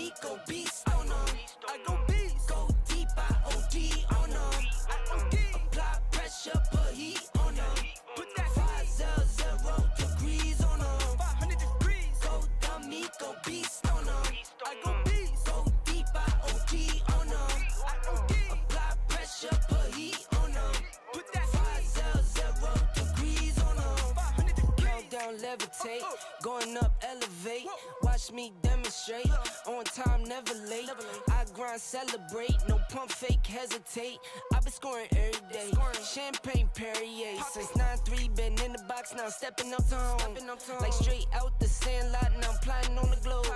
me go beast on them. I go beast. Go deep, I OD on them. I OD. Apply pressure, put heat on them. Put that five zero zero degrees on them. 500 degrees. Go dummy, go beast on them. I go beast. Go deep, I OD on them. I OD. Apply pressure, put heat on them. Put that five zero zero degrees on them. 500 degrees. Countdown, levitate. Going up, elevate. Watch me demonstrate. On time, never late. I grind, celebrate. No pump, fake, hesitate. I've been scoring every day. Champagne Perrier. Since 9-3, been in the box, now stepping up home. Like straight out the sand lot, now I'm plotting on the globe.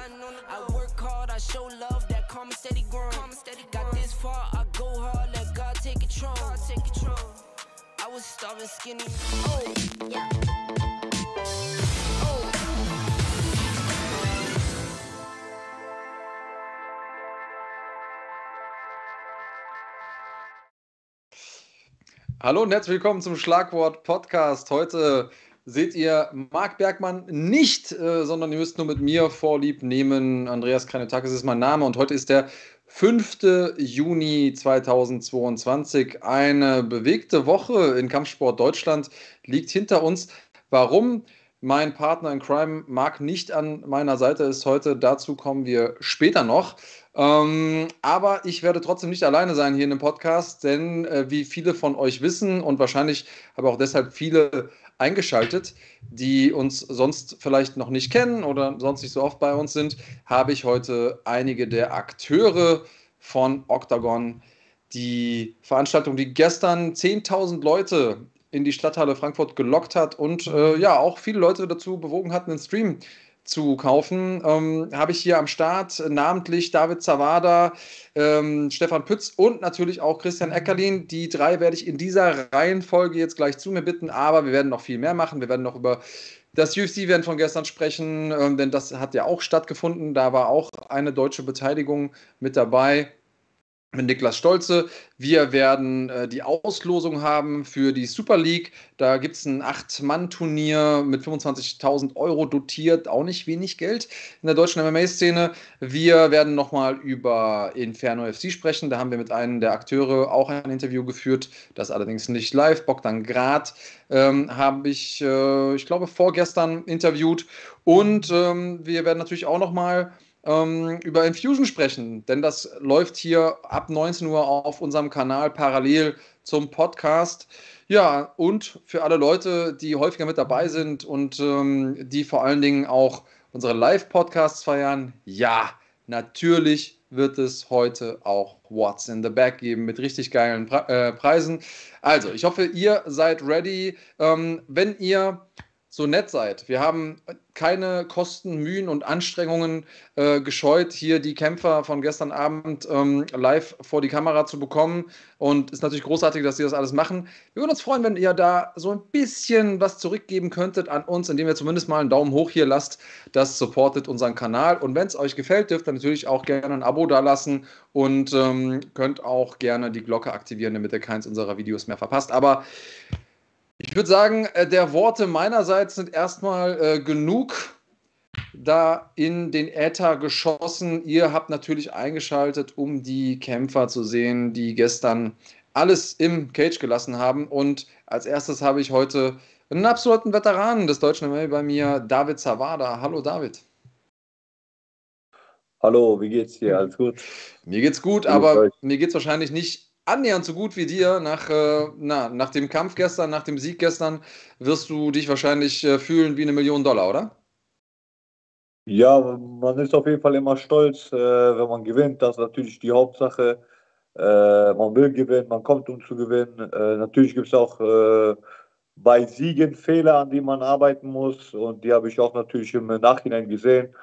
I work hard, I show love, that karma steady growing. Got this far, I go hard, let God take control. I was starving skinny. Oh, yeah. Hallo und herzlich willkommen zum Schlagwort Podcast. Heute seht ihr Marc Bergmann nicht, äh, sondern ihr müsst nur mit mir Vorlieb nehmen. Andreas Kranetakis ist mein Name und heute ist der 5. Juni 2022. Eine bewegte Woche in Kampfsport Deutschland liegt hinter uns. Warum? Mein Partner in Crime Marc nicht an meiner Seite ist heute. Dazu kommen wir später noch. Ähm, aber ich werde trotzdem nicht alleine sein hier in dem Podcast, denn äh, wie viele von euch wissen und wahrscheinlich habe auch deshalb viele eingeschaltet, die uns sonst vielleicht noch nicht kennen oder sonst nicht so oft bei uns sind, habe ich heute einige der Akteure von Octagon, die Veranstaltung, die gestern 10.000 Leute in die Stadthalle Frankfurt gelockt hat und äh, ja auch viele Leute dazu bewogen hat, einen Stream zu kaufen, ähm, habe ich hier am Start namentlich David Zawada, ähm, Stefan Pütz und natürlich auch Christian Eckerlin. Die drei werde ich in dieser Reihenfolge jetzt gleich zu mir bitten, aber wir werden noch viel mehr machen. Wir werden noch über das UFC-Event von gestern sprechen, ähm, denn das hat ja auch stattgefunden. Da war auch eine deutsche Beteiligung mit dabei mit Niklas Stolze. Wir werden äh, die Auslosung haben für die Super League. Da gibt es ein Acht-Mann-Turnier mit 25.000 Euro dotiert, auch nicht wenig Geld in der deutschen MMA-Szene. Wir werden nochmal über Inferno FC sprechen. Da haben wir mit einem der Akteure auch ein Interview geführt, das allerdings nicht live. Bogdan Grad ähm, habe ich, äh, ich glaube, vorgestern interviewt. Und ähm, wir werden natürlich auch nochmal ähm, über Infusion sprechen, denn das läuft hier ab 19 Uhr auf unserem Kanal parallel zum Podcast. Ja, und für alle Leute, die häufiger mit dabei sind und ähm, die vor allen Dingen auch unsere Live-Podcasts feiern, ja, natürlich wird es heute auch What's in the Back geben mit richtig geilen Pre äh, Preisen. Also, ich hoffe, ihr seid ready. Ähm, wenn ihr so nett seid. Wir haben keine Kosten, Mühen und Anstrengungen äh, gescheut, hier die Kämpfer von gestern Abend ähm, live vor die Kamera zu bekommen. Und es ist natürlich großartig, dass Sie das alles machen. Wir würden uns freuen, wenn ihr da so ein bisschen was zurückgeben könntet an uns, indem ihr zumindest mal einen Daumen hoch hier lasst. Das supportet unseren Kanal. Und wenn es euch gefällt, dürft ihr natürlich auch gerne ein Abo dalassen und ähm, könnt auch gerne die Glocke aktivieren, damit ihr keins unserer Videos mehr verpasst. Aber ich würde sagen, äh, der Worte meinerseits sind erstmal äh, genug da in den Äther geschossen. Ihr habt natürlich eingeschaltet, um die Kämpfer zu sehen, die gestern alles im Cage gelassen haben. Und als erstes habe ich heute einen absoluten Veteranen des deutschen MMA bei mir, David Zawada. Hallo David. Hallo, wie geht's dir? Alles gut? Mir geht's gut, aber mir geht's wahrscheinlich nicht annähernd so gut wie dir. Nach, äh, na, nach dem Kampf gestern, nach dem Sieg gestern, wirst du dich wahrscheinlich äh, fühlen wie eine Million Dollar, oder? Ja, man ist auf jeden Fall immer stolz, äh, wenn man gewinnt. Das ist natürlich die Hauptsache. Äh, man will gewinnen, man kommt um zu gewinnen. Äh, natürlich gibt es auch äh, bei Siegen Fehler, an die man arbeiten muss. Und die habe ich auch natürlich im Nachhinein gesehen.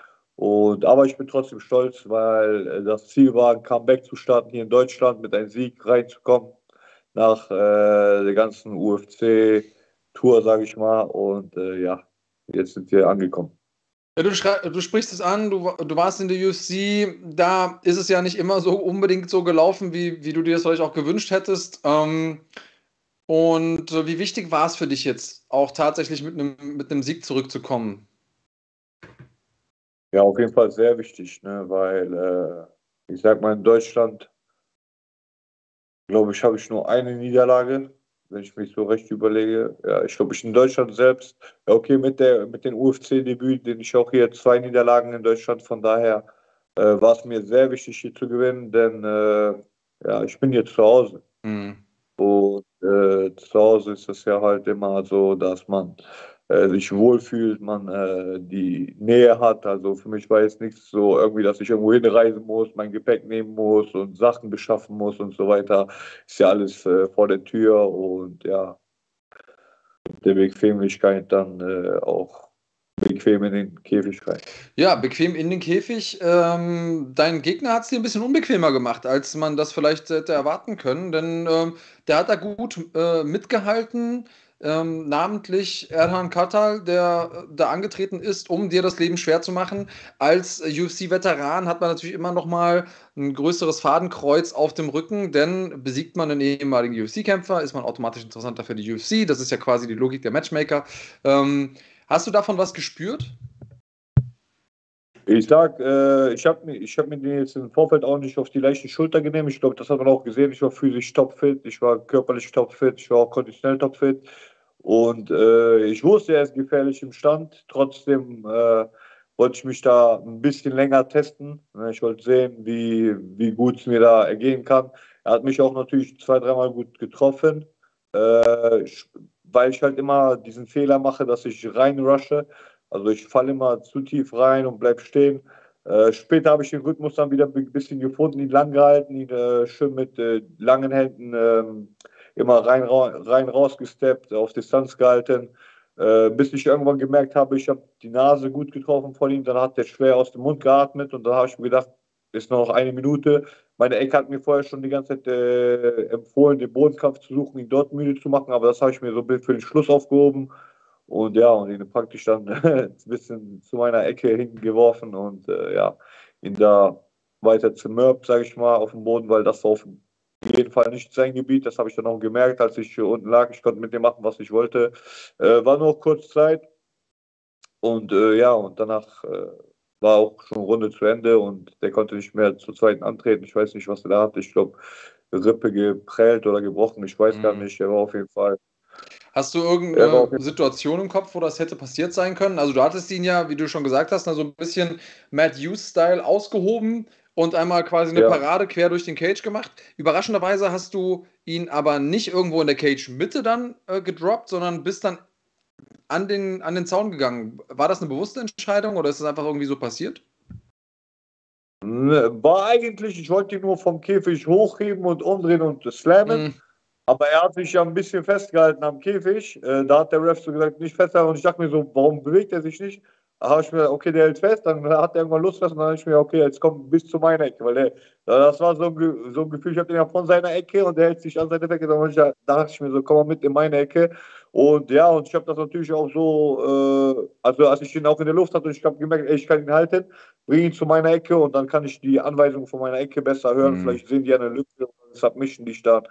Und, aber ich bin trotzdem stolz, weil äh, das Ziel war, ein Comeback zu starten hier in Deutschland, mit einem Sieg reinzukommen nach äh, der ganzen UFC-Tour, sage ich mal. Und äh, ja, jetzt sind wir angekommen. Du, du, sprichst es an, du, du, warst in der UFC, da ist es ja nicht immer so unbedingt so gelaufen, wie, wie du dir das vielleicht auch gewünscht hättest. Ähm, und wie wichtig war es für dich jetzt, auch tatsächlich mit einem, mit einem Sieg zurückzukommen? Ja, auf jeden Fall sehr wichtig, ne? weil äh, ich sag mal, in Deutschland, glaube ich, habe ich nur eine Niederlage, wenn ich mich so recht überlege. Ja, ich glaube, ich in Deutschland selbst, ja, okay, mit, der, mit dem UFC-Debüt, den ich auch hier zwei Niederlagen in Deutschland, von daher äh, war es mir sehr wichtig, hier zu gewinnen, denn äh, ja, ich bin jetzt zu Hause. Mhm. Und äh, zu Hause ist es ja halt immer so, dass man äh, sich wohlfühlt, man äh, die Nähe hat. Also für mich war jetzt nichts so irgendwie, dass ich irgendwo hinreisen muss, mein Gepäck nehmen muss und Sachen beschaffen muss und so weiter. Ist ja alles äh, vor der Tür und ja, der Bequemlichkeit dann äh, auch bequem in den Käfig rein. Ja, bequem in den Käfig. Ähm, dein Gegner hat es dir ein bisschen unbequemer gemacht, als man das vielleicht hätte erwarten können, denn ähm, der hat da gut äh, mitgehalten. Ähm, namentlich Erhan Katal, der äh, da angetreten ist, um dir das Leben schwer zu machen. Als UFC-Veteran hat man natürlich immer noch mal ein größeres Fadenkreuz auf dem Rücken, denn besiegt man einen ehemaligen UFC-Kämpfer, ist man automatisch interessanter für die UFC. Das ist ja quasi die Logik der Matchmaker. Ähm, Hast du davon was gespürt? Ich sag, äh, ich habe ich hab mir den jetzt im Vorfeld auch nicht auf die leichte Schulter genommen. Ich glaube, das hat man auch gesehen. Ich war physisch topfit, ich war körperlich topfit, ich war auch konditionell topfit. Und äh, ich wusste, er ist gefährlich im Stand. Trotzdem äh, wollte ich mich da ein bisschen länger testen. Ich wollte sehen, wie, wie gut es mir da ergehen kann. Er hat mich auch natürlich zwei, dreimal gut getroffen. Äh, weil ich halt immer diesen Fehler mache, dass ich reinrushe. Also ich falle immer zu tief rein und bleibe stehen. Äh, später habe ich den Rhythmus dann wieder ein bisschen gefunden, ihn lang gehalten, ihn äh, schön mit äh, langen Händen ähm, immer rein, rein rausgesteppt, auf Distanz gehalten, äh, bis ich irgendwann gemerkt habe, ich habe die Nase gut getroffen von ihm, dann hat er schwer aus dem Mund geatmet und dann habe ich mir gedacht, ist noch eine Minute. Meine Ecke hat mir vorher schon die ganze Zeit äh, empfohlen, den Bodenkampf zu suchen, ihn dort müde zu machen, aber das habe ich mir so für den Schluss aufgehoben. Und ja, und ihn praktisch dann ein bisschen zu meiner Ecke hingeworfen und äh, ja, ihn da weiter zermürbt, sage ich mal, auf dem Boden, weil das auf jeden Fall nicht sein Gebiet. Das habe ich dann auch gemerkt, als ich hier unten lag. Ich konnte mit dem machen, was ich wollte. Äh, war nur kurz Zeit. Und äh, ja, und danach äh, war auch schon Runde zu Ende und der konnte nicht mehr zur zweiten antreten. Ich weiß nicht, was er da hatte. Ich glaube, Rippe geprellt oder gebrochen. Ich weiß mhm. gar nicht. Er war auf jeden Fall. Hast du irgendeine Situation im Kopf, wo das hätte passiert sein können? Also du hattest ihn ja, wie du schon gesagt hast, so ein bisschen Matt Hughes-Style ausgehoben und einmal quasi eine ja. Parade quer durch den Cage gemacht. Überraschenderweise hast du ihn aber nicht irgendwo in der Cage-Mitte dann äh, gedroppt, sondern bist dann an den, an den Zaun gegangen. War das eine bewusste Entscheidung oder ist es einfach irgendwie so passiert? Ne, war eigentlich, ich wollte ihn nur vom Käfig hochheben und umdrehen und slammen. Mm. Aber er hat sich ja ein bisschen festgehalten am Käfig. Äh, da hat der Ref so gesagt, nicht festhalten. Und ich dachte mir so, warum bewegt er sich nicht? Da habe ich mir, okay, der hält fest, dann hat er irgendwann Lust fest und dann habe ich mir, okay, jetzt kommt bis zu meiner Ecke, weil der, das war so ein, so ein Gefühl, ich habe den ja von seiner Ecke und der hält sich an seine Ecke, da dachte ich mir so, komm mal mit in meine Ecke und ja, und ich habe das natürlich auch so, äh, also als ich ihn auch in der Luft hatte und ich habe gemerkt, ey, ich kann ihn halten, bringe ihn zu meiner Ecke und dann kann ich die Anweisungen von meiner Ecke besser hören, mhm. vielleicht sehen die eine Lücke, Submission, die ich dann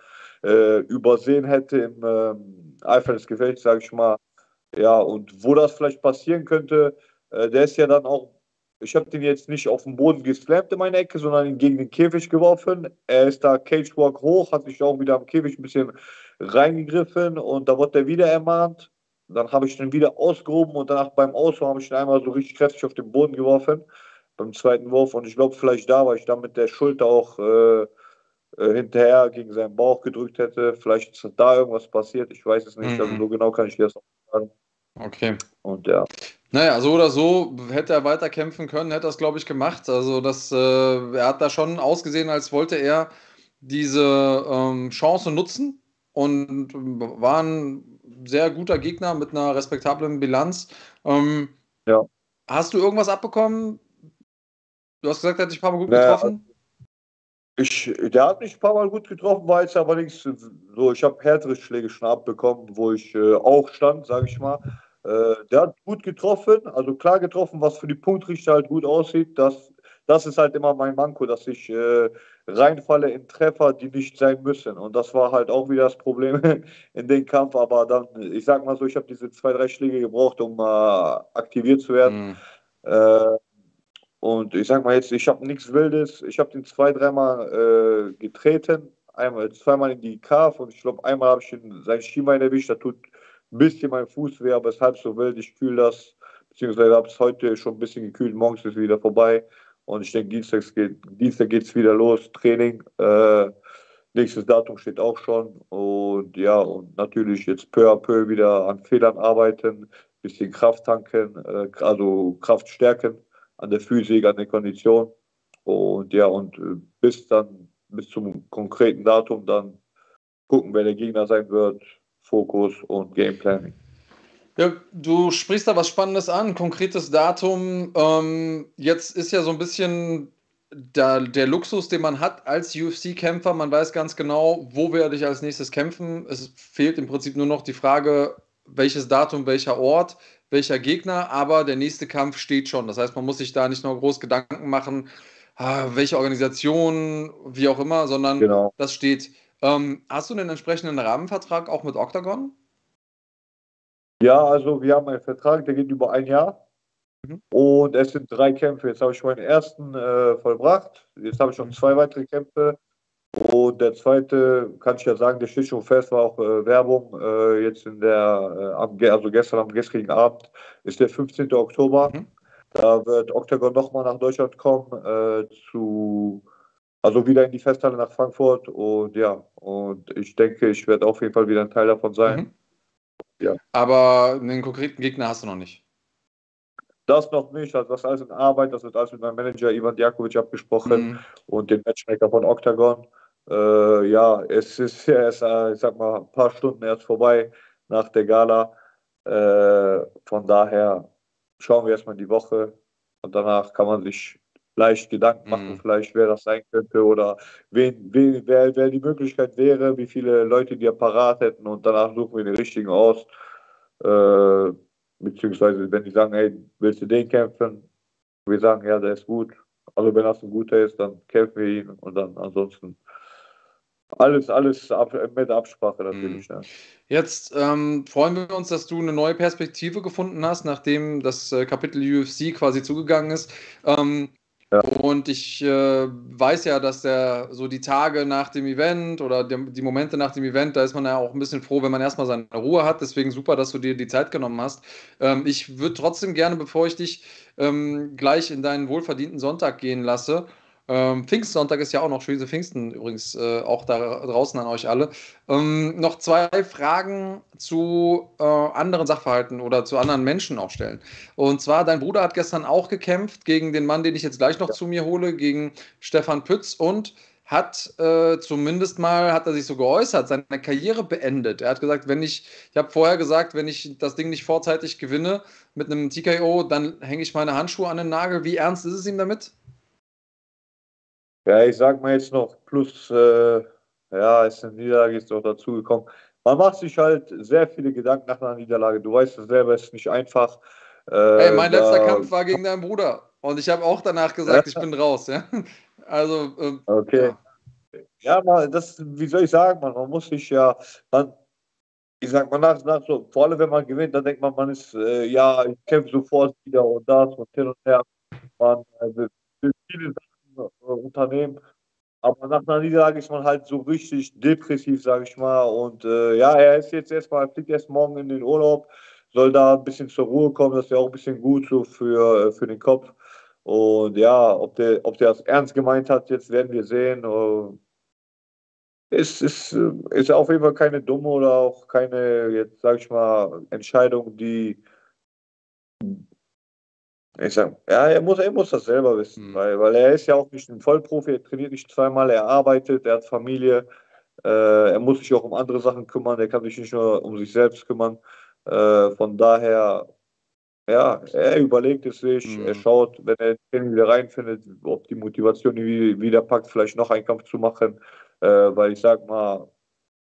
äh, übersehen hätte im äh, Eifer des Gefechts, sage ich mal. Ja, und wo das vielleicht passieren könnte, der ist ja dann auch, ich habe den jetzt nicht auf den Boden geslampt in meine Ecke, sondern ihn gegen den Käfig geworfen. Er ist da Cagewalk hoch, hat sich auch wieder am Käfig ein bisschen reingegriffen und da wurde er wieder ermahnt. Dann habe ich den wieder ausgehoben und danach beim Ausholen habe ich ihn einmal so richtig kräftig auf den Boden geworfen beim zweiten Wurf und ich glaube vielleicht da, weil ich da mit der Schulter auch äh, äh, hinterher gegen seinen Bauch gedrückt hätte. Vielleicht ist da irgendwas passiert, ich weiß es nicht. Also mhm. Also so genau kann ich dir das auch sagen. Okay. Und ja. Naja, so oder so hätte er weiter kämpfen können, hätte er es, glaube ich, gemacht. Also das, äh, er hat da schon ausgesehen, als wollte er diese ähm, Chance nutzen und war ein sehr guter Gegner mit einer respektablen Bilanz. Ähm, ja. Hast du irgendwas abbekommen? Du hast gesagt, er hat dich ein paar Mal gut naja, getroffen. Ich, der hat mich ein paar Mal gut getroffen, war jetzt aber nichts so. Ich habe härtere Schläge schon abbekommen, wo ich äh, auch stand, sage ich mal. Äh, der hat gut getroffen, also klar getroffen, was für die Punktrichter halt gut aussieht. Das, das ist halt immer mein Manko, dass ich äh, reinfalle in Treffer, die nicht sein müssen. Und das war halt auch wieder das Problem in dem Kampf. Aber dann, ich sag mal so, ich habe diese zwei, drei Schläge gebraucht, um äh, aktiviert zu werden. Mhm. Äh, und ich sag mal jetzt, ich habe nichts Wildes. Ich habe den zwei, dreimal äh, getreten. Einmal, zweimal in die Calf und ich glaube, einmal habe ich ihn, sein Schienbein erwischt. Da tut ein bisschen mein Fuß weh, aber es ist halb so wild. Ich kühle das, beziehungsweise habe es heute schon ein bisschen gekühlt. Morgens ist wieder vorbei. Und ich denke, Dienstag geht Dienstag es wieder los, Training. Äh, nächstes Datum steht auch schon. Und ja, und natürlich jetzt peu à peu wieder an Fehlern arbeiten, bisschen Kraft tanken, äh, also Kraft stärken an der Physik, an der Kondition. Und ja, und äh, bis dann, bis zum konkreten Datum dann gucken, wer der Gegner sein wird, Fokus und Gameplanning. Ja, du sprichst da was Spannendes an, konkretes Datum. Ähm, jetzt ist ja so ein bisschen da, der Luxus, den man hat als UFC-Kämpfer. Man weiß ganz genau, wo werde ich als nächstes kämpfen. Es fehlt im Prinzip nur noch die Frage, welches Datum, welcher Ort, welcher Gegner, aber der nächste Kampf steht schon. Das heißt, man muss sich da nicht noch groß Gedanken machen, ah, welche Organisation, wie auch immer, sondern genau. das steht. Ähm, hast du einen entsprechenden Rahmenvertrag auch mit Octagon? Ja, also wir haben einen Vertrag, der geht über ein Jahr. Mhm. Und es sind drei Kämpfe. Jetzt habe ich meinen ersten äh, vollbracht. Jetzt habe ich noch zwei weitere Kämpfe. Und der zweite, kann ich ja sagen, der steht schon fest, war auch äh, Werbung. Äh, jetzt in der, äh, also gestern am gestrigen Abend ist der 15. Oktober. Mhm. Da wird Octagon nochmal nach Deutschland kommen, äh, zu, also wieder in die Festhalle nach Frankfurt. Und ja, und ich denke, ich werde auf jeden Fall wieder ein Teil davon sein. Mhm. Ja. Aber einen konkreten Gegner hast du noch nicht. Das noch nicht, also das ist alles in Arbeit, das wird alles mit meinem Manager Ivan Djakovic abgesprochen mhm. und dem Matchmaker von Octagon. Äh, ja, es ist erst, äh, ich sag mal, ein paar Stunden erst vorbei nach der Gala. Äh, von daher schauen wir erstmal die Woche und danach kann man sich leicht Gedanken machen, mhm. vielleicht wer das sein könnte oder wen, wen, wer, wer die Möglichkeit wäre, wie viele Leute die parat hätten und danach suchen wir den richtigen aus. Äh, beziehungsweise wenn die sagen, hey, willst du den kämpfen? Wir sagen, ja, der ist gut. Also wenn das ein guter ist, dann kämpfen wir ihn und dann ansonsten alles, alles ab, mit Absprache natürlich. Mhm. Ja. Jetzt ähm, freuen wir uns, dass du eine neue Perspektive gefunden hast, nachdem das äh, Kapitel UFC quasi zugegangen ist. Ähm, Und ich äh, weiß ja, dass der so die Tage nach dem Event oder die, die, Momente nach dem Event, da ist man ja auch ein bisschen froh, wenn man erstmal seine Ruhe hat. Deswegen super, dass du dir die Zeit genommen hast. Ähm, ich würde trotzdem gerne, bevor ich dich ähm, gleich in deinen wohlverdienten Sonntag gehen lasse, ähm, Pfingstsonntag ist ja auch noch Schöne Pfingsten übrigens äh, auch da draußen an euch alle. Ähm, noch zwei Fragen zu äh, anderen Sachverhalten oder zu anderen Menschen auch stellen. Und zwar, dein Bruder hat gestern auch gekämpft gegen den Mann, den ich jetzt gleich noch ja. zu mir hole, gegen Stefan Pütz und hat äh, zumindest mal, hat er sich so geäußert, seine Karriere beendet. Er hat gesagt, wenn ich, ich habe vorher gesagt, wenn ich das Ding nicht vorzeitig gewinne mit einem TKO, dann hänge ich meine Handschuhe an den Nagel. Wie ernst ist es ihm damit? Ja, ich sag mal jetzt noch, plus, äh, ja, ist eine Niederlage jetzt noch dazugekommen. Man macht sich halt sehr viele Gedanken nach einer Niederlage. Du weißt es selber, es ist nicht einfach. Äh, hey, mein letzter Kampf war gegen deinen Bruder. Und ich habe auch danach gesagt, ja. ich bin raus. Ja? Also. Ähm, okay. Ja, man, das, wie soll ich sagen, man, man muss sich ja, man, ich sag mal nach, nach so, vor allem wenn man gewinnt, dann denkt man, man ist, äh, ja, ich kämpfe sofort wieder und das und hin und her. Man, also, viele Sachen äh, Unternehmen. Aber nach einer Niederlage ist man halt so richtig depressiv, sage ich mal. Und äh, ja, er ist jetzt erstmal, fliegt erst morgen in den Urlaub, soll da ein bisschen zur Ruhe kommen. Das ist ja auch ein bisschen gut so für, äh, für den Kopf. Und ja, ob der, ob der das ernst gemeint hat, jetzt werden wir sehen. Es ist, ist auf jeden Fall keine dumme oder auch keine, jetzt sage ich mal, Entscheidung, die ich sag, ja, er muss, er muss das selber wissen, mhm. weil, weil er ist ja auch nicht ein Vollprofi, er trainiert nicht zweimal, er arbeitet, er hat Familie, äh, er muss sich auch um andere Sachen kümmern, er kann sich nicht nur um sich selbst kümmern. Äh, von daher, ja, er überlegt es sich, mhm. er schaut, wenn er den wieder reinfindet, ob die Motivation ihn wieder packt, vielleicht noch einen Kampf zu machen, äh, weil ich sag mal,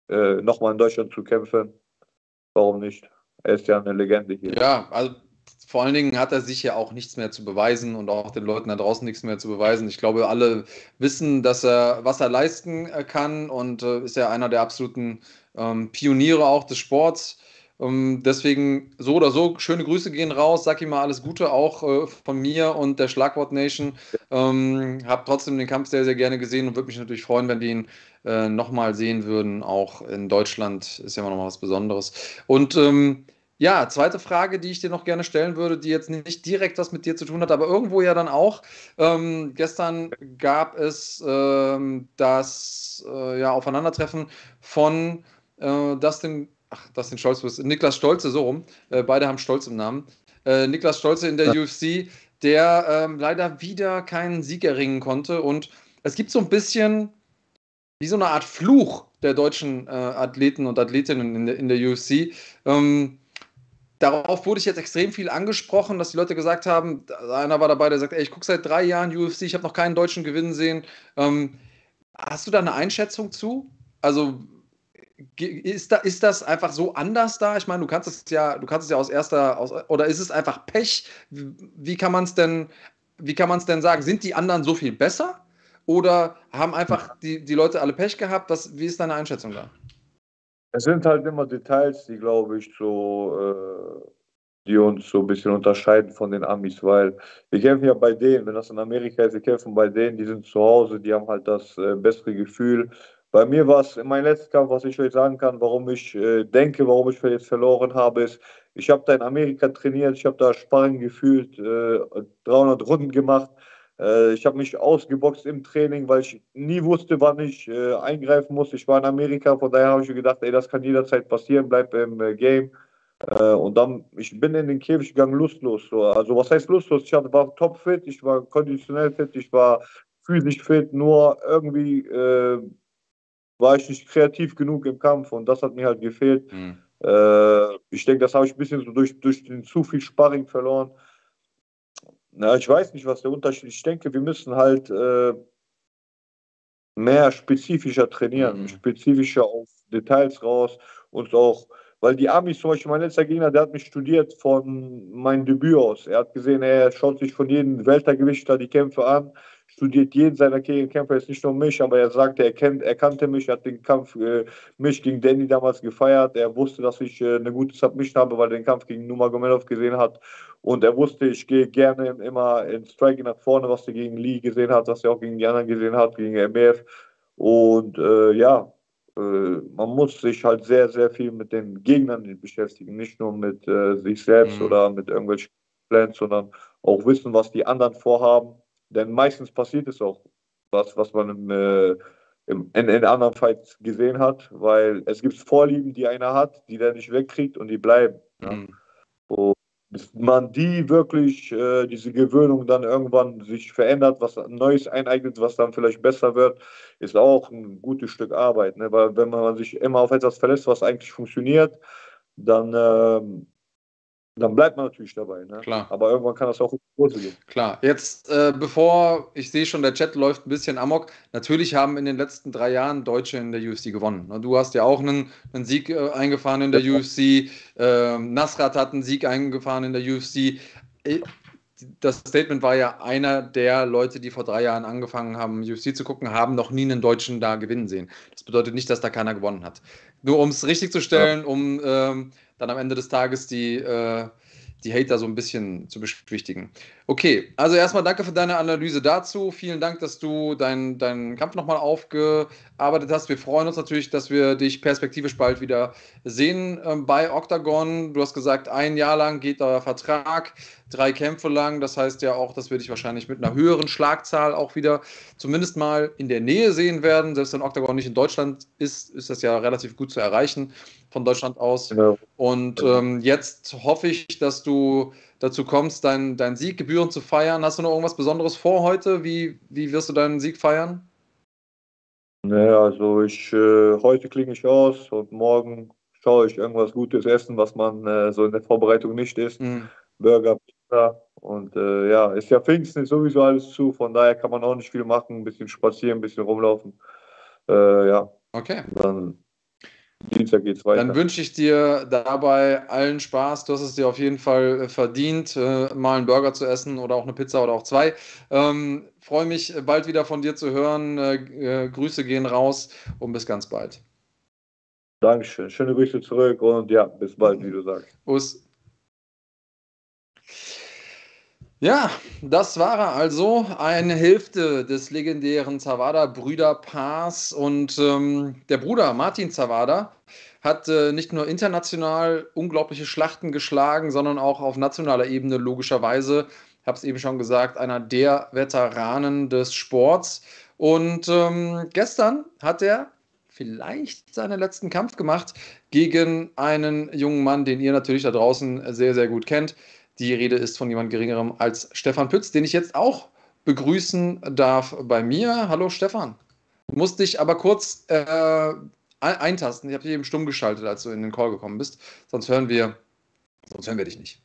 äh, nochmal in Deutschland zu kämpfen, warum nicht? Er ist ja eine Legende hier. Ja, also vor allen Dingen hat er sich ja auch nichts mehr zu beweisen und auch den Leuten da draußen nichts mehr zu beweisen. Ich glaube, alle wissen, dass er, was er leisten äh, kann und äh, ist ja einer der absoluten ähm, Pioniere auch des Sports. Ähm, deswegen so oder so, schöne Grüße gehen raus. Sag ihm mal alles Gute auch äh, von mir und der Schlagwort Nation. Ähm, hab trotzdem den Kampf sehr, sehr gerne gesehen und würde mich natürlich freuen, wenn wir ihn äh, nochmal sehen würden. Auch in Deutschland ist ja immer noch was Besonderes. Und ähm, ja, zweite Frage, die ich dir noch gerne stellen würde, die jetzt nicht direkt was mit dir zu tun hat, aber irgendwo ja dann auch. Ähm, gestern gab es ähm, das äh, ja, Aufeinandertreffen von äh, Dustin, ach, Dustin Stolz, Niklas Stolze, so rum. Äh, beide haben Stolz im Namen. Äh, Niklas Stolze in der ja. UFC, der ähm, leider wieder keinen Sieg erringen konnte. Und es gibt so ein bisschen wie so eine Art Fluch der deutschen äh, Athleten und Athletinnen in der, in der UFC. Ähm, darauf wurde ich jetzt extrem viel angesprochen, dass die Leute gesagt haben, einer war dabei, der sagt, ey, ich gucke seit drei Jahren UFC, ich habe noch keinen deutschen gewinnen sehen. Ähm, hast du da eine Einschätzung zu? Also ist, da, ist das einfach so anders da? Ich meine, du kannst es ja, du kannst es ja aus erster, aus, oder ist es einfach Pech? Wie kann man es denn, wie kann man es denn sagen? Sind die anderen so viel besser? Oder haben einfach die, die Leute alle Pech gehabt? Was, wie ist deine Einschätzung da? Es sind halt immer Details, die, glaube ich, so, äh, die uns so ein bisschen unterscheiden von den Amis, weil wir kämpfen ja bei denen, wenn das in Amerika ist, wir kämpfen bei denen, die sind zu Hause, die haben halt das äh, bessere Gefühl. Bei mir war es in meinem letzten Kampf, was ich euch sagen kann, warum ich äh, denke, warum ich jetzt verloren habe, ist, ich habe da in Amerika trainiert, ich habe da Sparring gefühlt, 300 äh, Runden gemacht. Äh, ich habe mich ausgeboxt im Training, weil ich nie wusste, wann ich äh, eingreifen muss. Ich war in Amerika, von daher habe ich mir gedacht, ey, das kann jederzeit passieren, bleib im äh, Game. Äh, und dann, ich bin in den Käfig gegangen, lustlos. So. Also was heißt lustlos? Ich war topfit, ich war konditionell fit, ich war physisch fit, nur irgendwie äh, war ich nicht kreativ genug im Kampf und das hat mir halt gefehlt. Mhm. Äh, ich denke, das habe ich ein bisschen so durch, durch den zu viel Sparring verloren. Na, ich weiß nicht, was der Unterschied ist. Ich denke, wir müssen halt äh, mehr spezifischer trainieren, mhm. spezifischer auf Details raus und auch, weil die Amis, zum Beispiel mein letzter Gegner, der hat mich studiert von meinem Debüt aus. Er hat gesehen, er schaut sich von jedem Weltergewichter die Kämpfe an studiert jeden seiner Gegenkämpfer, jetzt nicht nur mich, aber er sagte, er, kennt, er kannte mich, er hat den Kampf äh, mich gegen Danny damals gefeiert. Er wusste, dass ich äh, eine gute Submission habe, weil er den Kampf gegen Nurmagomedov gesehen hat. Und er wusste, ich gehe gerne immer in Striking nach vorne, was er gegen Lee gesehen hat, was er auch gegen die anderen gesehen hat, gegen MF. Und äh, ja, äh, man muss sich halt sehr, sehr viel mit den Gegnern beschäftigen, nicht nur mit äh, sich selbst mhm. oder mit irgendwelchen Plans, sondern auch wissen, was die anderen vorhaben denn meistens passiert es auch, was, was man im, äh, im, in, in anderen Fights gesehen hat, weil es gibt Vorlieben, die einer hat, die der nicht wegkriegt und die bleiben. Ja. Mhm. Und bis man die wirklich, äh, diese Gewöhnung dann irgendwann sich verändert, was Neues eineignet, was dann vielleicht besser wird, ist auch ein gutes Stück Arbeit. Ne? Weil wenn man sich immer auf etwas verlässt, was eigentlich funktioniert, dann ähm, dann bleibt man natürlich dabei. Ne? Klar. Aber irgendwann kann das auch in die Hose gehen. Klar. Jetzt, äh, bevor ich sehe schon, der Chat läuft ein bisschen amok. Natürlich haben in den letzten drei Jahren Deutsche in der UFC gewonnen. Ne? Du hast ja auch einen, einen Sieg äh, eingefahren in der ja. UFC. Äh, Nasrat hat einen Sieg eingefahren in der UFC. Äh, das Statement war ja, einer der Leute, die vor drei Jahren angefangen haben, UFC zu gucken, haben noch nie einen Deutschen da gewinnen sehen. Das bedeutet nicht, dass da keiner gewonnen hat. Nur um es richtig zu stellen, ja. um ähm, dann am Ende des Tages die, äh, die Hater so ein bisschen zu beschwichtigen. Okay, also erstmal danke für deine Analyse dazu. Vielen Dank, dass du deinen dein Kampf nochmal aufgearbeitet hast. Wir freuen uns natürlich, dass wir dich perspektivisch bald wieder sehen ähm, bei Octagon. Du hast gesagt, ein Jahr lang geht euer Vertrag, drei Kämpfe lang. Das heißt ja auch, dass wir dich wahrscheinlich mit einer höheren Schlagzahl auch wieder zumindest mal in der Nähe sehen werden. Selbst wenn Octagon nicht in Deutschland ist, ist das ja relativ gut zu erreichen von Deutschland aus. Genau. Und ähm, jetzt hoffe ich, dass du dazu kommst, deinen dein Sieg gebührend zu feiern. Hast du noch irgendwas Besonderes vor heute? Wie, wie wirst du deinen Sieg feiern? Naja, also ich äh, heute klinge ich aus und morgen schaue ich irgendwas Gutes essen, was man äh, so in der Vorbereitung nicht isst. Mhm. Burger, Pizza. Und äh, ja, ist ja Pfingsten ist sowieso alles zu, von daher kann man auch nicht viel machen, ein bisschen spazieren, ein bisschen rumlaufen. Äh, ja. Okay. Dann Dienstag geht's weiter. Dann wünsche ich dir dabei allen Spaß. Du hast es dir auf jeden Fall äh, verdient, äh, mal einen Burger zu essen oder auch eine Pizza oder auch zwei. Ähm, Freue mich, bald wieder von dir zu hören. Äh, äh, Grüße gehen raus und bis ganz bald. Dankeschön. Schöne Grüße zurück und ja, bis bald, wie du sagst. Us. Ja, das war er also. Eine Hälfte des legendären Zawada-Brüderpaars. Und ähm, der Bruder Martin Zawada hat äh, nicht nur international unglaubliche Schlachten geschlagen, sondern auch auf nationaler Ebene logischerweise. Ich habe es eben schon gesagt, einer der Veteranen des Sports. Und ähm, gestern hat er vielleicht seinen letzten Kampf gemacht gegen einen jungen Mann, den ihr natürlich da draußen sehr, sehr gut kennt. Die Rede ist von jemand Geringerem als Stefan Pütz, den ich jetzt auch begrüßen darf bei mir. Hallo Stefan. Du musst dich aber kurz äh, eintasten. Ich habe dich eben stumm geschaltet, als du in den Call gekommen bist. Sonst hören wir, sonst hören wir dich nicht.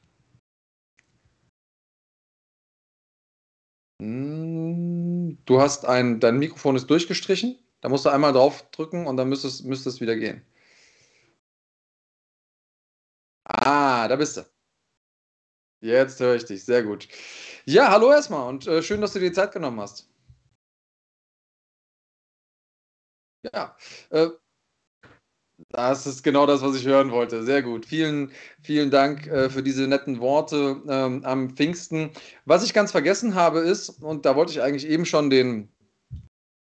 Hm, du hast ein, dein Mikrofon ist durchgestrichen. Da musst du einmal drauf drücken und dann müsste es, müsste es wieder gehen. Ah, da bist du. Jetzt höre ich dich, sehr gut. Ja, hallo erstmal und äh, schön, dass du dir die Zeit genommen hast. Ja, äh, das ist genau das, was ich hören wollte. Sehr gut. Vielen, vielen Dank äh, für diese netten Worte ähm, am Pfingsten. Was ich ganz vergessen habe ist, und da wollte ich eigentlich eben schon den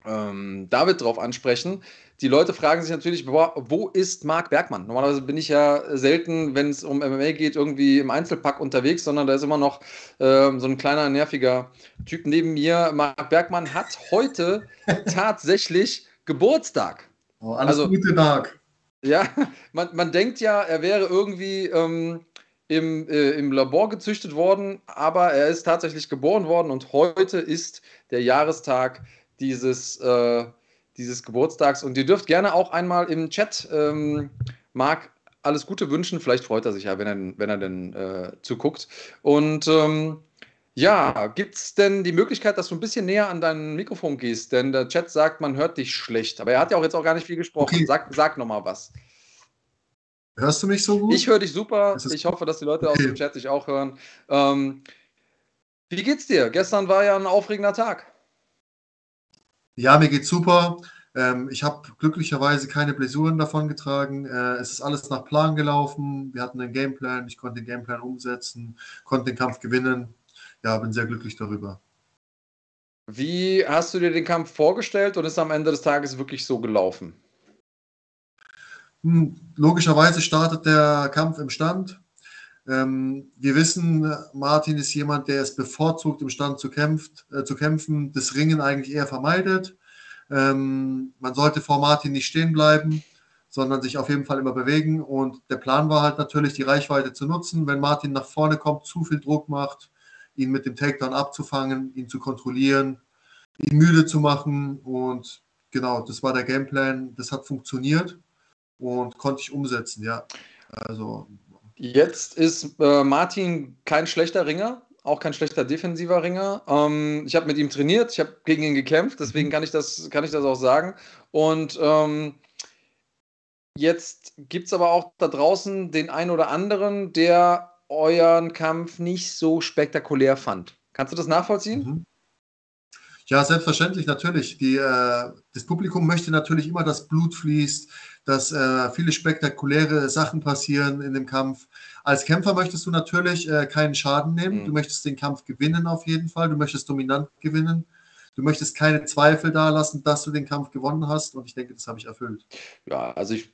ähm, David drauf ansprechen. Die Leute fragen sich natürlich, boah, wo ist Marc Bergmann? Normalerweise bin ich ja selten, wenn es um MMA geht, irgendwie im Einzelpack unterwegs, sondern da ist immer noch ähm, so ein kleiner, nerviger Typ neben mir. Marc Bergmann hat heute tatsächlich Geburtstag. Oh, alles also, Gute, Marc. Ja, man, man denkt ja, er wäre irgendwie ähm, im, äh, im Labor gezüchtet worden, aber er ist tatsächlich geboren worden und heute ist der Jahrestag dieses, äh, dieses Geburtstags. Und ihr dürft gerne auch einmal im Chat ähm, Marc alles Gute wünschen. Vielleicht freut er sich ja, wenn er, wenn er denn äh, zuguckt. Und ähm, ja, gibt es denn die Möglichkeit, dass du ein bisschen näher an dein Mikrofon gehst? Denn der Chat sagt, man hört dich schlecht. Aber er hat ja auch jetzt auch gar nicht viel gesprochen. Okay. Sag, sag nochmal was. Hörst du mich so gut? Ich höre dich super. Ich hoffe, dass die Leute aus dem Chat dich auch hören. Ähm, wie geht's dir? Gestern war ja ein aufregender Tag. Ja, mir geht's super. Ähm, ich habe glücklicherweise keine Blessuren davon getragen. Äh, es ist alles nach Plan gelaufen. Wir hatten einen Gameplan. Ich konnte den Gameplan umsetzen, konnte den Kampf gewinnen. Ja, bin sehr glücklich darüber. Wie hast du dir den Kampf vorgestellt und ist am Ende des Tages wirklich so gelaufen? Hm, logischerweise startet der Kampf im Stand. Ähm, wir wissen, Martin ist jemand, der es bevorzugt, im Stand zu, kämpft, äh, zu kämpfen, das Ringen eigentlich eher vermeidet. Ähm, man sollte vor Martin nicht stehen bleiben, sondern sich auf jeden Fall immer bewegen. Und der Plan war halt natürlich, die Reichweite zu nutzen. Wenn Martin nach vorne kommt, zu viel Druck macht, ihn mit dem Takedown abzufangen, ihn zu kontrollieren, ihn müde zu machen. Und genau, das war der Gameplan. Das hat funktioniert und konnte ich umsetzen, ja. Also Jetzt ist äh, Martin kein schlechter Ringer, auch kein schlechter defensiver Ringer. Ähm, ich habe mit ihm trainiert, ich habe gegen ihn gekämpft, deswegen kann ich das, kann ich das auch sagen. Und ähm, jetzt gibt es aber auch da draußen den einen oder anderen, der euren Kampf nicht so spektakulär fand. Kannst du das nachvollziehen? Mhm. Ja, selbstverständlich, natürlich. Die, äh, das Publikum möchte natürlich immer, dass Blut fließt, dass äh, viele spektakuläre Sachen passieren in dem Kampf. Als Kämpfer möchtest du natürlich äh, keinen Schaden nehmen. Mhm. Du möchtest den Kampf gewinnen auf jeden Fall. Du möchtest dominant gewinnen. Du möchtest keine Zweifel da lassen, dass du den Kampf gewonnen hast. Und ich denke, das habe ich erfüllt. Ja, also ich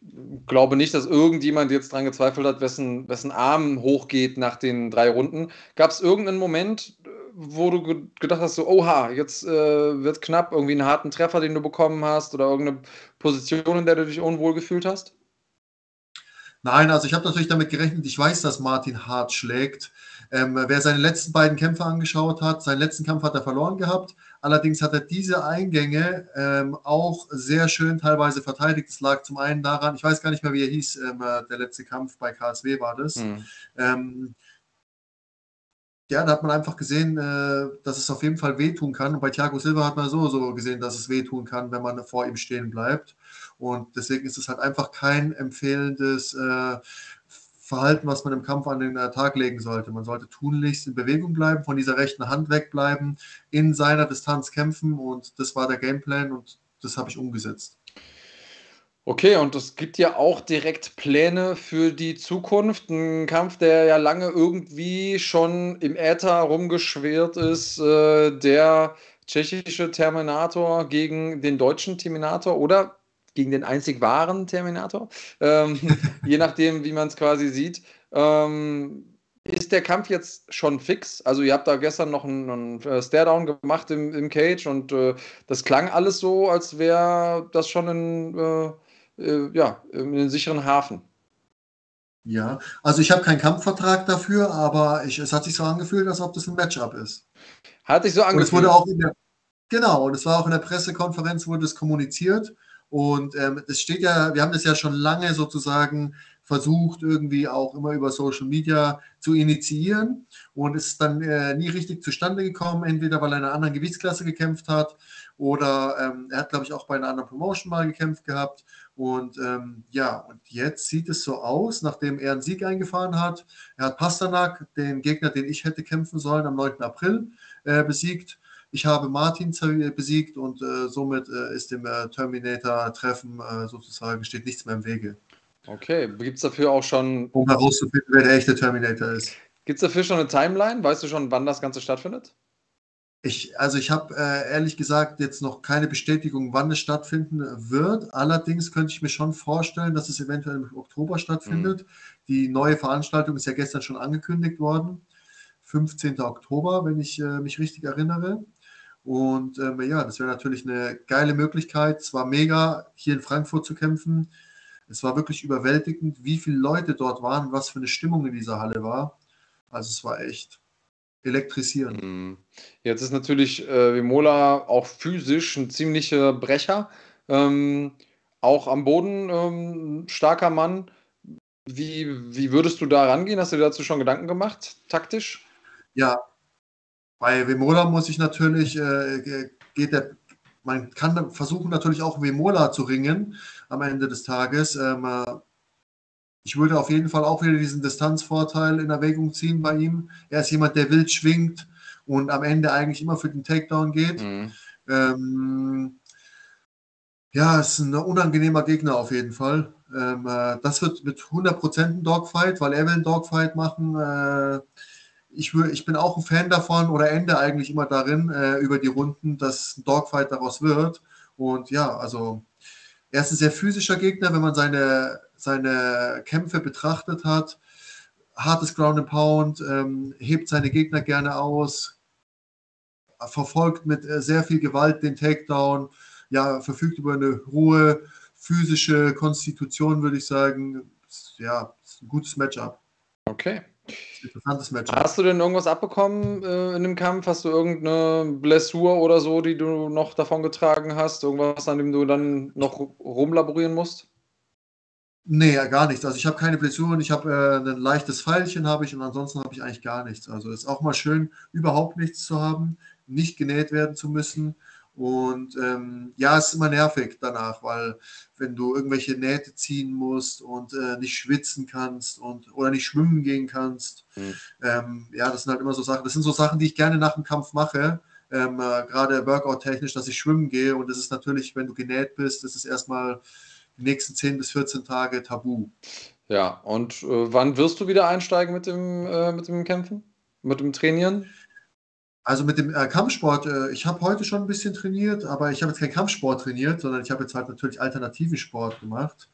glaube nicht, dass irgendjemand jetzt daran gezweifelt hat, wessen, wessen Arm hochgeht nach den drei Runden. Gab es irgendeinen Moment, wo du gedacht hast, so, oha, jetzt äh, wird knapp, irgendwie einen harten Treffer, den du bekommen hast oder irgendeine Position, in der du dich unwohl gefühlt hast? Nein, also ich habe natürlich damit gerechnet, ich weiß, dass Martin hart schlägt. Ähm, wer seine letzten beiden Kämpfe angeschaut hat, seinen letzten Kampf hat er verloren gehabt. Allerdings hat er diese Eingänge ähm, auch sehr schön teilweise verteidigt. Es lag zum einen daran, ich weiß gar nicht mehr, wie er hieß, ähm, äh, der letzte Kampf bei KSW war das. Mhm ja, da hat man einfach gesehen, äh, dass es auf jeden Fall wehtun kann. Und bei Thiago Silva hat man so so gesehen, dass es wehtun kann, wenn man vor ihm stehen bleibt. Und deswegen ist es halt einfach kein empfehlendes äh, Verhalten, was man im Kampf an den äh, Tag legen sollte. Man sollte tunlichst in Bewegung bleiben, von dieser rechten Hand wegbleiben, in seiner Distanz kämpfen. Und das war der Gameplan und das habe ich umgesetzt. Okay, und es gibt ja auch direkt Pläne für die Zukunft. Ein Kampf, der ja lange irgendwie schon im Äther rumgeschwirrt ist, äh, der tschechische Terminator gegen den deutschen Terminator oder gegen den einzig wahren Terminator, ähm, je nachdem, wie man es quasi sieht. Ähm, ist der Kampf jetzt schon fix? Also ihr habt da gestern noch einen, einen äh, Staredown gemacht im, im Cage und äh, das klang alles so, als wäre das schon in, äh, äh, ja, in den sicheren Hafen. Ja, also ich habe keinen Kampfvertrag dafür, aber ich, es hat sich so angefühlt, als ob das ein Matchup ist. Hat sich so angefühlt. Und es wurde auch in der, genau, und es war auch in der Pressekonferenz, wurde es kommuniziert. Und ähm, es steht ja, wir haben das ja schon lange sozusagen versucht, irgendwie auch immer über Social Media zu initiieren und ist dann äh, nie richtig zustande gekommen, entweder weil er in einer anderen Gewichtsklasse gekämpft hat oder ähm, er hat, glaube ich, auch bei einer anderen Promotion mal gekämpft gehabt. Und ähm, ja, und jetzt sieht es so aus, nachdem er einen Sieg eingefahren hat. Er hat Pasternak, den Gegner, den ich hätte kämpfen sollen, am 9. April äh, besiegt. Ich habe Martin besiegt und äh, somit äh, ist dem äh, Terminator-Treffen äh, sozusagen, steht nichts mehr im Wege. Okay, gibt es dafür auch schon. Um herauszufinden, wer der echte Terminator ist. Gibt es dafür schon eine Timeline? Weißt du schon, wann das Ganze stattfindet? Ich, also ich habe äh, ehrlich gesagt jetzt noch keine Bestätigung, wann es stattfinden wird. Allerdings könnte ich mir schon vorstellen, dass es eventuell im Oktober stattfindet. Mhm. Die neue Veranstaltung ist ja gestern schon angekündigt worden. 15. Oktober, wenn ich äh, mich richtig erinnere. Und ähm, ja, das wäre natürlich eine geile Möglichkeit. Es war mega, hier in Frankfurt zu kämpfen. Es war wirklich überwältigend, wie viele Leute dort waren, was für eine Stimmung in dieser Halle war. Also es war echt elektrisierend. Mhm. Jetzt ist natürlich äh, Vimola auch physisch ein ziemlicher Brecher. Ähm, auch am Boden ähm, starker Mann. Wie, wie würdest du da rangehen? Hast du dir dazu schon Gedanken gemacht, taktisch? Ja, bei Vemola muss ich natürlich, äh, geht der, man kann versuchen natürlich auch Vemola zu ringen am Ende des Tages. Ähm, äh, ich würde auf jeden Fall auch wieder diesen Distanzvorteil in Erwägung ziehen bei ihm. Er ist jemand, der wild schwingt und am Ende eigentlich immer für den Takedown geht. Mhm. Ähm, ja, ist ein unangenehmer Gegner auf jeden Fall. Ähm, äh, das wird mit 100% ein Dogfight, weil er will einen Dogfight machen. Äh, ich, ich bin auch ein Fan davon oder ende eigentlich immer darin äh, über die Runden, dass ein Dogfight daraus wird. Und ja, also er ist ein sehr physischer Gegner, wenn man seine, seine Kämpfe betrachtet hat. Hartes Ground and Pound, ähm, hebt seine Gegner gerne aus, verfolgt mit äh, sehr viel Gewalt den Takedown, ja, verfügt über eine hohe physische Konstitution, würde ich sagen. Ja, ein gutes Matchup. Okay. Interessantes Match. Hast du denn irgendwas abbekommen äh, in dem Kampf? Hast du irgendeine Blessur oder so, die du noch davon getragen hast? Irgendwas, an dem du dann noch rumlaborieren musst? Nee, gar nichts. Also ich habe keine Blessuren, ich habe äh, ein leichtes Pfeilchen habe ich und ansonsten habe ich eigentlich gar nichts. Also ist auch mal schön, überhaupt nichts zu haben, nicht genäht werden zu müssen und ähm, ja, es ist immer nervig danach, weil wenn du irgendwelche Nähte ziehen musst und äh, nicht schwitzen kannst und oder nicht schwimmen gehen kannst, mhm. ähm, ja, das sind halt immer so Sachen. Das sind so Sachen, die ich gerne nach dem Kampf mache, ähm, äh, gerade Workout-technisch, dass ich schwimmen gehe. Und das ist natürlich, wenn du genäht bist, das ist erstmal die nächsten 10 bis 14 Tage tabu. Ja, und äh, wann wirst du wieder einsteigen mit dem, äh, mit dem Kämpfen? Mit dem Trainieren? Also mit dem äh, Kampfsport, äh, ich habe heute schon ein bisschen trainiert, aber ich habe jetzt keinen Kampfsport trainiert, sondern ich habe jetzt halt natürlich alternativen Sport gemacht.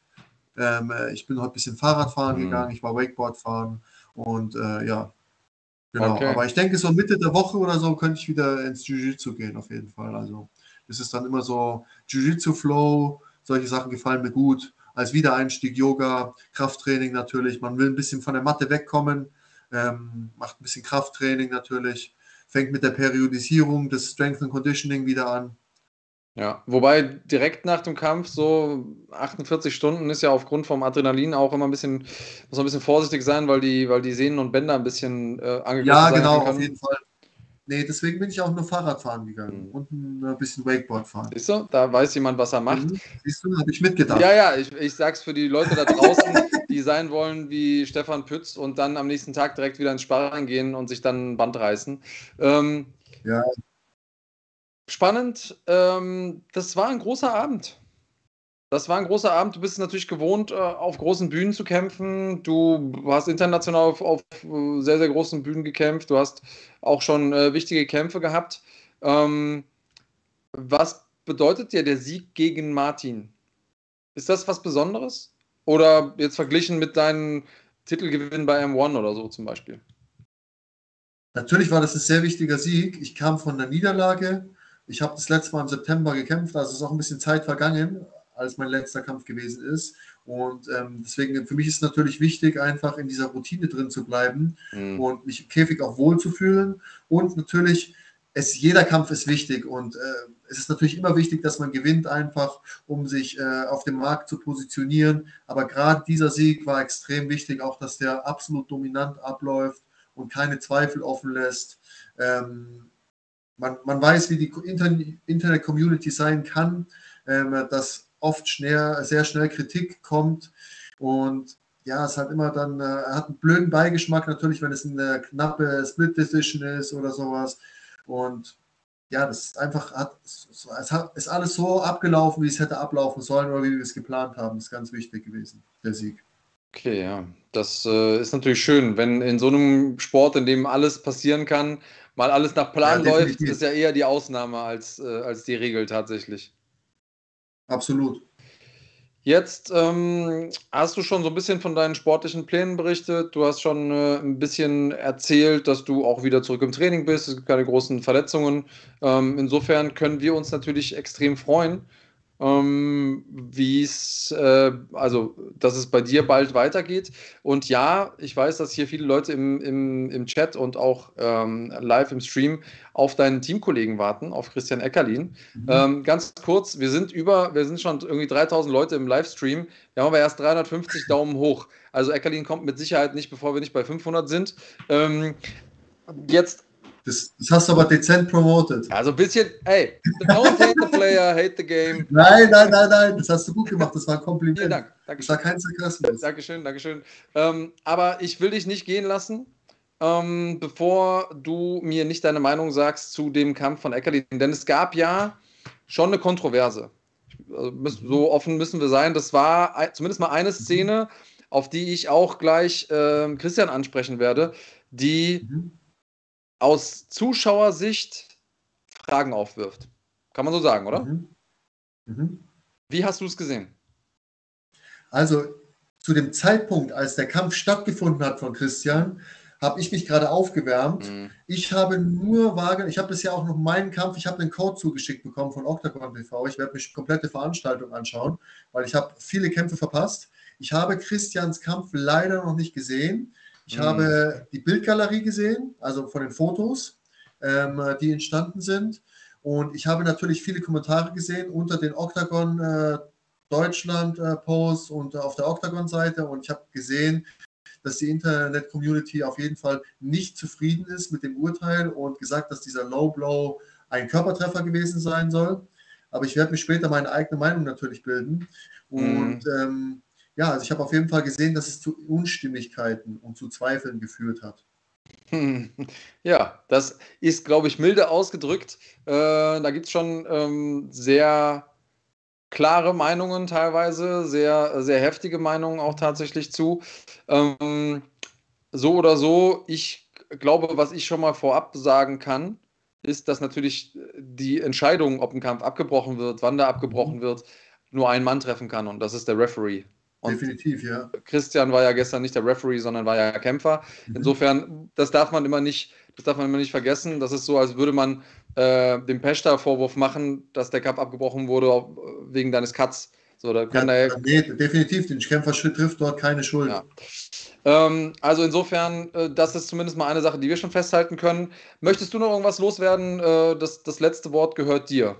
Ähm, äh, ich bin heute ein bisschen Fahrradfahren mhm. gegangen, ich war Wakeboard fahren und äh, ja, genau. Okay. Aber ich denke, so Mitte der Woche oder so könnte ich wieder ins Jiu-Jitsu gehen, auf jeden Fall. Also das ist dann immer so Jiu-Jitsu-Flow, solche Sachen gefallen mir gut. Als Wiedereinstieg Yoga, Krafttraining natürlich. Man will ein bisschen von der Matte wegkommen, ähm, macht ein bisschen Krafttraining natürlich fängt mit der Periodisierung des Strength and Conditioning wieder an. Ja, wobei direkt nach dem Kampf so 48 Stunden ist ja aufgrund vom Adrenalin auch immer ein bisschen, muss man ein bisschen vorsichtig sein, weil die, weil die Sehnen und Bänder ein bisschen äh, angegriffen genau, können. Ja, genau, auf jeden Fall. Nee, deswegen bin ich auch nur Fahrrad fahren gegangen mhm. und ein bisschen Wakeboard fahren. Siehst du, da weiß jemand, was er macht. Mhm. Siehst du, habe ich mitgedacht. Ja, ja, ich, ich sag's für die Leute da draußen, die sein wollen wie Stefan Pütz und dann am nächsten Tag direkt wieder ins Sparren gehen und sich dann ein Band reißen. Ähm, ja. Spannend. Ähm, das war ein großer Abend. Das war ein großer Abend. Du bist natürlich gewohnt, äh, auf großen Bühnen zu kämpfen. Du hast international auf, auf äh, sehr, sehr großen Bühnen gekämpft. Du hast auch schon äh, wichtige Kämpfe gehabt. Ähm, was bedeutet dir der Sieg gegen Martin? Ist das was Besonderes? Oder jetzt verglichen mit deinen Titelgewinn bei M1 oder so zum Beispiel? Natürlich war das ein sehr wichtiger Sieg. Ich kam von der Niederlage. Ich habe das letzte Mal im September gekämpft, also ist auch ein bisschen Zeit vergangen, als mein letzter Kampf gewesen ist. Und ähm, deswegen, für mich ist es natürlich wichtig, einfach in dieser Routine drin zu bleiben mhm. und mich im Käfig auch wohl zu fühlen. Und natürlich, es, jeder Kampf ist wichtig und äh, es ist natürlich immer wichtig, dass man gewinnt, einfach um sich äh, auf dem Markt zu positionieren. Aber gerade dieser Sieg war extrem wichtig, auch dass der absolut dominant abläuft und keine Zweifel offen lässt. Ähm, man, man weiß, wie die Internet-Community sein kann, ähm, dass oft schnell, sehr schnell Kritik kommt und ja, es hat immer dann, äh, hat einen blöden Beigeschmack natürlich, wenn es eine knappe Split Decision ist oder sowas und ja, das ist einfach, hat, es ist alles so abgelaufen, wie es hätte ablaufen sollen oder wie wir es geplant haben. Das ist ganz wichtig gewesen, der Sieg. Okay, ja. Das äh, ist natürlich schön, wenn in so einem Sport, in dem alles passieren kann, mal alles nach Plan ja, läuft, ist ja eher die Ausnahme als, äh, als die Regel tatsächlich. Absolut. Jetzt ähm, hast du schon so ein bisschen von deinen sportlichen Plänen berichtet. Du hast schon äh, ein bisschen erzählt, dass du auch wieder zurück im Training bist. Es gibt keine großen Verletzungen. Ähm, insofern können wir uns natürlich extrem freuen, ähm, wie es, äh, also, dass es bei dir bald weitergeht. Und ja, ich weiß, dass hier viele Leute im, im, im Chat und auch ähm, live im Stream auf deinen Teamkollegen warten, auf Christian Eckerlin. Mhm. Ähm, ganz kurz, wir sind über, wir sind schon irgendwie 3000 Leute im Livestream. Wir haben aber erst 350 Daumen hoch. Also Eckerlin kommt mit Sicherheit nicht, bevor wir nicht bei 500 sind. Ähm, jetzt das, das, hast du aber dezent promoted. Also ein bisschen, ey, don't hate the player, hate the game. Nein, nein, nein, nein, das hast du gut gemacht, das war ein Kompliment. Vielen Dank. Dankeschön. Das war kein Sarkasmus. Dankeschön, Dankeschön. Ähm, aber ich will dich nicht gehen lassen, ähm, bevor du mir nicht deine Meinung sagst zu dem Kampf von Eckerlin. Denn es gab ja schon eine Kontroverse. Also, so offen müssen wir sein. Das war zumindest mal eine Szene, auf die ich auch gleich äh, Christian ansprechen werde, die mhm aus Zuschauersicht Fragen aufwirft. Kann man so sagen, oder? Mhm. Mhm. Wie hast du es gesehen? Also zu dem Zeitpunkt, als der Kampf stattgefunden hat von Christian, habe ich mich gerade aufgewärmt. Mhm. Ich habe nur wahrgenommen, ich habe bisher auch noch meinen Kampf, ich habe einen Code zugeschickt bekommen von Octagon TV. Ich werde mich komplette Veranstaltung anschauen, weil ich habe viele Kämpfe verpasst. Ich habe Christians Kampf leider noch nicht gesehen. Ich mhm. habe die Bildgalerie gesehen, also von den Fotos, ähm, die entstanden sind. Und ich habe natürlich viele Kommentare gesehen unter den Octagon äh, Deutschland äh, Posts und äh, auf der Octagon-Seite. Und ich habe gesehen, dass die Internet-Community auf jeden Fall nicht zufrieden ist mit dem Urteil und gesagt, dass dieser Low Blow ein Körpertreffer gewesen sein soll. Aber ich werde mir später meine eigene Meinung natürlich bilden. Und mhm. ähm, ja, also ich habe auf jeden Fall gesehen, dass es zu Unstimmigkeiten und zu Zweifeln geführt hat. Ja, das ist, glaube ich, milde ausgedrückt. Äh, da gibt es schon ähm, sehr klare Meinungen teilweise, sehr, sehr heftige Meinungen auch tatsächlich zu. Ähm, so oder so, ich glaube, was ich schon mal vorab sagen kann, ist, dass natürlich die Entscheidung, ob ein Kampf abgebrochen wird, wann der abgebrochen mhm. wird, nur ein Mann treffen kann und das ist der Referee. Und Definitiv, ja. Christian war ja gestern nicht der Referee, sondern war ja Kämpfer. Mhm. Insofern, das darf man immer nicht, das darf man immer nicht vergessen. Das ist so, als würde man äh, dem Pechta Vorwurf machen, dass der Cup abgebrochen wurde wegen deines Cuts. So, da kann ja, der, nee, definitiv, den Kämpfer trifft dort keine Schuld. Ja. Ähm, also insofern, äh, das ist zumindest mal eine Sache, die wir schon festhalten können. Möchtest du noch irgendwas loswerden? Äh, das, das letzte Wort gehört dir.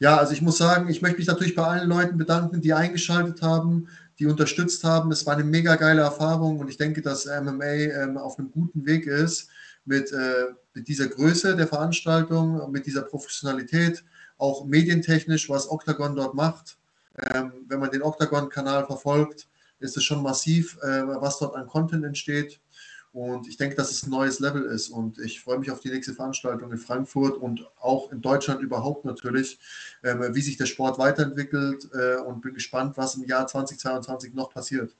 Ja, also ich muss sagen, ich möchte mich natürlich bei allen Leuten bedanken, die eingeschaltet haben, die unterstützt haben. Es war eine mega geile Erfahrung und ich denke, dass MMA ähm, auf einem guten Weg ist mit, äh, mit dieser Größe der Veranstaltung, mit dieser Professionalität, auch medientechnisch, was Octagon dort macht. Ähm, wenn man den Octagon-Kanal verfolgt, ist es schon massiv, äh, was dort an Content entsteht. Und ich denke, dass es ein neues Level ist. Und ich freue mich auf die nächste Veranstaltung in Frankfurt und auch in Deutschland überhaupt natürlich, ähm, wie sich der Sport weiterentwickelt äh, und bin gespannt, was im Jahr 2022 noch passiert.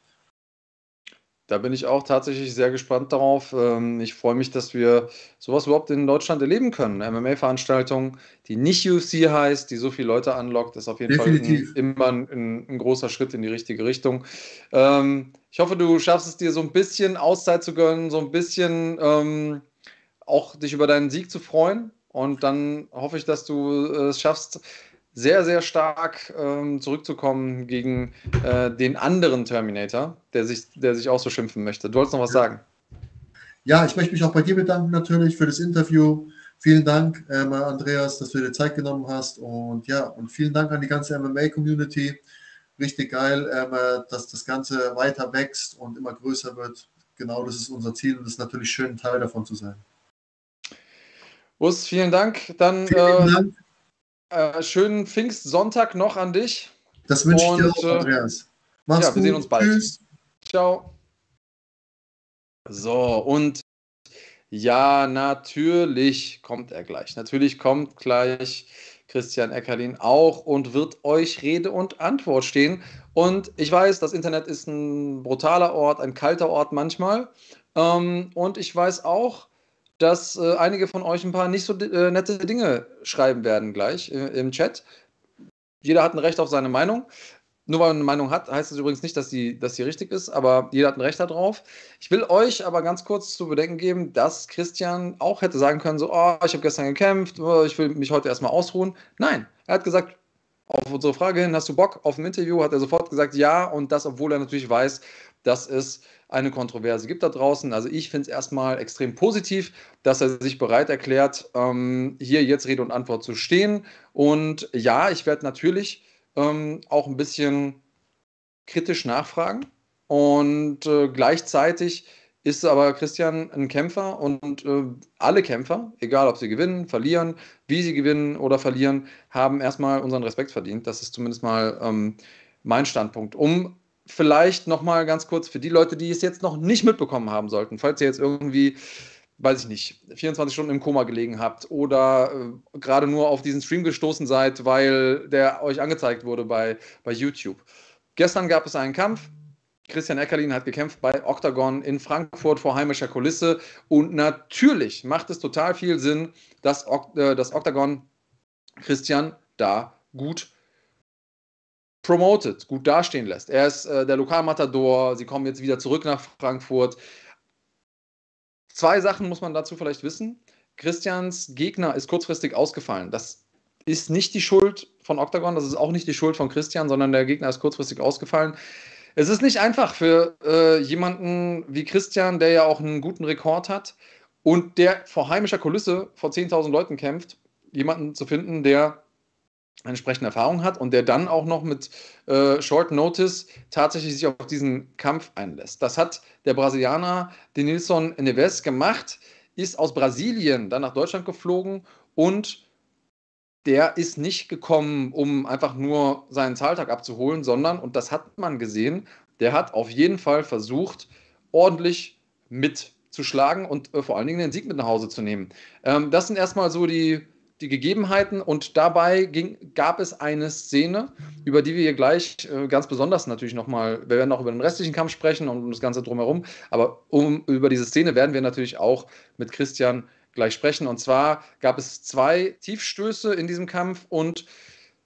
Da bin ich auch tatsächlich sehr gespannt darauf. Ähm, ich freue mich, dass wir sowas überhaupt in Deutschland erleben können. MMA-Veranstaltung, die nicht UFC heißt, die so viele Leute anlockt, ist auf jeden Definitiv. Fall ein, immer ein, ein, großer Schritt in die richtige Richtung. Ähm, ich hoffe, du schaffst es dir so ein bisschen Auszeit zu gönnen, so ein bisschen ähm, auch dich über deinen Sieg zu freuen. Und dann hoffe ich, dass du es schaffst, sehr, sehr stark ähm, zurückzukommen gegen äh, den anderen Terminator, der sich, der sich auch so schimpfen möchte. Du wolltest noch was sagen? Ja, ich möchte mich auch bei dir bedanken natürlich für das Interview. Vielen Dank, ähm, Andreas, dass du dir Zeit genommen hast. Und ja, und vielen Dank an die ganze MMA-Community. Richtig geil, ähm, dass das Ganze weiter wächst und immer größer wird. Genau das ist unser Ziel und es ist natürlich schön, Teil davon zu sein. Urs, vielen Dank. Dann vielen äh, Dank. Äh, schönen Pfingstsonntag noch an dich. Das wünsche ich dir auch, äh, Andreas. Mach's ja, wir gut. sehen uns bald. Tschüss. Ciao. So, und ja, natürlich kommt er gleich. Natürlich kommt gleich Christian Eckerlin auch und wird euch Rede und Antwort stehen. Und ich weiß, das Internet ist ein brutaler Ort, ein kalter Ort manchmal. Ähm, und ich weiß auch, dass äh, einige von euch ein paar nicht so äh, nette Dinge schreiben werden gleich äh, im Chat. Jeder hat ein Recht auf seine Meinung. Nur weil man eine Meinung hat, heißt das übrigens nicht, dass sie, dass sie richtig ist, aber jeder hat ein Recht darauf. Ich will euch aber ganz kurz zu bedenken geben, dass Christian auch hätte sagen können, so, oh, ich habe gestern gekämpft, oh, ich will mich heute erstmal ausruhen. Nein, er hat gesagt, auf unsere Frage hin, hast du Bock auf ein Interview? Hat er sofort gesagt, ja, und das, obwohl er natürlich weiß, dass es eine Kontroverse gibt da draußen. Also ich finde es erstmal extrem positiv, dass er sich bereit erklärt, ähm, hier jetzt Rede und Antwort zu stehen. Und ja, ich werde natürlich ähm, auch ein bisschen kritisch nachfragen. Und äh, gleichzeitig ist aber Christian ein Kämpfer und äh, alle Kämpfer, egal ob sie gewinnen, verlieren, wie sie gewinnen oder verlieren, haben erstmal unseren Respekt verdient. Das ist zumindest mal ähm, mein Standpunkt. Um vielleicht nochmal ganz kurz für die Leute, die es jetzt noch nicht mitbekommen haben sollten, falls ihr jetzt irgendwie, weiß ich nicht, 24 Stunden im Koma gelegen habt oder äh, gerade nur auf diesen Stream gestoßen seid, weil der euch angezeigt wurde bei, bei YouTube. Gestern gab es einen Kampf. Christian Eckerlin hat gekämpft bei Octagon in Frankfurt vor heimischer Kulisse. Und natürlich macht es total viel Sinn, dass, äh, das Octagon Christian da gut promoted, gut dastehen lässt. Er ist äh, der Lokalmatador, sie kommen jetzt wieder zurück nach Frankfurt. Zwei Sachen muss man dazu vielleicht wissen. Christians Gegner ist kurzfristig ausgefallen. Das ist nicht die Schuld von Octagon, das ist auch nicht die Schuld von Christian, sondern der Gegner ist kurzfristig ausgefallen. Es ist nicht einfach für äh, jemanden wie Christian, der ja auch einen guten Rekord hat und der vor heimischer Kulisse vor 10.000 Leuten kämpft, jemanden zu finden, der entsprechende Erfahrung hat und der dann auch noch mit äh, Short Notice tatsächlich sich auf diesen Kampf einlässt. Das hat der Brasilianer Denilson Neves gemacht, ist aus Brasilien dann nach Deutschland geflogen und der ist nicht gekommen, um einfach nur seinen Zahltag abzuholen, sondern, und das hat man gesehen, der hat auf jeden Fall versucht, ordentlich mitzuschlagen und äh, vor allen Dingen den Sieg mit nach Hause zu nehmen. Ähm, das sind erstmal so die die Gegebenheiten und dabei ging, gab es eine Szene, über die wir hier gleich äh, ganz besonders natürlich nochmal, wir werden auch über den restlichen Kampf sprechen und das Ganze drumherum, aber um, über diese Szene werden wir natürlich auch mit Christian gleich sprechen. Und zwar gab es zwei Tiefstöße in diesem Kampf und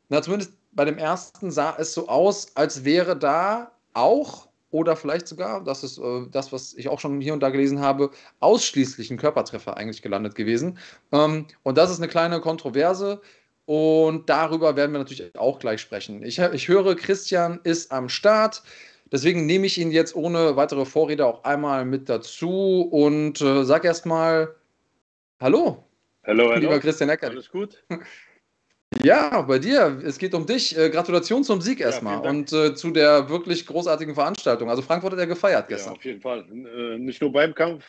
na, zumindest bei dem ersten sah es so aus, als wäre da auch oder vielleicht sogar, das ist äh, das, was ich auch schon hier und da gelesen habe, ausschließlich ein Körpertreffer eigentlich gelandet gewesen. Ähm, und das ist eine kleine Kontroverse. Und darüber werden wir natürlich auch gleich sprechen. Ich, ich höre, Christian ist am Start. Deswegen nehme ich ihn jetzt ohne weitere Vorrede auch einmal mit dazu und äh, sag erstmal Hallo. Hallo, hallo. Lieber Christian Ecker. Alles gut? Ja, bei dir. Es geht um dich. Äh, Gratulation zum Sieg erstmal ja, und äh, zu der wirklich großartigen Veranstaltung. Also Frankfurt hat ja gefeiert gestern. Ja, auf jeden Fall. Äh, nicht nur beim Kampf,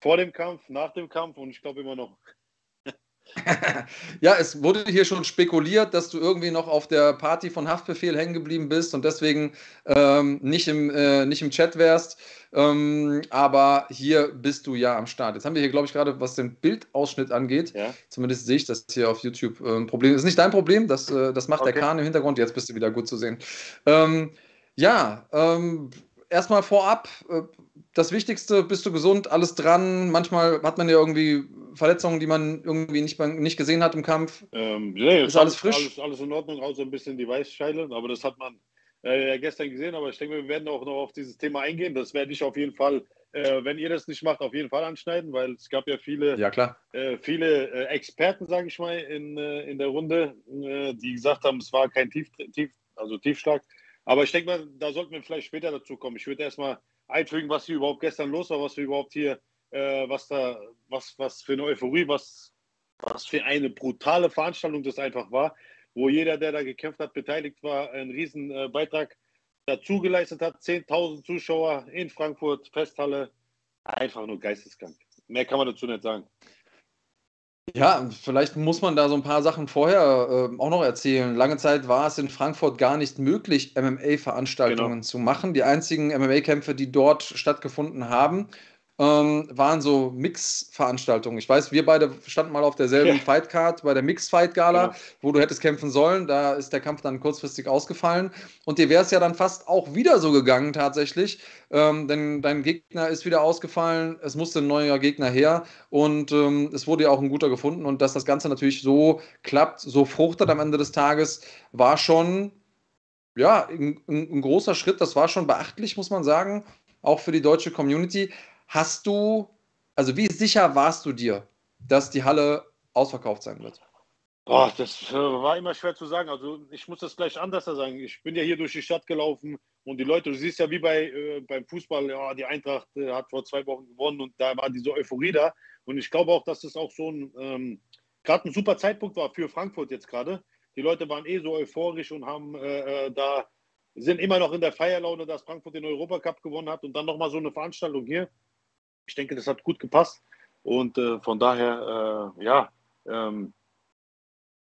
vor dem Kampf, nach dem Kampf und ich glaube immer noch. ja, es wurde hier schon spekuliert, dass du irgendwie noch auf der Party von Haftbefehl hängen geblieben bist und deswegen ähm, nicht, im, äh, nicht im Chat wärst. Ähm, aber hier bist du ja am Start. Jetzt haben wir hier, glaube ich, gerade, was den Bildausschnitt angeht, ja. zumindest sehe ich das hier auf YouTube äh, ein Problem. Das ist nicht dein Problem, das, äh, das macht okay. der Kahn im Hintergrund. Jetzt bist du wieder gut zu sehen. Ähm, ja, ähm, erstmal vorab, äh, das Wichtigste, bist du gesund, alles dran. Manchmal hat man ja irgendwie Verletzungen, die man irgendwie nicht, nicht gesehen hat im Kampf. Ähm, nee, ist alles frisch? Alles, alles in Ordnung, außer ein bisschen die Weißscheide, aber das hat man äh, gestern gesehen. Aber ich denke, wir werden auch noch auf dieses Thema eingehen. Das werde ich auf jeden Fall, äh, wenn ihr das nicht macht, auf jeden Fall anschneiden, weil es gab ja viele, ja, klar. Äh, viele äh, Experten, sage ich mal, in, äh, in der Runde, die gesagt haben, es war kein Tief, Tief, also Tiefschlag. Aber ich denke mal, da sollten wir vielleicht später dazu kommen. Ich würde erstmal einfügen, was hier überhaupt gestern los war, was wir überhaupt hier, äh, was da, was, was für eine Euphorie, was, was für eine brutale Veranstaltung das einfach war, wo jeder, der da gekämpft hat, beteiligt war, einen riesen äh, Beitrag dazu geleistet hat. 10.000 Zuschauer in Frankfurt, Festhalle, einfach nur geisteskrank. Mehr kann man dazu nicht sagen. Ja, vielleicht muss man da so ein paar Sachen vorher äh, auch noch erzählen. Lange Zeit war es in Frankfurt gar nicht möglich, MMA-Veranstaltungen genau. zu machen. Die einzigen MMA-Kämpfe, die dort stattgefunden haben, ähm, waren so Mix-Veranstaltungen. Ich weiß, wir beide standen mal auf derselben ja. Fightcard bei der Mix-Fight-Gala, ja. wo du hättest kämpfen sollen. Da ist der Kampf dann kurzfristig ausgefallen. Und dir wäre es ja dann fast auch wieder so gegangen, tatsächlich. Ähm, denn dein Gegner ist wieder ausgefallen. Es musste ein neuer Gegner her. Und ähm, es wurde ja auch ein guter gefunden. Und dass das Ganze natürlich so klappt, so fruchtet am Ende des Tages, war schon. Ja, ein, ein großer Schritt, das war schon beachtlich, muss man sagen, auch für die deutsche Community. Hast du, also wie sicher warst du dir, dass die Halle ausverkauft sein wird? Boah, das äh, war immer schwer zu sagen. Also ich muss das gleich anders sagen. Ich bin ja hier durch die Stadt gelaufen und die Leute, du siehst ja wie bei, äh, beim Fußball, ja, die Eintracht äh, hat vor zwei Wochen gewonnen und da war diese Euphorie da. Und ich glaube auch, dass das auch so ein, ähm, gerade ein super Zeitpunkt war für Frankfurt jetzt gerade. Die Leute waren eh so euphorisch und haben äh, äh da, sind immer noch in der Feierlaune, dass Frankfurt den Europacup gewonnen hat und dann nochmal so eine Veranstaltung hier ich denke, das hat gut gepasst. Und äh, von daher, äh, ja, ähm,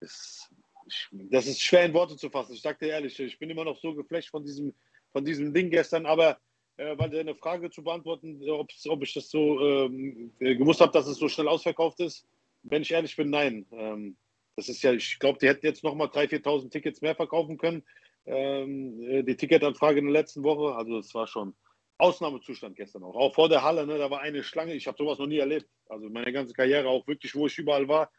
ist, ich, das ist schwer in Worte zu fassen. Ich sage dir ehrlich, ich bin immer noch so geflasht von diesem, von diesem Ding gestern. Aber äh, weil eine Frage zu beantworten, ob ich das so ähm, gewusst habe, dass es so schnell ausverkauft ist, wenn ich ehrlich bin, nein. Ähm, das ist ja, ich glaube, die hätten jetzt nochmal 3.000, 4.000 Tickets mehr verkaufen können. Ähm, äh, die Ticketanfrage in der letzten Woche, also es war schon Ausnahmezustand gestern auch. Auch vor der Halle, ne, da war eine Schlange. Ich habe sowas noch nie erlebt. Also meine ganze Karriere, auch wirklich, wo ich überall war,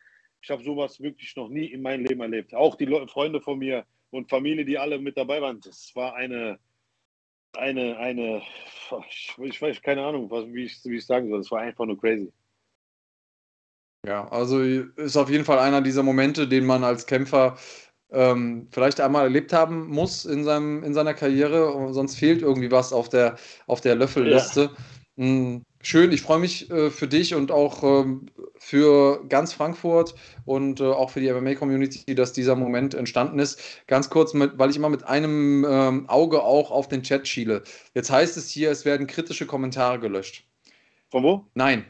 ich habe sowas wirklich noch nie in meinem Leben erlebt. Auch die Leute, Freunde von mir und Familie, die alle mit dabei waren, das war eine, eine, eine, ich, ich weiß keine Ahnung, was, wie, ich, ich sagen soll. Das war einfach nur crazy. Ja, also ist auf jeden Fall einer dieser Momente, den man als Kämpfer ähm, vielleicht einmal erlebt haben muss in, seinem, in seiner Karriere, sonst fehlt irgendwie was auf der, auf der Löffelliste. Ja. Mhm. Schön, ich freue mich äh, für dich und auch ähm, für ganz Frankfurt und äh, auch für die MMA-Community, dass dieser Moment entstanden ist. Ganz kurz, mit, weil ich immer mit einem ähm, Auge auch auf den Chat schiele. Jetzt heißt es hier, es werden kritische Kommentare gelöscht. Von wo? Nein,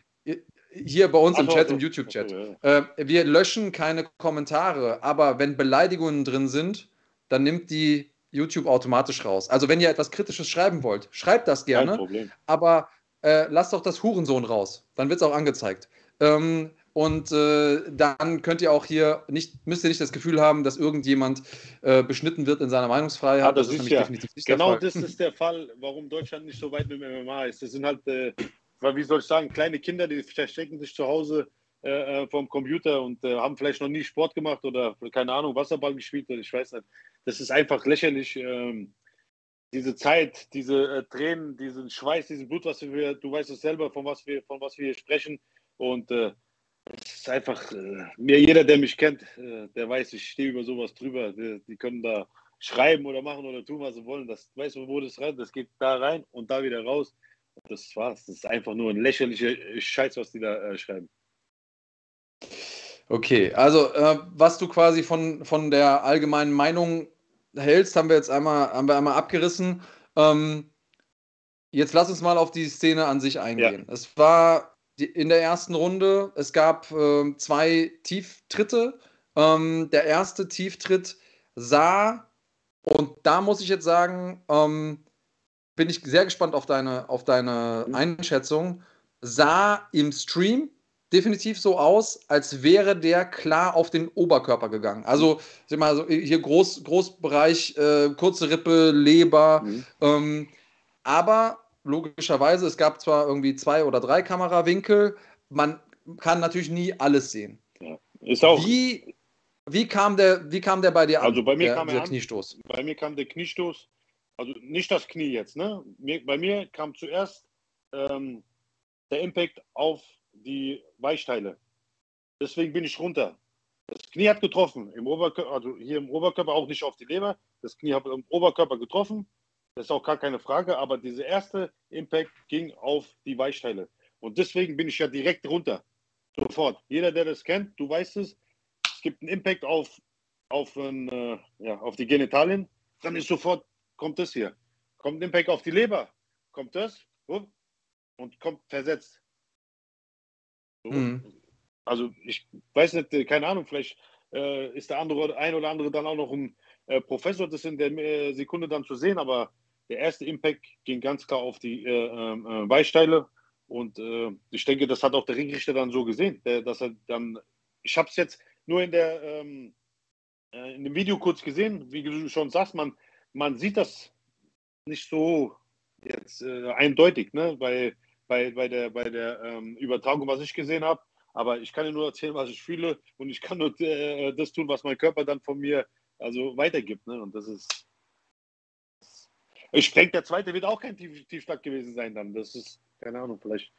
hier bei uns im Chat, im YouTube-Chat. Äh, wir löschen keine Kommentare, aber wenn Beleidigungen drin sind, dann nimmt die YouTube automatisch raus. Also wenn ihr etwas Kritisches schreiben wollt, schreibt das gerne. Aber äh, lasst doch das Hurensohn raus. Dann wird es auch angezeigt. Ähm, und äh, dann könnt ihr auch hier nicht, müsst ihr nicht das Gefühl haben, dass irgendjemand äh, beschnitten wird in seiner Meinungsfreiheit. Ah, das, das, ist, ja genau das ist der Fall, warum Deutschland nicht so weit mit dem MMA ist. Das sind halt äh, weil, wie soll ich sagen, kleine Kinder, die verstecken sich zu Hause äh, äh, vom Computer und äh, haben vielleicht noch nie Sport gemacht oder, keine Ahnung, Wasserball gespielt oder ich weiß nicht. Das ist einfach lächerlich. Ähm, diese Zeit, diese äh, Tränen, diesen Schweiß, diesen Blut, was wir, du weißt es selber, von was wir, von was wir hier sprechen. Und äh, es ist einfach, äh, mir jeder, der mich kennt, der weiß, ich stehe über sowas drüber. Die, die, können da schreiben oder machen oder tun, was sie wollen. Das weißt du, wo das rein, das geht da rein und da wieder raus. Das war's. Das ist einfach nur ein lächerlicher Scheiß, was die da äh, schreiben. Okay, also äh, was du quasi von, von der allgemeinen Meinung hältst, haben wir jetzt einmal, haben wir einmal abgerissen. Ähm, jetzt lass uns mal auf die Szene an sich eingehen. Ja. Es war die, in der ersten Runde. Es gab äh, zwei Tieftritte. Ähm, der erste Tieftritt sah, und da muss ich jetzt sagen, ähm, bin ich sehr gespannt auf deine, auf deine Mhm. Einschätzung, sah im Stream definitiv so aus, als wäre der klar auf den Oberkörper gegangen. Also, sag mal, so hier Groß, Großbereich, äh, kurze Rippe, Leber, Mhm. ähm, aber logischerweise, es gab zwar irgendwie zwei oder drei Kamerawinkel, man kann natürlich nie alles sehen. Ist auch, Wie, wie, kam, der, wie kam der bei dir an? Also bei mir der, kam er der an. Kniestoß. bei mir kam der Kniestoß, also nicht das Knie jetzt, ne? Bei mir kam zuerst ähm, der Impact auf die Weichteile. Deswegen bin ich runter. Das Knie hat getroffen, im Oberkörper, also hier im Oberkörper auch nicht auf die Leber. Das Knie hat im Oberkörper getroffen. Das ist auch gar keine Frage, aber dieser erste Impact ging auf die Weichteile. Und deswegen bin ich ja direkt runter. Sofort. Jeder, der das kennt, du weißt es, es gibt einen Impact auf, auf, ein, äh, ja, auf die Genitalien, dann ist sofort, kommt das hier. Kommt ein Impact auf die Leber, kommt das und kommt versetzt. So. Mhm. Also ich weiß nicht, äh, keine Ahnung, vielleicht äh, ist der andere, ein oder andere dann auch noch ein äh, Professor, das in der äh, Sekunde dann zu sehen, aber der erste Impact ging ganz klar auf die äh, ähm, äh, Weichteile und ich denke, das hat auch der Ringrichter dann so gesehen, dass er dann, ich habe es jetzt nur in der ähm, äh, in dem Video kurz gesehen, wie du schon sagst, man, man sieht das nicht so jetzt äh, eindeutig, ne? bei, bei, bei der, bei der ähm, Übertragung, was ich gesehen habe. Aber ich kann dir nur erzählen, was ich fühle und ich kann nur äh, das tun, was mein Körper dann von mir also weitergibt. Ne? Und das ist. Ich denke, der zweite wird auch kein Tief, Tiefschlag gewesen sein dann. Das ist, keine Ahnung, vielleicht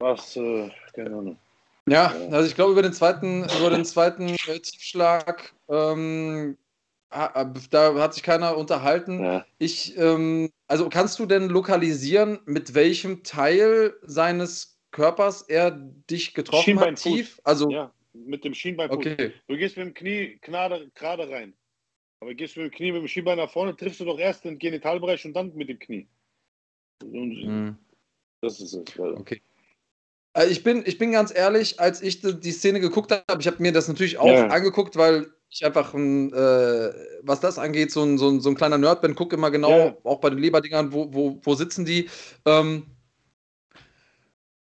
war es, äh, keine Ahnung. Ja, also ich glaube, über den zweiten, über den zweiten äh, Tiefschlag, ähm, da hat sich keiner unterhalten. Ja. Ich, ähm, also kannst du denn lokalisieren, mit welchem Teil seines Körpers er dich getroffen hat, Schienbeinfuß. tief? Also, ja, mit dem Schienbeinfuß. okay. Du gehst mit dem Knie gerade, gerade rein. Aber gehst mit dem Knie, mit dem Schienbein nach vorne, triffst du doch erst den Genitalbereich und dann mit dem Knie. Hm. das ist es. Also. Okay. Also ich bin, ich bin ganz ehrlich, als ich die, die Szene geguckt habe, ich habe mir das natürlich auch Ja. angeguckt, weil ich einfach, ein, äh, was das angeht, so ein, so ein, so ein kleiner Nerd bin, gucke immer genau, Ja. auch bei den Leberdingern, wo, wo, wo sitzen die. Ähm,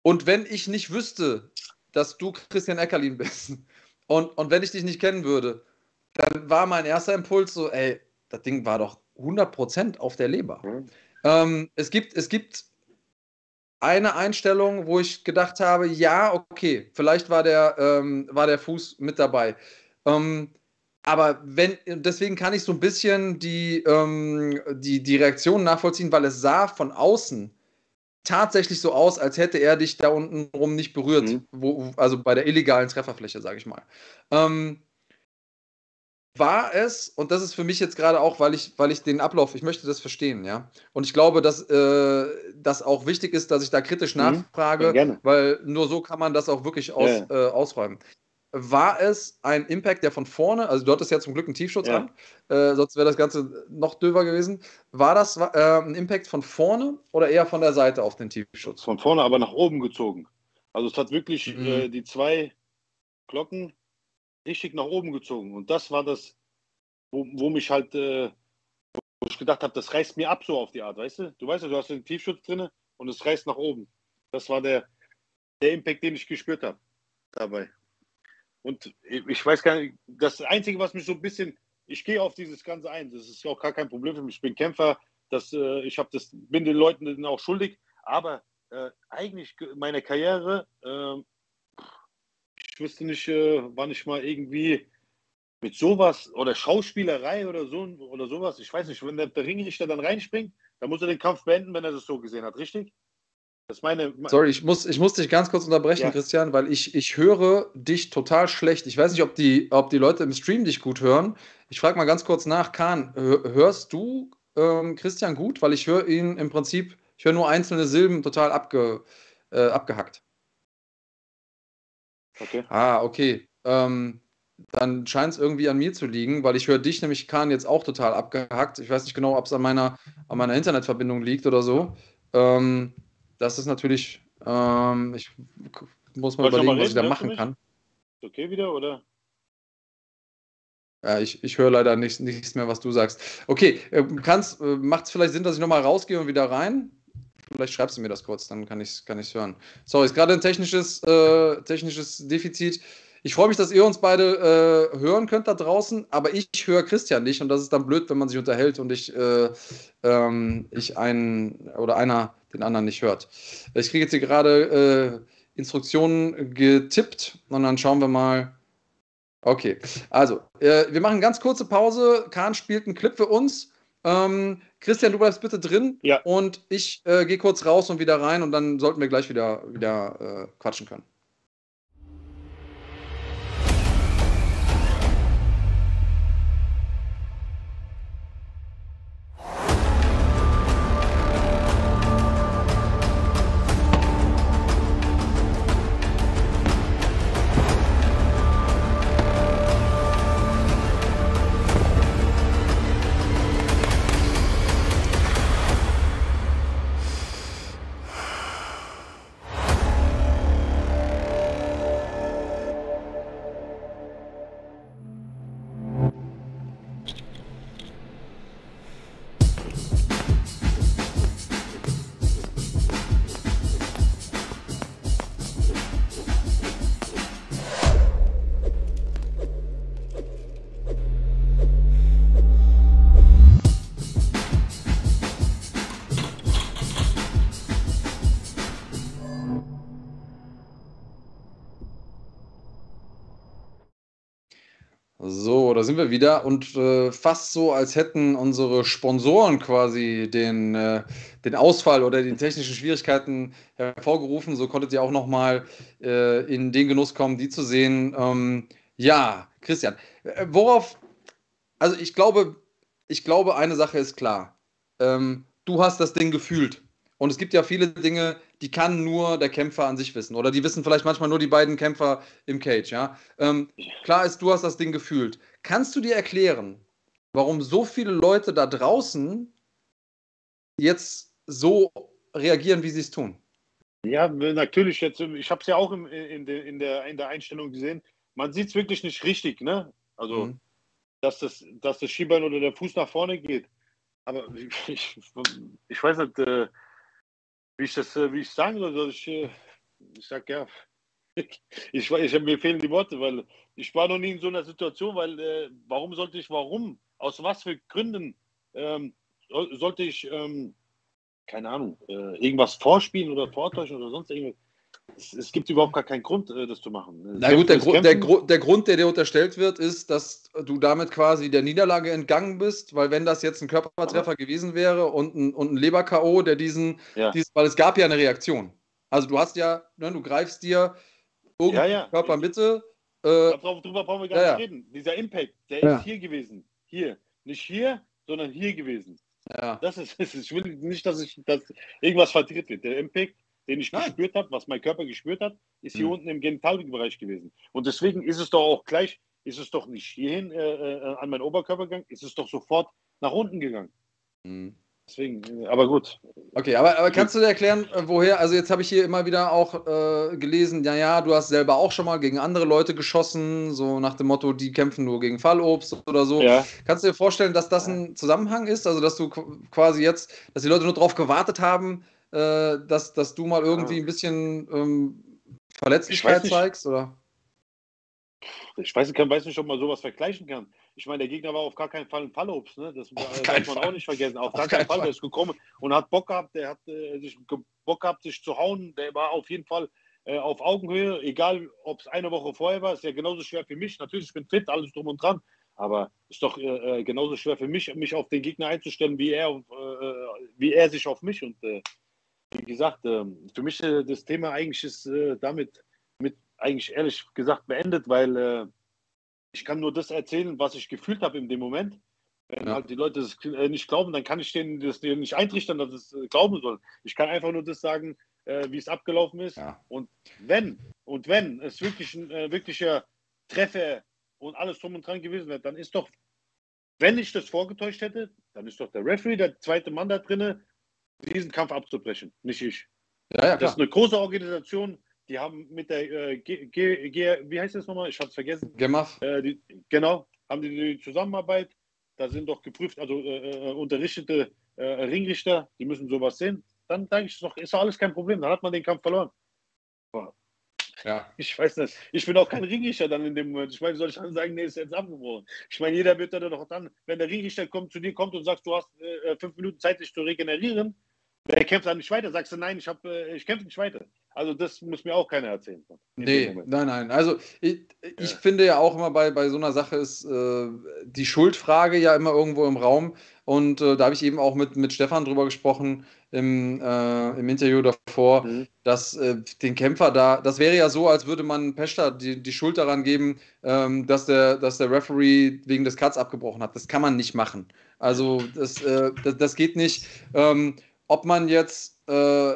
und wenn ich nicht wüsste, dass du Christian Eckerlin bist und, und wenn ich dich nicht kennen würde, dann war mein erster Impuls so, ey, das Ding war doch 100% auf der Leber. Mhm. Ähm, es, gibt, es gibt eine Einstellung, wo ich gedacht habe, ja, okay, vielleicht war der, ähm, war der Fuß mit dabei. Ähm, aber wenn, deswegen kann ich so ein bisschen die, ähm, die, die Reaktion nachvollziehen, weil es sah von außen tatsächlich so aus, als hätte er dich da unten rum nicht berührt. Mhm. Wo, also bei der illegalen Trefferfläche, sage ich mal. Ähm, war es, und das ist für mich jetzt gerade auch, weil ich, weil ich den Ablauf, ich möchte das verstehen, ja. Und ich glaube, dass äh, das auch wichtig ist, dass ich da kritisch Mhm. nachfrage, weil nur so kann man das auch wirklich aus, Ja, Äh, ausräumen. War es ein Impact, der von vorne, also du hattest ja zum Glück einen Tiefschutz Ja. an, äh, sonst wäre das Ganze noch döver gewesen. War das äh, ein Impact von vorne oder eher von der Seite auf den Tiefschutz? Von vorne aber nach oben gezogen. Also es hat wirklich Mhm. äh, die zwei Glocken richtig nach oben gezogen. Und das war das, wo, wo mich halt, äh, wo ich gedacht habe, das reißt mir ab so auf die Art, weißt du? Du weißt ja, du hast den Tiefschutz drin und es reißt nach oben. Das war der, der Impact, den ich gespürt habe dabei. Und ich weiß gar nicht, das Einzige, was mich so ein bisschen, ich gehe auf dieses Ganze ein, das ist auch gar kein Problem für mich. Ich bin Kämpfer, das, äh, ich das, bin den Leuten dann auch schuldig, aber äh, eigentlich ge- meine Karriere, äh, ich wüsste nicht, äh, wann ich mal irgendwie mit sowas oder Schauspielerei oder so oder sowas, ich weiß nicht, wenn der Ringrichter dann reinspringt, dann muss er den Kampf beenden, wenn er das so gesehen hat, richtig? Meine. Sorry, ich muss, ich muss dich ganz kurz unterbrechen, Ja. Christian, weil ich, ich höre dich total schlecht. Ich weiß nicht, ob die, ob die Leute im Stream dich gut hören. Ich frage mal ganz kurz nach, Kahn, hör- hörst du ähm, Christian gut? Weil ich höre ihn im Prinzip, ich höre nur einzelne Silben total abge, äh, abgehackt. Okay. Ah, okay. Ähm, dann scheint es irgendwie an mir zu liegen, weil ich höre dich nämlich, Kahn, jetzt auch total abgehackt. Ich weiß nicht genau, ob es an meiner, an meiner Internetverbindung liegt oder so. Ähm, das ist natürlich Ähm, ich muss mal noch überlegen, mal was ich da machen kann. Ist okay wieder, oder? Ja, ich, ich höre leider nichts, nichts mehr, was du sagst. Okay, äh, kannst, äh, macht es vielleicht Sinn, dass ich nochmal rausgehe und wieder rein? Vielleicht schreibst du mir das kurz, dann kann ich es kann ich's hören. Sorry, ist gerade ein technisches, äh, technisches Defizit. Ich freue mich, dass ihr uns beide äh, hören könnt da draußen, aber ich höre Christian nicht und das ist dann blöd, wenn man sich unterhält und ich, äh, ähm, ich einen oder einer den anderen nicht hört. Ich kriege jetzt hier gerade äh, Instruktionen getippt und dann schauen wir mal. Okay, also äh, wir machen ganz kurze Pause. Kahn spielt einen Clip für uns. Ähm, Christian, du bleibst bitte drin Ja. und ich äh, gehe kurz raus und wieder rein und dann sollten wir gleich wieder, wieder äh, quatschen können. Da sind wir wieder und äh, fast so, als hätten unsere Sponsoren quasi den, äh, den Ausfall oder die technischen Schwierigkeiten hervorgerufen. So konntet ihr auch nochmal äh, in den Genuss kommen, die zu sehen. Ähm, ja, Christian, äh, worauf, also ich glaube, ich glaube, eine Sache ist klar. Ähm, du hast das Ding gefühlt. Und es gibt ja viele Dinge, die kann nur der Kämpfer an sich wissen. Oder die wissen vielleicht manchmal nur die beiden Kämpfer im Cage, ja. Ähm, klar ist, du hast das Ding gefühlt. Kannst du dir erklären, warum so viele Leute da draußen jetzt so reagieren, wie sie es tun? Ja, natürlich. Jetzt, ich habe es ja auch im, in, der, in, der, in der Einstellung gesehen. Man sieht es wirklich nicht richtig, ne? Also, Mhm. dass, das, dass das Skibein oder der Fuß nach vorne geht. Aber ich, ich weiß nicht, äh, wie ich das, äh, wie ich sagen soll. Also Ich, äh, ich sag ja, ich, ich, ich, mir fehlen die Worte, weil ich war noch nie in so einer Situation, weil äh, warum sollte ich, warum, aus was für Gründen ähm, soll- sollte ich, ähm, keine Ahnung, äh, irgendwas vorspielen oder vortäuschen oder sonst irgendwas. Es, es gibt überhaupt gar keinen Grund, äh, das zu machen. Na gut, der, Grund, der. Gru- der Grund, der dir unterstellt wird, ist, dass du damit quasi der Niederlage entgangen bist, weil wenn das jetzt ein Körpertreffer gewesen wäre und ein, und ein Leber-K.O., der diesen, Ja. dies- weil es gab ja eine Reaktion. Also du hast ja, ne, du greifst dir irgendwie Ja, ja. Körpermitte. Äh, Darauf, drüber brauchen wir gar Ja, nicht reden. Dieser Impact, der Ja. ist hier gewesen. Hier. Nicht hier, sondern hier gewesen. ja. Das ist es. Ich will nicht, dass, ich, dass irgendwas verdreht wird. Der Impact, den ich Nein. gespürt habe, was mein Körper gespürt hat, ist hier Mhm. unten im Genitalbereich gewesen. Und deswegen ist es doch auch gleich, ist es doch nicht hierhin äh, äh, an meinen Oberkörper gegangen, ist es doch sofort nach unten gegangen. Mhm. Deswegen, aber gut. Okay, aber, aber kannst du dir erklären, äh, woher, also jetzt habe ich hier immer wieder auch äh, gelesen, ja, ja, du hast selber auch schon mal gegen andere Leute geschossen, so nach dem Motto, die kämpfen nur gegen Fallobst oder so. Ja. Kannst du dir vorstellen, dass das ein Zusammenhang ist? Also, dass du qu- quasi jetzt, dass die Leute nur darauf gewartet haben, äh, dass, dass du mal irgendwie ein bisschen ähm, Verletzlichkeit zeigst? Oder? Ich weiß, nicht, weiß nicht, ob man sowas vergleichen kann. Ich meine, der Gegner war auf gar keinen Fall ein Fallobst. Ne? Das äh, darf man Fall. auch nicht vergessen. Auf, Auf gar keinen Fall. Fall. Der ist gekommen und hat Bock gehabt. Der hat äh, sich Bock gehabt, sich zu hauen. Der war auf jeden Fall äh, auf Augenhöhe. Egal, ob es eine Woche vorher war, ist ja genauso schwer für mich. Natürlich, ich bin fit, alles drum und dran. Aber ist doch äh, äh, genauso schwer für mich, mich auf den Gegner einzustellen, wie er, auf, äh, wie er sich auf mich. Und äh, wie gesagt, äh, für mich äh, das Thema eigentlich ist äh, damit mit eigentlich ehrlich gesagt beendet, weil äh, ich kann nur das erzählen, was ich gefühlt habe in dem Moment. Wenn Ja. halt die Leute das äh, nicht glauben, dann kann ich denen das nicht eintrichtern, dass es äh, glauben sollen. Ich kann einfach nur das sagen, äh, wie es abgelaufen ist. Ja. Und wenn, und wenn es wirklich ein wirklicher Treffer und alles drum und dran gewesen wäre, dann ist doch, wenn ich das vorgetäuscht hätte, dann ist doch der Referee, der zweite Mann da drinne, diesen Kampf abzubrechen, nicht ich. Ja, ja, Das ist eine große Organisation. Die haben mit der äh, G, G, G, wie heißt das nochmal? Ich habe es vergessen. Gemaf. Äh, die, genau, haben die die Zusammenarbeit. Da sind doch geprüft, also äh, äh, unterrichtete äh, Ringrichter, die müssen sowas sehen. Dann denke ich, ist doch, ist doch alles kein Problem. Dann hat man den Kampf verloren. Ja. Ich weiß nicht. Ich bin auch kein Ringrichter dann in dem Moment. Ich meine, soll ich dann sagen, nee, ist jetzt abgebrochen. Ich meine, jeder wird dann doch dann, wenn der Ringrichter kommt, zu dir kommt und sagt, du hast äh, fünf Minuten Zeit, dich zu regenerieren, der kämpft dann nicht weiter. Sagst du, nein, ich, hab, äh, ich kämpfe nicht weiter. Also das muss mir auch keiner erzählen. Nee, nein, nein. Also ich, ich Ja. finde ja auch immer bei, bei so einer Sache ist äh, die Schuldfrage ja immer irgendwo im Raum. Und äh, da habe ich eben auch mit, mit Stefan drüber gesprochen im, äh, im Interview davor, Mhm. dass äh, den Kämpfer da, das wäre ja so, als würde man Peshta die, die Schuld daran geben, ähm, dass, der, dass der Referee wegen des Cuts abgebrochen hat. Das kann man nicht machen. Also das, äh, das, das geht nicht. Ähm, ob man jetzt, äh,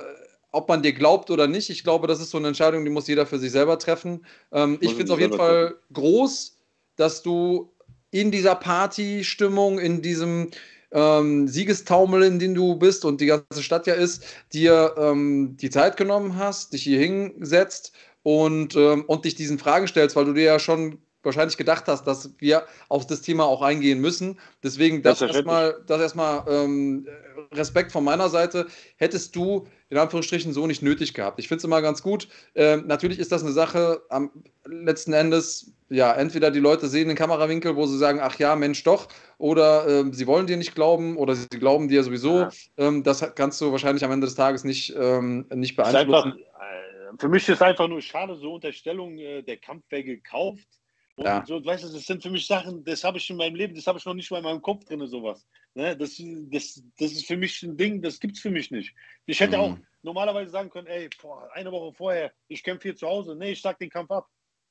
ob man dir glaubt oder nicht, ich glaube, das ist so eine Entscheidung, die muss jeder für sich selber treffen. Ähm, ich finde es auf jeden Fall groß, dass du in dieser Partystimmung, in diesem ähm, Siegestaumel, in dem du bist und die ganze Stadt ja ist, dir ähm, die Zeit genommen hast, dich hier hinsetzt und, ähm, und dich diesen Fragen stellst, weil du dir ja schon wahrscheinlich gedacht hast, dass wir auf das Thema auch eingehen müssen. Deswegen das erstmal das erstmal ähm, Respekt von meiner Seite. Hättest du in Anführungsstrichen so nicht nötig gehabt. Ich finde es immer ganz gut. Ähm, natürlich ist das eine Sache am letzten Endes, ja, entweder die Leute sehen den Kamerawinkel, wo sie sagen, ach ja, Mensch doch, oder ähm, sie wollen dir nicht glauben oder sie glauben dir sowieso. Ja. Ähm, das kannst du wahrscheinlich am Ende des Tages nicht, ähm, nicht ist einfach, beeinflussen. äh, für mich ist einfach nur schade, so Unterstellung, äh, der Kampf wäre gekauft. Und Ja. so, weißt du, das sind für mich Sachen, das habe ich in meinem Leben, das habe ich noch nicht mal in meinem Kopf drin, sowas. Ne? Das, das, das ist für mich ein Ding, das gibt es für mich nicht. Ich hätte Mhm. auch normalerweise sagen können, ey, boah, eine Woche vorher, ich kämpfe hier zu Hause. Nee, ich sag den Kampf ab.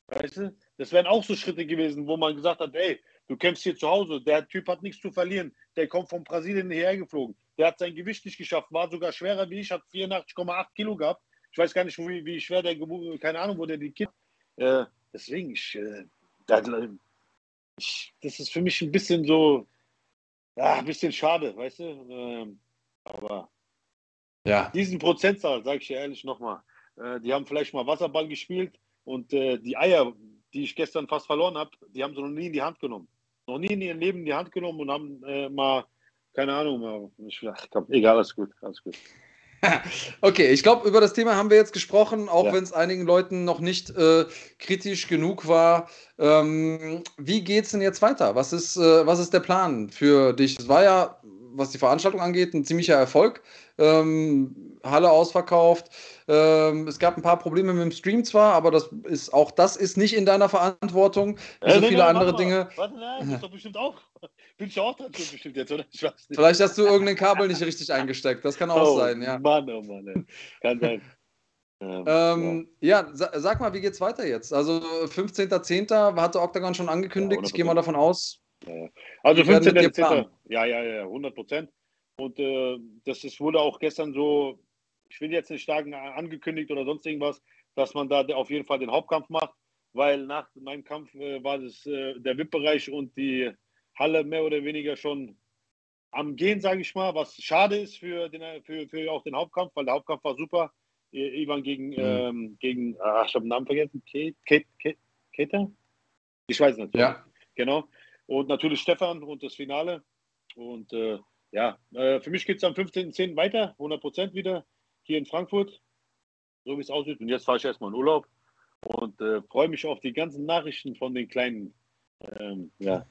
Weißt du? Das wären auch so Schritte gewesen, wo man gesagt hat, ey, du kämpfst hier zu Hause, der Typ hat nichts zu verlieren, der kommt von Brasilien hierher geflogen, der hat sein Gewicht nicht geschafft, war sogar schwerer wie ich, hat 84,8 Kilo gehabt. Ich weiß gar nicht, wie, wie schwer der, keine Ahnung, wo der die Kind. Äh, deswegen, ich, äh, da, ich, das ist für mich ein bisschen so, ja, ein bisschen schade, weißt du? Ähm, aber Ja, diesen Prozentzahl, sage ich dir ehrlich nochmal, äh, die haben vielleicht mal Wasserball gespielt und äh, die Eier, die ich gestern fast verloren habe, die haben sie noch nie in die Hand genommen. Noch nie in ihrem Leben in die Hand genommen und haben äh, mal, keine Ahnung, mal, ich, ach, komm, egal, alles gut, alles gut. Okay, ich glaube, über das Thema haben wir jetzt gesprochen, auch Ja. wenn es einigen Leuten noch nicht äh, kritisch genug war. Ähm, wie geht es denn jetzt weiter? Was ist, äh, was ist der Plan für dich? Es war ja, was die Veranstaltung angeht, ein ziemlicher Erfolg. Ähm, Halle ausverkauft. Ähm, es gab ein paar Probleme mit dem Stream zwar, aber das ist auch das ist nicht in deiner Verantwortung. Wie Äh, so nee, viele nee, andere. Dinge. Warte, nein, das ist doch bestimmt auch. Bin ich auch dran schuld bestimmt jetzt, oder? Ich weiß nicht. Vielleicht hast du irgendein Kabel nicht richtig eingesteckt. Das kann auch oh, sein, ja. Mann, oh Mann, ey. Kann sein. Ähm, Ähm, ja, sa sag mal, wie geht's weiter jetzt? Also 15.10. hatte Octagon schon angekündigt. Ja, ich gehe mal davon aus. Ja. Also Die werden 15. mit dir Dezember. Ja, ja, ja, 100 Prozent. Und äh, das ist, wurde auch gestern so, ich will jetzt nicht sagen, angekündigt oder sonst irgendwas, dass man da auf jeden Fall den Hauptkampf macht, weil nach meinem Kampf äh, war das äh, der VIP-Bereich und die Halle mehr oder weniger schon am Gehen, sage ich mal, was schade ist für, den, für, für auch den Hauptkampf, weil der Hauptkampf war super. Ivan gegen, Mhm. ähm, gegen ach, ich habe den Namen vergessen, Kate, Kate, Kate, Keter? Ich weiß nicht. Ja. Genau. Und natürlich Stefan und das Finale. Und äh, ja, äh, für mich geht es am 15.10. weiter, 100% wieder hier in Frankfurt, so wie es aussieht. Und jetzt fahre ich erstmal in Urlaub und äh, freue mich auf die ganzen Nachrichten von den kleinen ähm, ja,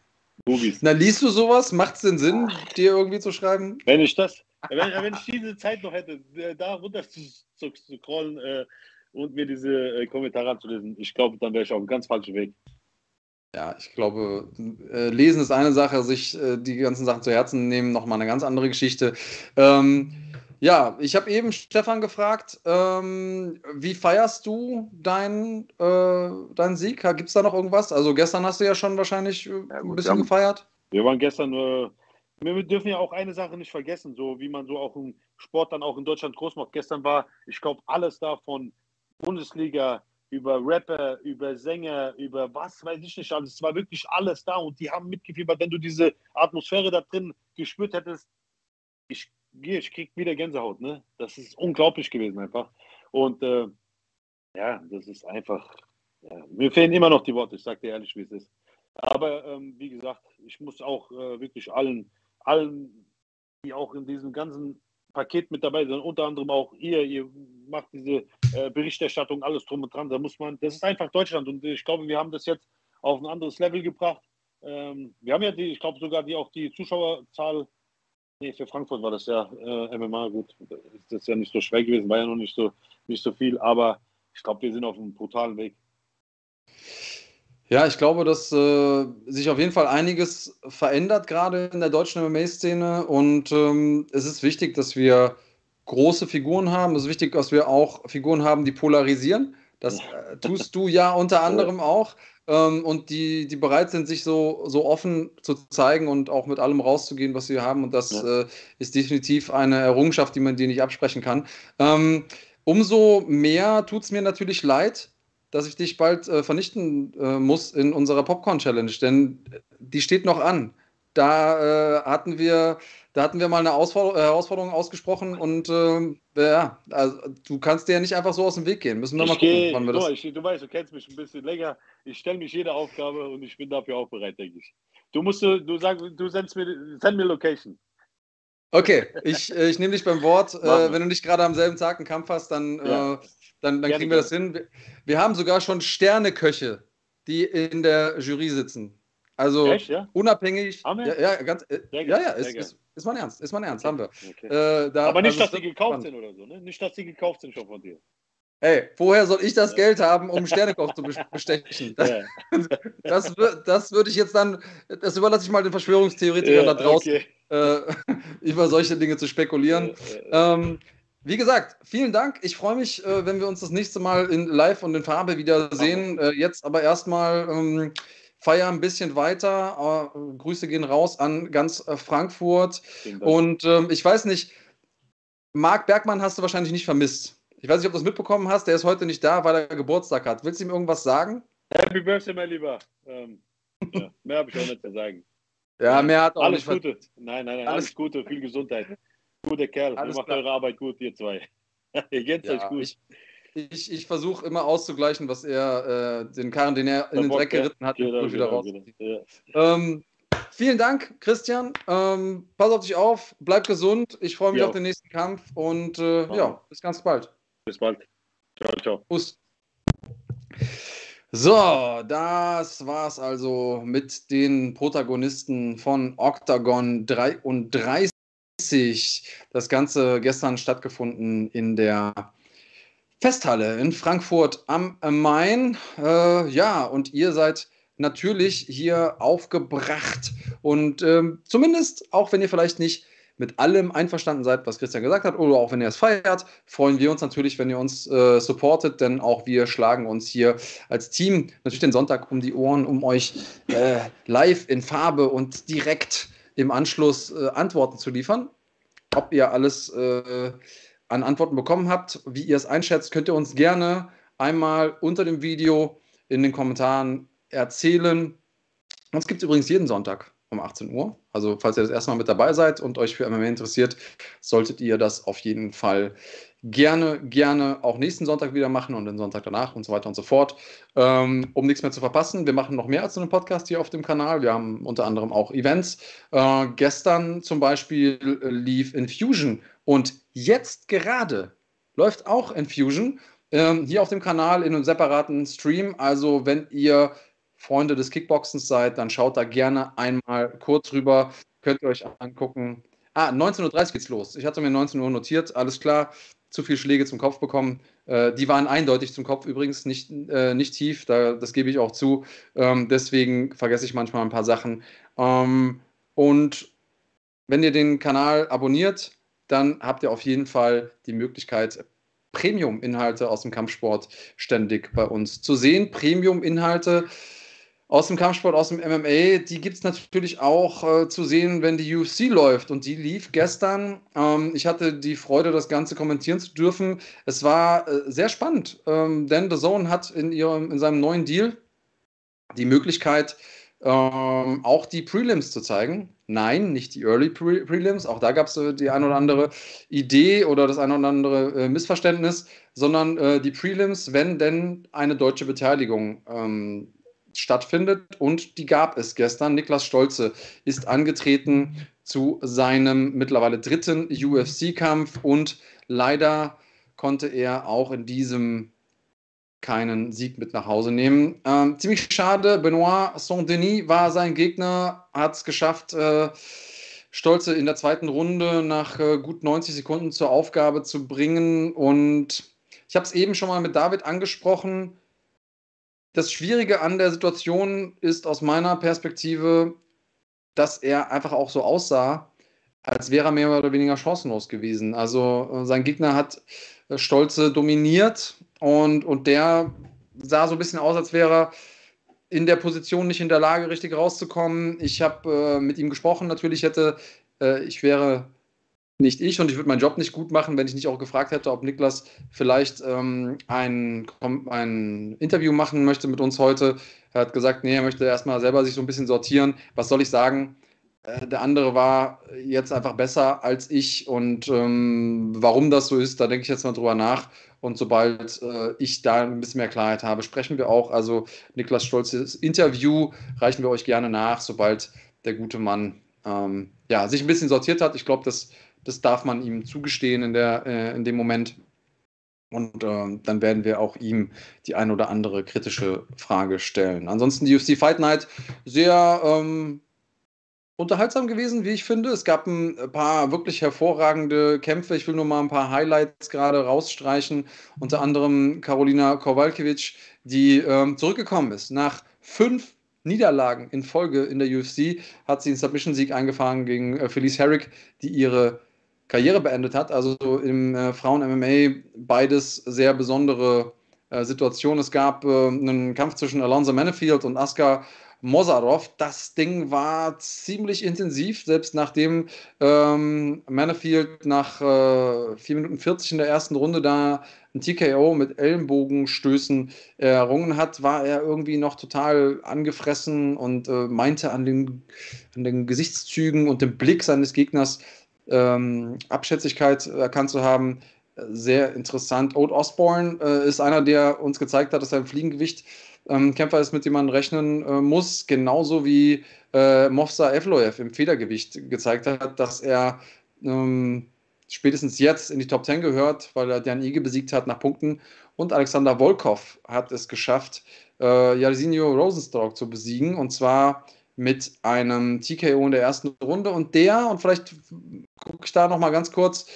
Bubis. Na, liest du sowas? Macht es denn Sinn, dir irgendwie zu schreiben? Wenn ich das, wenn, wenn ich diese Zeit noch hätte, äh, da runter zu, zu, zu scrollen äh, und mir diese äh, Kommentare anzulesen, ich glaube, dann wäre ich auf einem ganz falschen Weg. Ja, ich glaube, äh, lesen ist eine Sache, sich äh, die ganzen Sachen zu Herzen nehmen, nochmal eine ganz andere Geschichte. Ähm, ja, ich habe eben Stefan gefragt, ähm, wie feierst du deinen äh, deinen Sieg? Gibt es da noch irgendwas? Also gestern hast du ja schon wahrscheinlich äh, Ja, ein gut, bisschen wir haben- gefeiert. Wir waren gestern, äh, wir dürfen ja auch eine Sache nicht vergessen, so wie man so auch im Sport dann auch in Deutschland groß macht. Gestern war, ich glaube, alles da von Bundesliga über Rapper, über Sänger, über was weiß ich nicht alles. Es war wirklich alles da und die haben mitgefiebert. Wenn du diese Atmosphäre da drin gespürt hättest, ich ich krieg wieder Gänsehaut, ne? Das ist unglaublich gewesen einfach. Und äh, ja, das ist einfach, ja, mir fehlen immer noch die Worte, ich sage dir ehrlich, wie es ist. Aber ähm, wie gesagt, ich muss auch äh, wirklich allen, allen, die auch in diesem ganzen Paket mit dabei sind, unter anderem auch ihr, ihr macht diese äh, Berichterstattung, alles drum und dran, da muss man, das ist einfach Deutschland und ich glaube, wir haben das jetzt auf ein anderes Level gebracht. Ähm, wir haben ja die, ich glaube sogar die auch die Zuschauerzahl, nee, für Frankfurt war das ja äh, MMA, gut, das ist ja nicht so schwer gewesen, war ja noch nicht so, nicht so viel, aber ich glaube, wir sind auf einem brutalen Weg. Ja, ich glaube, dass äh, sich auf jeden Fall einiges verändert, gerade in der deutschen MMA-Szene. Und ähm, es ist wichtig, dass wir große Figuren haben. Es ist wichtig, dass wir auch Figuren haben, die polarisieren. Das äh, tust du ja unter anderem auch. Ähm, und die, die bereit sind, sich so, so offen zu zeigen und auch mit allem rauszugehen, was sie haben. Und das ja. äh, ist definitiv eine Errungenschaft, die man dir nicht absprechen kann. Ähm, umso mehr tut es mir natürlich leid, dass ich dich bald äh, vernichten äh, muss in unserer Popcorn-Challenge, denn die steht noch an. Da äh, hatten wir, da hatten wir mal eine Ausforder äh, Herausforderung ausgesprochen und ähm, ja, also, du kannst dir ja nicht einfach so aus dem Weg gehen. Müssen wir ich mal gucken, geh, wann wir das. Ich, du weißt, du kennst mich ein bisschen länger. Ich stelle mich jede Aufgabe und ich bin dafür auch bereit, denke ich. Du musst, du sagst, du sendst mir, send mir Location. Okay, ich, äh, ich nehme dich beim Wort. Äh, wenn du nicht gerade am selben Tag einen Kampf hast, dann ja dann, dann kriegen wir das hin. Wir, wir, haben sogar schon Sterneköche, die in der Jury sitzen. Also Echt, ja? unabhängig. Ja, ja, ganz, äh, ja, ja, ist, ist, ist mein Ernst, ist mein Ernst, haben wir. Okay. Äh, da, Aber nicht, also, dass die gekauft sind oder so, ne? Nicht, dass die gekauft sind schon von dir. Ey, woher soll ich das. Geld haben, um Sternekoch zu bestechen? Das, das, das, würde ich jetzt dann, das überlasse ich mal den Verschwörungstheoretikern da draußen, okay. äh, über solche Dinge zu spekulieren. Ähm, wie gesagt, vielen Dank. Ich freue mich, äh, wenn wir uns das nächste Mal in Live und in Farbe wiedersehen. Äh, jetzt aber erstmal ähm, feier ein bisschen weiter. Äh, Grüße gehen raus an ganz äh, Frankfurt. Und ähm, ich weiß nicht, Marc Bergmann hast du wahrscheinlich nicht vermisst. Ich weiß nicht, ob du das mitbekommen hast. Der ist heute nicht da, weil er Geburtstag hat. Willst du ihm irgendwas sagen? Happy Birthday, mein Lieber. Ähm, ja, mehr habe ich auch nicht zu sagen. Ja, mehr hat auch alles nicht Gute. Nein, nein, nein, alles, alles Gute, viel Gesundheit. Guter Kerl, Alles ihr macht klar. eure Arbeit gut, ihr zwei. ihr geht's ja, euch gut. Ich, ich, ich versuche immer auszugleichen, was er, äh, den Karren, den er in den Dreck geritten hat, genau, wieder genau, raus. Genau. Ja. Ähm, vielen Dank, Christian. Ähm, pass auf dich auf, bleib gesund. Ich freue mich ja. auf den nächsten Kampf und äh, ja, bis ganz bald. Bis bald. Ciao, ciao. Bus. So, das war's also mit den Protagonisten von Octagon 33. Das Ganze gestern stattgefunden in der Festhalle in Frankfurt am Main. Äh, ja, und ihr seid natürlich hier aufgebracht. Und ähm, zumindest, auch wenn ihr vielleicht nicht mit allem einverstanden seid, was Christian gesagt hat, oder auch wenn ihr es feiert, freuen wir uns natürlich, wenn ihr uns äh, supportet, denn auch wir schlagen uns hier als Team natürlich den Sonntag um die Ohren, um euch äh, live in Farbe und direkt im Anschluss äh, Antworten zu liefern. Ob ihr alles äh, an Antworten bekommen habt, wie ihr es einschätzt, könnt ihr uns gerne einmal unter dem Video in den Kommentaren erzählen. Uns gibt es übrigens jeden Sonntag um 18 Uhr. Also falls ihr das erste Mal mit dabei seid und euch für MMA interessiert, solltet ihr das auf jeden Fall gerne, gerne auch nächsten Sonntag wieder machen und den Sonntag danach und so weiter und so fort, ähm, um nichts mehr zu verpassen. Wir machen noch mehr als einen Podcast hier auf dem Kanal. Wir haben unter anderem auch Events. Äh, gestern zum Beispiel lief Infusion und jetzt gerade läuft auch Infusion ähm, hier auf dem Kanal in einem separaten Stream. Also wenn ihr Freunde des Kickboxens seid, dann schaut da gerne einmal kurz rüber. Könnt ihr euch angucken. Ah, 19.30 Uhr geht's los. Ich hatte mir 19 Uhr notiert, alles klar. Zu viele Schläge zum Kopf bekommen. Äh, die waren eindeutig zum Kopf übrigens, nicht, äh, nicht tief, da, das gebe ich auch zu. Ähm, deswegen vergesse ich manchmal ein paar Sachen. Ähm, und wenn ihr den Kanal abonniert, dann habt ihr auf jeden Fall die Möglichkeit, Premium-Inhalte aus dem Kampfsport ständig bei uns zu sehen. Premium-Inhalte aus dem Kampfsport, aus dem MMA, die gibt es natürlich auch äh, zu sehen, wenn die UFC läuft. Und die lief gestern. Ähm, ich hatte die Freude, das Ganze kommentieren zu dürfen. Es war äh, sehr spannend, ähm, denn The Zone hat in, ihrem, in seinem neuen Deal die Möglichkeit, ähm, auch die Prelims zu zeigen. Nein, nicht die Early Pre Prelims, auch da gab es äh, die ein oder andere Idee oder das ein oder andere äh, Missverständnis, sondern äh, die Prelims, wenn denn eine deutsche Beteiligung ähm, stattfindet. Und die gab es gestern. Niklas Stolze ist angetreten zu seinem mittlerweile dritten UFC-Kampf und leider konnte er auch in diesem keinen Sieg mit nach Hause nehmen. Ähm, ziemlich schade, Benoit Saint-Denis war sein Gegner, hat es geschafft, äh, Stolze in der zweiten Runde nach äh, gut 90 Sekunden zur Aufgabe zu bringen. Und ich habe es eben schon mal mit David angesprochen. Das Schwierige an der Situation ist aus meiner Perspektive, dass er einfach auch so aussah, als wäre er mehr oder weniger chancenlos gewesen. Also äh, sein Gegner hat äh, Stolze dominiert und, und der sah so ein bisschen aus, als wäre er in der Position nicht in der Lage, richtig rauszukommen. Ich habe äh, mit ihm gesprochen. Natürlich hätte äh, ich wäre nicht ich und ich würde meinen Job nicht gut machen, wenn ich nicht auch gefragt hätte, ob Niklas vielleicht ähm, ein, ein Interview machen möchte mit uns heute. Er hat gesagt, nee, er möchte erstmal selber sich so ein bisschen sortieren. Was soll ich sagen? Äh, der andere war jetzt einfach besser als ich und ähm, warum das so ist, da denke ich jetzt mal drüber nach. Und sobald äh, ich da ein bisschen mehr Klarheit habe, sprechen wir auch. Also Niklas Stolzes Interview reichen wir euch gerne nach, sobald der gute Mann ähm, ja, sich ein bisschen sortiert hat. Ich glaube, das, das darf man ihm zugestehen in, der, äh, in dem Moment. Und äh, dann werden wir auch ihm die ein oder andere kritische Frage stellen. Ansonsten die UFC Fight Night sehr ähm, unterhaltsam gewesen, wie ich finde. Es gab ein paar wirklich hervorragende Kämpfe. Ich will nur mal ein paar Highlights gerade rausstreichen. Unter anderem Karolina Kowalkiewicz, die ähm, zurückgekommen ist. Nach fünf Niederlagen in Folge in der UFC hat sie einen Submission-Sieg eingefahren gegen äh, Felice Herrick, die ihre Karriere beendet hat. Also im äh, Frauen-MMA beides sehr besondere äh, Situationen. Es gab äh, einen Kampf zwischen Alonso Manifield und Aska Mozarov. Das Ding war ziemlich intensiv, selbst nachdem ähm, Manifield nach äh, 4 Minuten 40 in der ersten Runde da ein TKO mit Ellenbogenstößen errungen hat, war er irgendwie noch total angefressen und äh, meinte an den, an den Gesichtszügen und dem Blick seines Gegners ähm, Abschätzigkeit erkannt zu haben. Sehr interessant. Old Osborne äh, ist einer, der uns gezeigt hat, dass sein Fliegengewicht ähm, Kämpfer ist, mit dem man rechnen äh, muss, genauso wie äh, Mofsa Evloev im Federgewicht gezeigt hat, dass er ähm, spätestens jetzt in die Top 10 gehört, weil er Dan Ige besiegt hat nach Punkten. Und Alexander Volkov hat es geschafft, äh, Jairzinho Rosenstock zu besiegen. Und zwar mit einem TKO in der ersten Runde. Und der, und vielleicht gucke ich da nochmal ganz kurz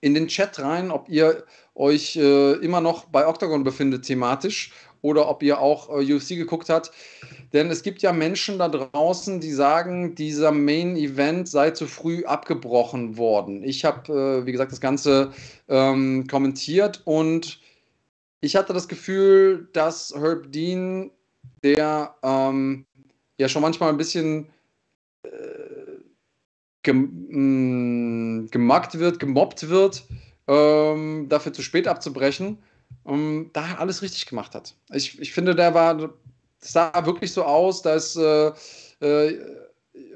in den Chat rein, ob ihr euch äh, immer noch bei Octagon befindet thematisch oder ob ihr auch äh, UFC geguckt habt. Denn es gibt ja Menschen da draußen, die sagen, dieser Main Event sei zu früh abgebrochen worden. Ich habe, äh, wie gesagt, das Ganze ähm, kommentiert und ich hatte das Gefühl, dass Herb Dean, der ähm, ja schon manchmal ein bisschen äh, gem mm, gemackt wird, gemobbt wird, ähm, dafür zu spät abzubrechen um, da alles richtig gemacht hat. Ich, ich finde, der war, das sah wirklich so aus, da ist äh, äh,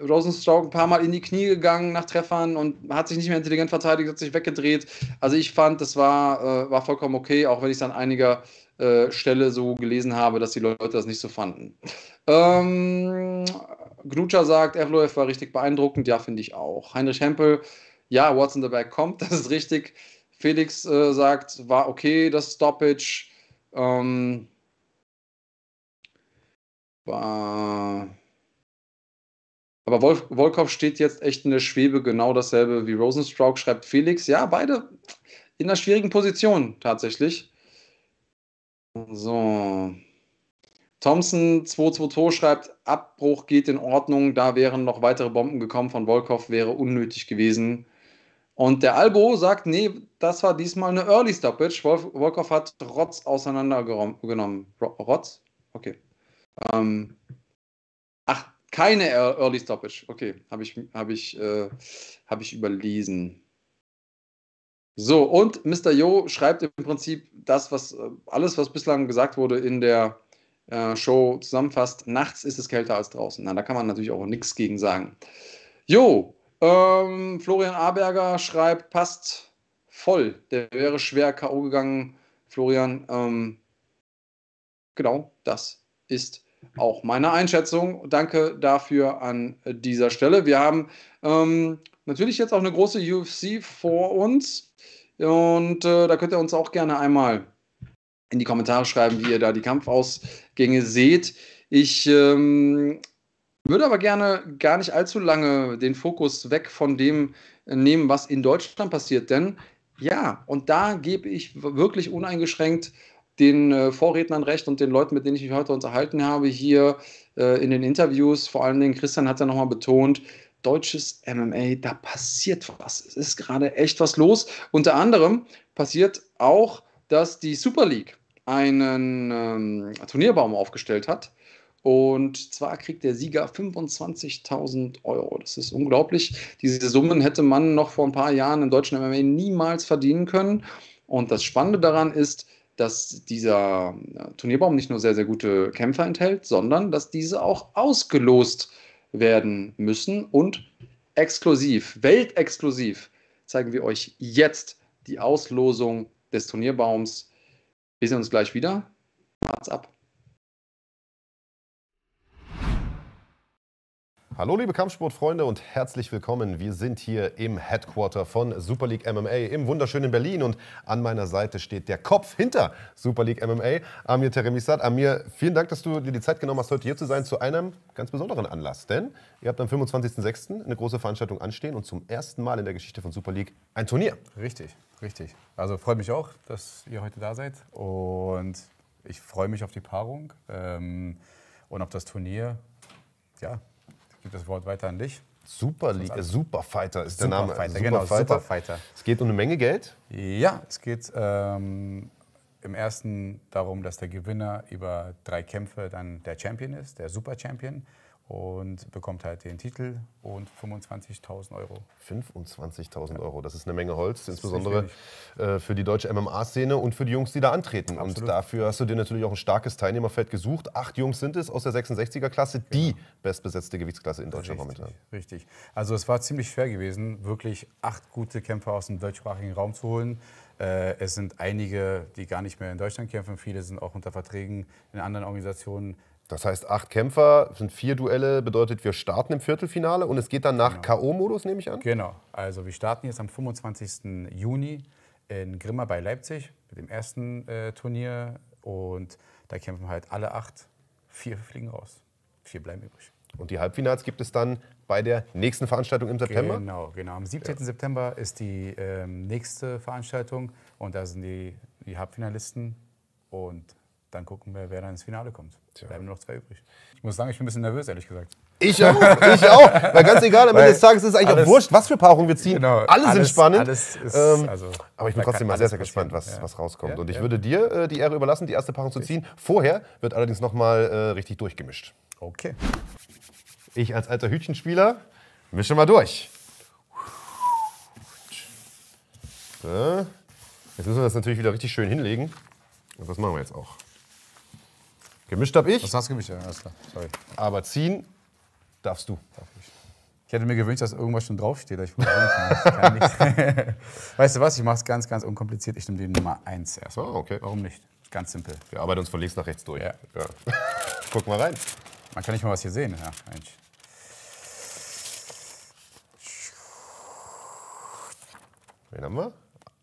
Rosenstrauch ein paar Mal in die Knie gegangen nach Treffern und hat sich nicht mehr intelligent verteidigt, hat sich weggedreht. Also ich fand, das war, äh, war vollkommen okay, auch wenn ich es an einiger äh, Stelle so gelesen habe, dass die Leute das nicht so fanden. Ähm, Gnutscher sagt, Evloev war richtig beeindruckend, ja, finde ich auch. Heinrich Hempel, ja, What's in the Bag kommt, das ist richtig. Felix äh, sagt, war okay, das Stoppage. Ähm, war. Aber Wolf, Volkov steht jetzt echt in der Schwebe, genau dasselbe wie Rosenstrauch, schreibt Felix. Ja, beide in einer schwierigen Position tatsächlich. So. Thompson 222 schreibt, Abbruch geht in Ordnung, da wären noch weitere Bomben gekommen von Volkov, wäre unnötig gewesen. Und der Albo sagt, nee, das war diesmal eine Early Stoppage. Wolf, Volkov hat Rotz auseinandergenommen. Rotz? Okay. Ähm, ach, keine Early Stoppage. Okay, habe ich, hab ich, äh, hab ich überlesen. So, und Mr. Yo schreibt im Prinzip das, was alles, was bislang gesagt wurde in der äh, Show zusammenfasst, nachts ist es kälter als draußen. Na, da kann man natürlich auch nichts gegen sagen. Jo, ähm, Florian Aberger schreibt, passt voll. Der wäre schwer K.O. gegangen. Florian, ähm, genau, das ist auch meine Einschätzung. Danke dafür an dieser Stelle. Wir haben ähm, natürlich jetzt auch eine große UFC vor uns. Und äh, da könnt ihr uns auch gerne einmal in die Kommentare schreiben, wie ihr da die Kampfausgänge seht. Ich ähm, würde aber gerne gar nicht allzu lange den Fokus weg von dem nehmen, was in Deutschland passiert. Denn ja, und da gebe ich wirklich uneingeschränkt den äh, Vorrednern recht und den Leuten, mit denen ich mich heute unterhalten habe, hier äh, in den Interviews. Vor allen Dingen, Christian hat ja nochmal betont, deutsches MMA, da passiert was. Es ist gerade echt was los. Unter anderem passiert auch, dass die Super League einen ähm, Turnierbaum aufgestellt hat. Und zwar kriegt der Sieger 25.000 Euro. Das ist unglaublich. Diese Summen hätte man noch vor ein paar Jahren im deutschen MMA niemals verdienen können. Und das Spannende daran ist, dass dieser äh, Turnierbaum nicht nur sehr, sehr gute Kämpfer enthält, sondern dass diese auch ausgelost werden müssen und exklusiv, weltexklusiv, zeigen wir euch jetzt die Auslosung des Turnierbaums. Wir sehen uns gleich wieder. Macht's ab. Hallo liebe Kampfsportfreunde und herzlich willkommen. Wir sind hier im Headquarter von Super League MMA im wunderschönen Berlin und an meiner Seite steht der Kopf hinter Super League MMA, Amir Teremisat. Amir, vielen Dank, dass du dir die Zeit genommen hast, heute hier zu sein zu einem ganz besonderen Anlass. Denn ihr habt am 25.06. eine große Veranstaltung anstehen und zum ersten Mal in der Geschichte von Super League ein Turnier. Richtig, richtig. Also freut mich auch, dass ihr heute da seid und ich freue mich auf die Paarung ähm, und auf das Turnier. Ja, gebe das Wort weiter an dich. Super League, äh, Super Fighter ist der Name. Superfighter, genau, Superfighter. Es geht um eine Menge Geld. Ja, es geht ähm, im ersten darum, dass der Gewinner über drei Kämpfe dann der Champion ist, der Super Champion und bekommt halt den Titel und 25.000 Euro. 25.000 Euro, das ist eine Menge Holz, insbesondere äh, für die deutsche MMA-Szene und für die Jungs, die da antreten. Und Absolut. dafür hast du dir natürlich auch ein starkes Teilnehmerfeld gesucht. Acht Jungs sind es aus der 66er-Klasse, die bestbesetzte Gewichtsklasse in Deutschland Richtig, momentan. richtig. Also es war ziemlich schwer gewesen, wirklich acht gute Kämpfer aus dem deutschsprachigen Raum zu holen. Äh, es sind einige, die gar nicht mehr in Deutschland kämpfen. Viele sind auch unter Verträgen in anderen Organisationen. Das heißt, acht Kämpfer sind vier Duelle, bedeutet, wir starten im Viertelfinale und es geht dann nach K.O.-Modus, nehme ich an? Genau. Also wir starten jetzt am 25. Juni in Grimma bei Leipzig mit dem ersten äh, Turnier und da kämpfen halt alle acht. Vier fliegen raus. Vier bleiben übrig. Und die Halbfinals gibt es dann bei der nächsten Veranstaltung im September? Genau, genau. Am 17. September ist die ähm, nächste Veranstaltung und da sind die, die Halbfinalisten und dann gucken wir, wer dann ins Finale kommt. Bleiben nur noch zwei übrig. Ich muss sagen, ich bin ein bisschen nervös, ehrlich gesagt. Ich auch, ich auch. Weil ganz egal, am Ende des Tages ist es eigentlich alles- auch wurscht, was für Paarungen wir ziehen. Genau, alle sind alles- spannend. alles ist- ähm, also, aber ich bin trotzdem mal sehr, alles sehr gespannt, was, passieren. was Ja. rauskommt. Ja, Und ich ja. würde dir äh, die Ehre überlassen, die erste Paarung zu ziehen. Vorher wird allerdings nochmal äh, richtig durchgemischt. Okay. Ich als alter Hütchenspieler mische mal durch. So. Jetzt müssen wir das natürlich wieder richtig schön hinlegen. Und das machen wir jetzt auch. Gemischt habe ich, Was hast du gemischt? Ja, alles klar. Sorry. aber ziehen darfst du. Ich hätte mir gewünscht, dass irgendwas schon draufsteht. Ich das kann nicht. weißt du was? Ich mache es ganz, ganz unkompliziert. Ich nehme die Nummer 1 erstmal. Ah, okay. Warum nicht? Ganz simpel. Wir arbeiten uns von links nach rechts durch. Ja. Guck mal rein. Man kann nicht mal was hier sehen. Ja, Mensch. Wen haben wir?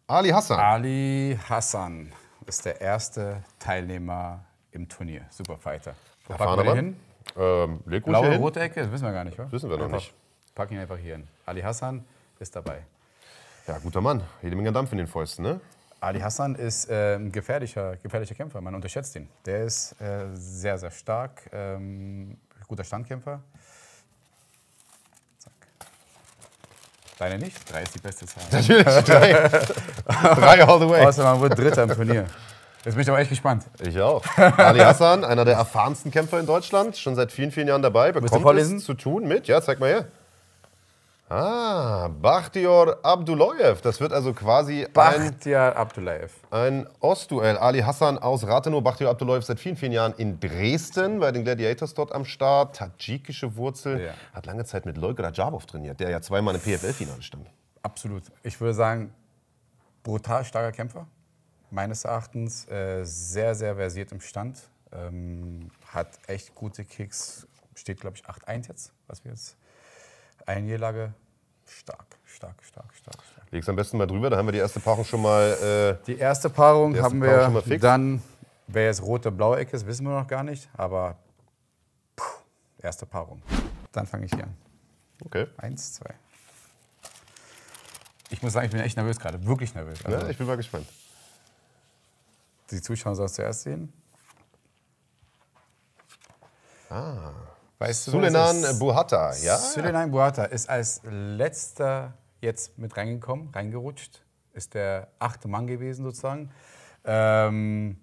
Ali Hassan. Ali Hassan ist der erste Teilnehmer im Turnier. Superfighter. Wo packen Erfahrener wir den hin? Ähm, Blaue, hin. rote Ecke? Das wissen wir gar nicht, wa? Wissen wir noch einfach, nicht. Packen ihn einfach hier hin. Ali Hassan ist dabei. Ja, guter Mann. Jede Menge Dampf in den Fäusten, ne? Ali Hassan ist äh, ein gefährlicher, gefährlicher Kämpfer, man unterschätzt ihn. Der ist äh, sehr, sehr stark, ähm, guter Standkämpfer. Zack. Deine nicht? Drei ist die beste Zahl. Natürlich. Drei. Drei all the way. Außer man wird Dritter im Turnier. Jetzt bin ich aber echt gespannt. Ich auch. Ali Hassan, einer der erfahrensten Kämpfer in Deutschland, schon seit vielen, vielen Jahren dabei. du Bekommt es zu tun mit, ja, zeig mal her. Ah, Bakhtior Abdullayev. Das wird also quasi ein, Bakhtiar Abdullayev. ein Ostduell. Ali Hassan aus Rathenow, Bakhtior Abdullayev seit vielen, vielen Jahren in Dresden bei den Gladiators dort am Start. Tadschikische Wurzeln. Ja. Hat lange Zeit mit Leuke Rajabov trainiert, der ja zweimal im PFL-Finale stand. Absolut. Ich würde sagen, brutal starker Kämpfer. Meines Erachtens äh, sehr, sehr versiert im Stand. Ähm, hat echt gute Kicks. Steht, glaube ich, 8-1 jetzt, was wir jetzt. Eine Niederlage. Stark, stark, stark, stark, stark. Leg's am besten mal drüber, da haben wir die erste Paarung schon mal. Äh, Die erste Paarung Die erste haben Paarung wir dann. Wer jetzt rote, blaue Ecke ist, wissen wir noch gar nicht. Aber puh, erste Paarung. Dann fange ich hier an. okay. Eins, zwei. Ich muss sagen, ich bin echt nervös gerade. Wirklich nervös. Also, Ja, ich bin mal gespannt. Die Zuschauer sollen es zuerst sehen. Ah. Weißt du, Sulenan ist? Buhata, ja? Suleiman Buata ist als letzter jetzt mit reingekommen, reingerutscht. Ist der achte Mann gewesen sozusagen. Ähm,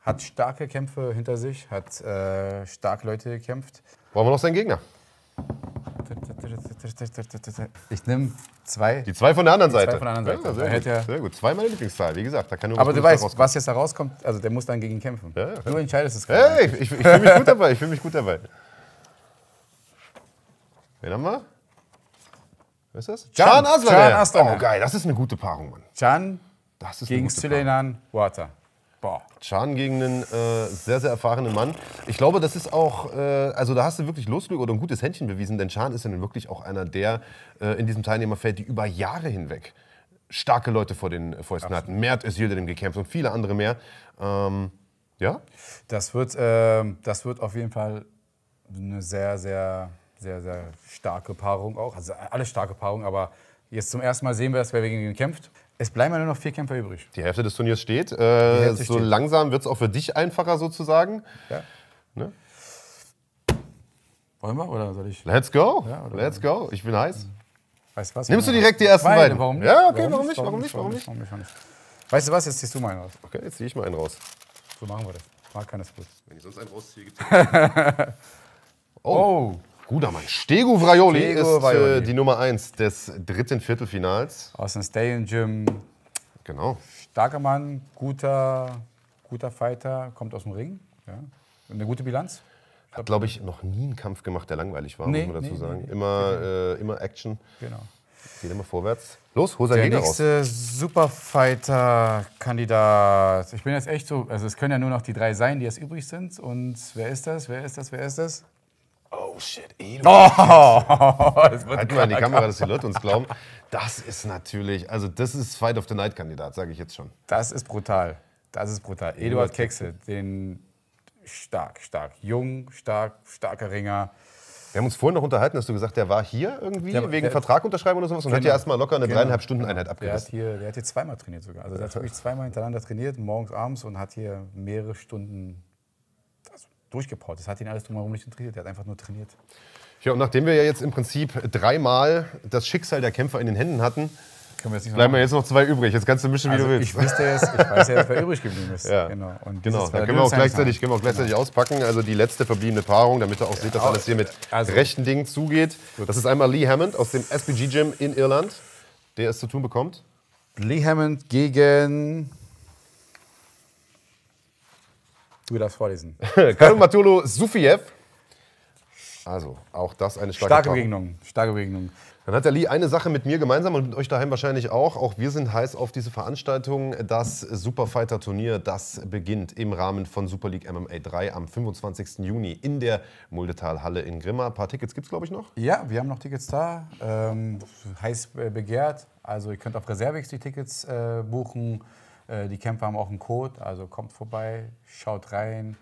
hat starke Kämpfe hinter sich, hat äh, starke Leute gekämpft. Brauchen wir noch seinen Gegner? Ich nehme zwei. Die zwei von der anderen Seite. von der anderen Seite. Ja, sehr, gut. er- sehr gut. Zwei meine Lieblingszahl, wie gesagt. Da kann nur Aber was du weißt, was jetzt da rauskommt, also der muss dann gegen ihn kämpfen. Ja, ja, du entscheidest es Hey, ich, ich, ich fühle mich gut dabei. Ich fühle mich gut dabei. Wen haben wir? Wer ist das? Can. Can Aslaner. Oh, geil. Das ist eine gute Paarung, Mann. Can gegen. Suleiman Buata. Boah. Gegen einen äh, sehr, sehr erfahrenen Mann. Ich glaube, das ist auch, äh, also da hast du wirklich Losglück oder ein gutes Händchen bewiesen, denn Can ist ja nun wirklich auch einer der äh, in diesem Teilnehmerfeld, die über Jahre hinweg starke Leute vor den Fäusten hatten. Mert Özildirim gekämpft und viele andere mehr. Ähm, ja, Das wird, ähm, das wird auf jeden Fall eine sehr, sehr, sehr, sehr starke Paarung auch. Also alle starke Paarungen, aber jetzt zum ersten Mal sehen wir, dass wer gegen ihn kämpft. Es bleiben ja nur noch vier Kämpfer übrig. die Hälfte des Turniers steht. Äh, so steht. langsam wird es auch für dich einfacher sozusagen. Ja. Ne? Wollen wir oder soll ich? Let's go, Ja, let's go. Ich bin heiß. Weißt du was? Nimmst du direkt die ersten Beide, beiden? Warum nicht? Ja, okay, warum nicht, warum nicht, Warum nicht? Warum nicht? Weißt du was? Jetzt ziehst du meinen raus. Okay, jetzt ziehe ich mal einen raus. So machen wir das. Mag keines gut. Wenn ich sonst einen rausziehe, gibt's Oh, Guter Mann. Stegu Vrajoli Stego ist Vrajoli. äh, die Nummer 1 des dritten Viertelfinals. aus dem Stay Gym. Genau. Starker Mann, guter, guter Fighter, kommt aus dem Ring. Ja. Eine gute Bilanz. Hat, glaube ich, noch nie einen Kampf gemacht, der langweilig war, Nee, muss man dazu nee, sagen. nee. Immer, äh, immer Action, Genau. geht immer vorwärts. Los, hol seinen Der nächste Superfighter-Kandidat. Ich bin jetzt echt so, also es können ja nur noch die drei sein, die jetzt übrig sind. Und wer ist das? Wer ist das? Wer ist das? Oh shit, Elo. Oh, das wird Halten wir in die Kamera, dass die Leute uns glauben. Das ist natürlich, also das ist Fight of the Night-Kandidat, sage ich jetzt schon. Das ist brutal. Das ist brutal. Eduard Kexel, den stark, stark. Jung, stark, starker Ringer. Wir haben uns vorhin noch unterhalten, hast du gesagt, der war hier irgendwie Der- wegen der- Vertrag unterschreiben oder sowas und hat Genau. ja erstmal locker eine Genau. dreieinhalb Stunden Einheit Der hat, abgerissen. hier, der hat hier zweimal trainiert sogar. Also der hat wirklich zweimal hintereinander trainiert, morgens, abends und hat hier mehrere Stunden durchgepaut. Das hat ihn alles drumherum nicht interessiert. Der hat einfach nur trainiert. Ja, und nachdem wir ja jetzt im Prinzip dreimal das Schicksal der Kämpfer in den Händen hatten, Können wir jetzt bleiben noch mir jetzt noch zwei übrig. Jetzt kannst du mischen, wie Also du willst. ich wüsste jetzt, ich weiß ja wer übrig geblieben ist. Ja. Genau. Und Genau, da können wir auch gleichzeitig, können wir auch gleichzeitig auspacken. Also die letzte verbliebene Paarung, damit ihr auch seht, dass alles hier mit Also- rechten Dingen zugeht. Das ist einmal Lee Hammond aus dem SPG Gym in Irland, der es zu tun bekommt. Lee Hammond gegen. Du darfst vorlesen. Karumatulu Sufiev. Also, auch das eine starke, Starke. Begegnung. Starke Begegnung. Dann hat der Lee eine Sache mit mir gemeinsam und mit euch daheim wahrscheinlich auch. Auch wir sind heiß auf diese Veranstaltung. Das Superfighter Turnier, das beginnt im Rahmen von Super League MMA 3 am 25. Juni in der Muldetal Halle in Grimma. Ein paar Tickets gibt es, glaube ich, noch. Ja, wir haben noch Tickets da. Ähm, heiß äh, begehrt. Also ihr könnt auf Reservix die Tickets äh, buchen. Äh, die Kämpfer haben auch einen Code. Also kommt vorbei, schaut rein.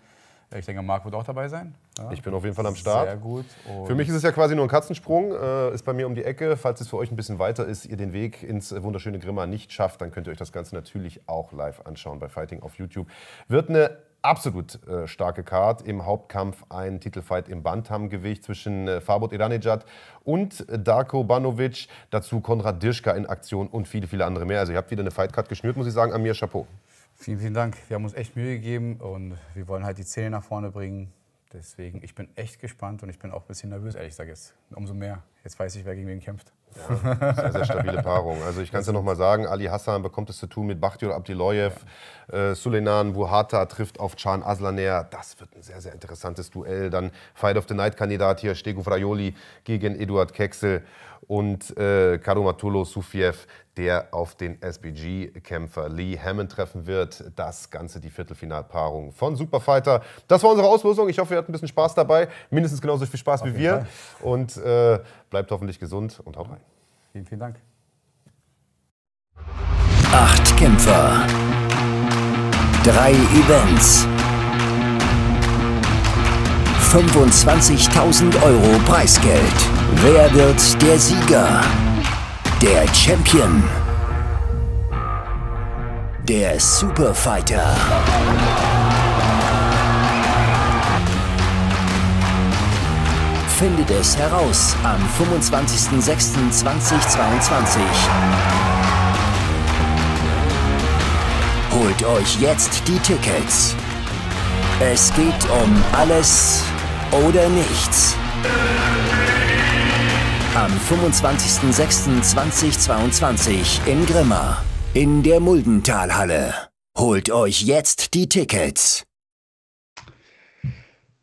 Äh, Ich denke, Marc wird auch dabei sein. Ja. Ich bin auf jeden Fall am Start. Sehr gut. Und Für mich ist es ja quasi nur ein Katzensprung, äh, ist bei mir um die Ecke. Falls es für euch ein bisschen weiter ist, ihr den Weg ins wunderschöne Grimma nicht schafft, dann könnt ihr euch das Ganze natürlich auch live anschauen bei Fighting auf YouTube. Wird eine absolut äh, starke Card. Im Hauptkampf ein Titelfight im Bantam-Gewicht zwischen äh, Fabot Edanejad und äh, Darko Banovic. Dazu Konrad Dirschka in Aktion und viele, viele andere mehr. Also ihr habt wieder eine Fightcard geschnürt, muss ich sagen. Amir Chapeau. Vielen, vielen Dank. Wir haben uns echt Mühe gegeben und wir wollen halt die Zähne nach vorne bringen. Deswegen, ich bin echt gespannt und ich bin auch ein bisschen nervös, ehrlich gesagt jetzt. Umso mehr. Jetzt weiß ich, wer gegen wen kämpft. Sehr, sehr stabile Paarung. Also ich kann es ja nochmal sagen, Ali Hassan bekommt es zu tun mit Bakhtior Abdiloyev, äh, Suleiman Wuhata trifft auf Can Aslaner. Das wird ein sehr, sehr interessantes Duell. Dann Fight of the Night-Kandidat hier, Stego Fraioli gegen Eduard Keksel und äh, Karumatulu Sufiev, der auf den SBG-Kämpfer Lee Hammond treffen wird. Das Ganze die Viertelfinalpaarung von Superfighter. Das war unsere Auslosung. Ich hoffe, ihr hattet ein bisschen Spaß dabei. Mindestens genauso viel Spaß Auf wie wir. Fall. Und äh, bleibt hoffentlich gesund und haut rein. Vielen, vielen Dank. Acht Kämpfer. Drei Events. 25.000 Euro Preisgeld. Wer wird der Sieger? Der Champion. Der Superfighter. Findet es heraus am 25.06.2022. Holt euch jetzt die Tickets. Es geht um alles oder nichts. Am 25.06.2022 in Grimma in der Muldentalhalle. Holt euch jetzt die Tickets.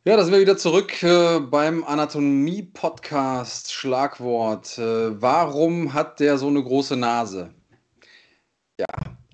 Ja, da sind wir wieder zurück äh, beim Anatomie-Podcast. Schlagwort. Äh, warum hat der so eine große Nase? Ja,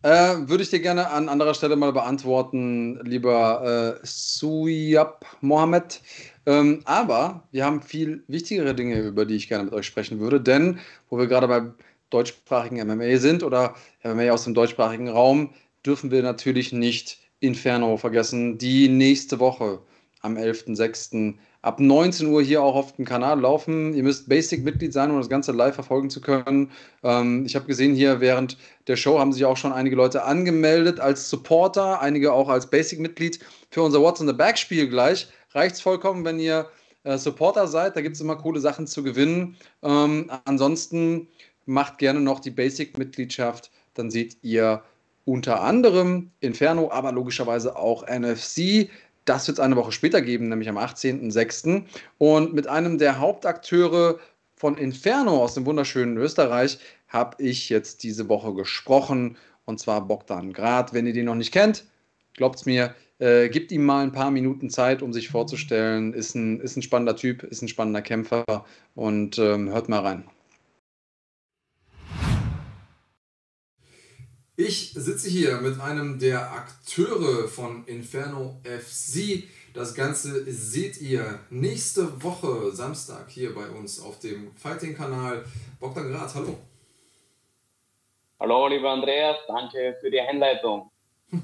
äh, würde ich dir gerne an anderer Stelle mal beantworten, lieber äh, Suyab Mohammed. Ähm, aber wir haben viel wichtigere Dinge, über die ich gerne mit euch sprechen würde, denn wo wir gerade beim deutschsprachigen MMA sind oder MMA aus dem deutschsprachigen Raum, dürfen wir natürlich nicht Inferno vergessen, die nächste Woche am 11.06. ab 19 Uhr hier auch auf dem Kanal laufen. Ihr müsst Basic-Mitglied sein, um das Ganze live verfolgen zu können. Ähm, ich habe gesehen, hier während der Show haben sich auch schon einige Leute angemeldet als Supporter, einige auch als Basic-Mitglied für unser What's in the Back-Spiel gleich. Reicht es vollkommen, wenn ihr äh, Supporter seid. Da gibt es immer coole Sachen zu gewinnen. Ähm, ansonsten macht gerne noch die Basic-Mitgliedschaft. Dann seht ihr unter anderem Inferno, aber logischerweise auch NFC. Das wird es eine Woche später geben, nämlich am 18.06. Und mit einem der Hauptakteure von Inferno aus dem wunderschönen Österreich habe ich jetzt diese Woche gesprochen. Und zwar Bogdan Grad. Wenn ihr den noch nicht kennt, glaubt es mir, äh, gibt ihm mal ein paar Minuten Zeit, um sich vorzustellen. Ist ein, ist ein spannender Typ, ist ein spannender Kämpfer. Und ähm, hört mal rein. Ich sitze hier mit einem der Akteure von Inferno FC. Das Ganze seht ihr nächste Woche Samstag hier bei uns auf dem Fighting-Kanal. Bogdan Grad, hallo. Hallo, lieber Andreas, danke für die Einleitung.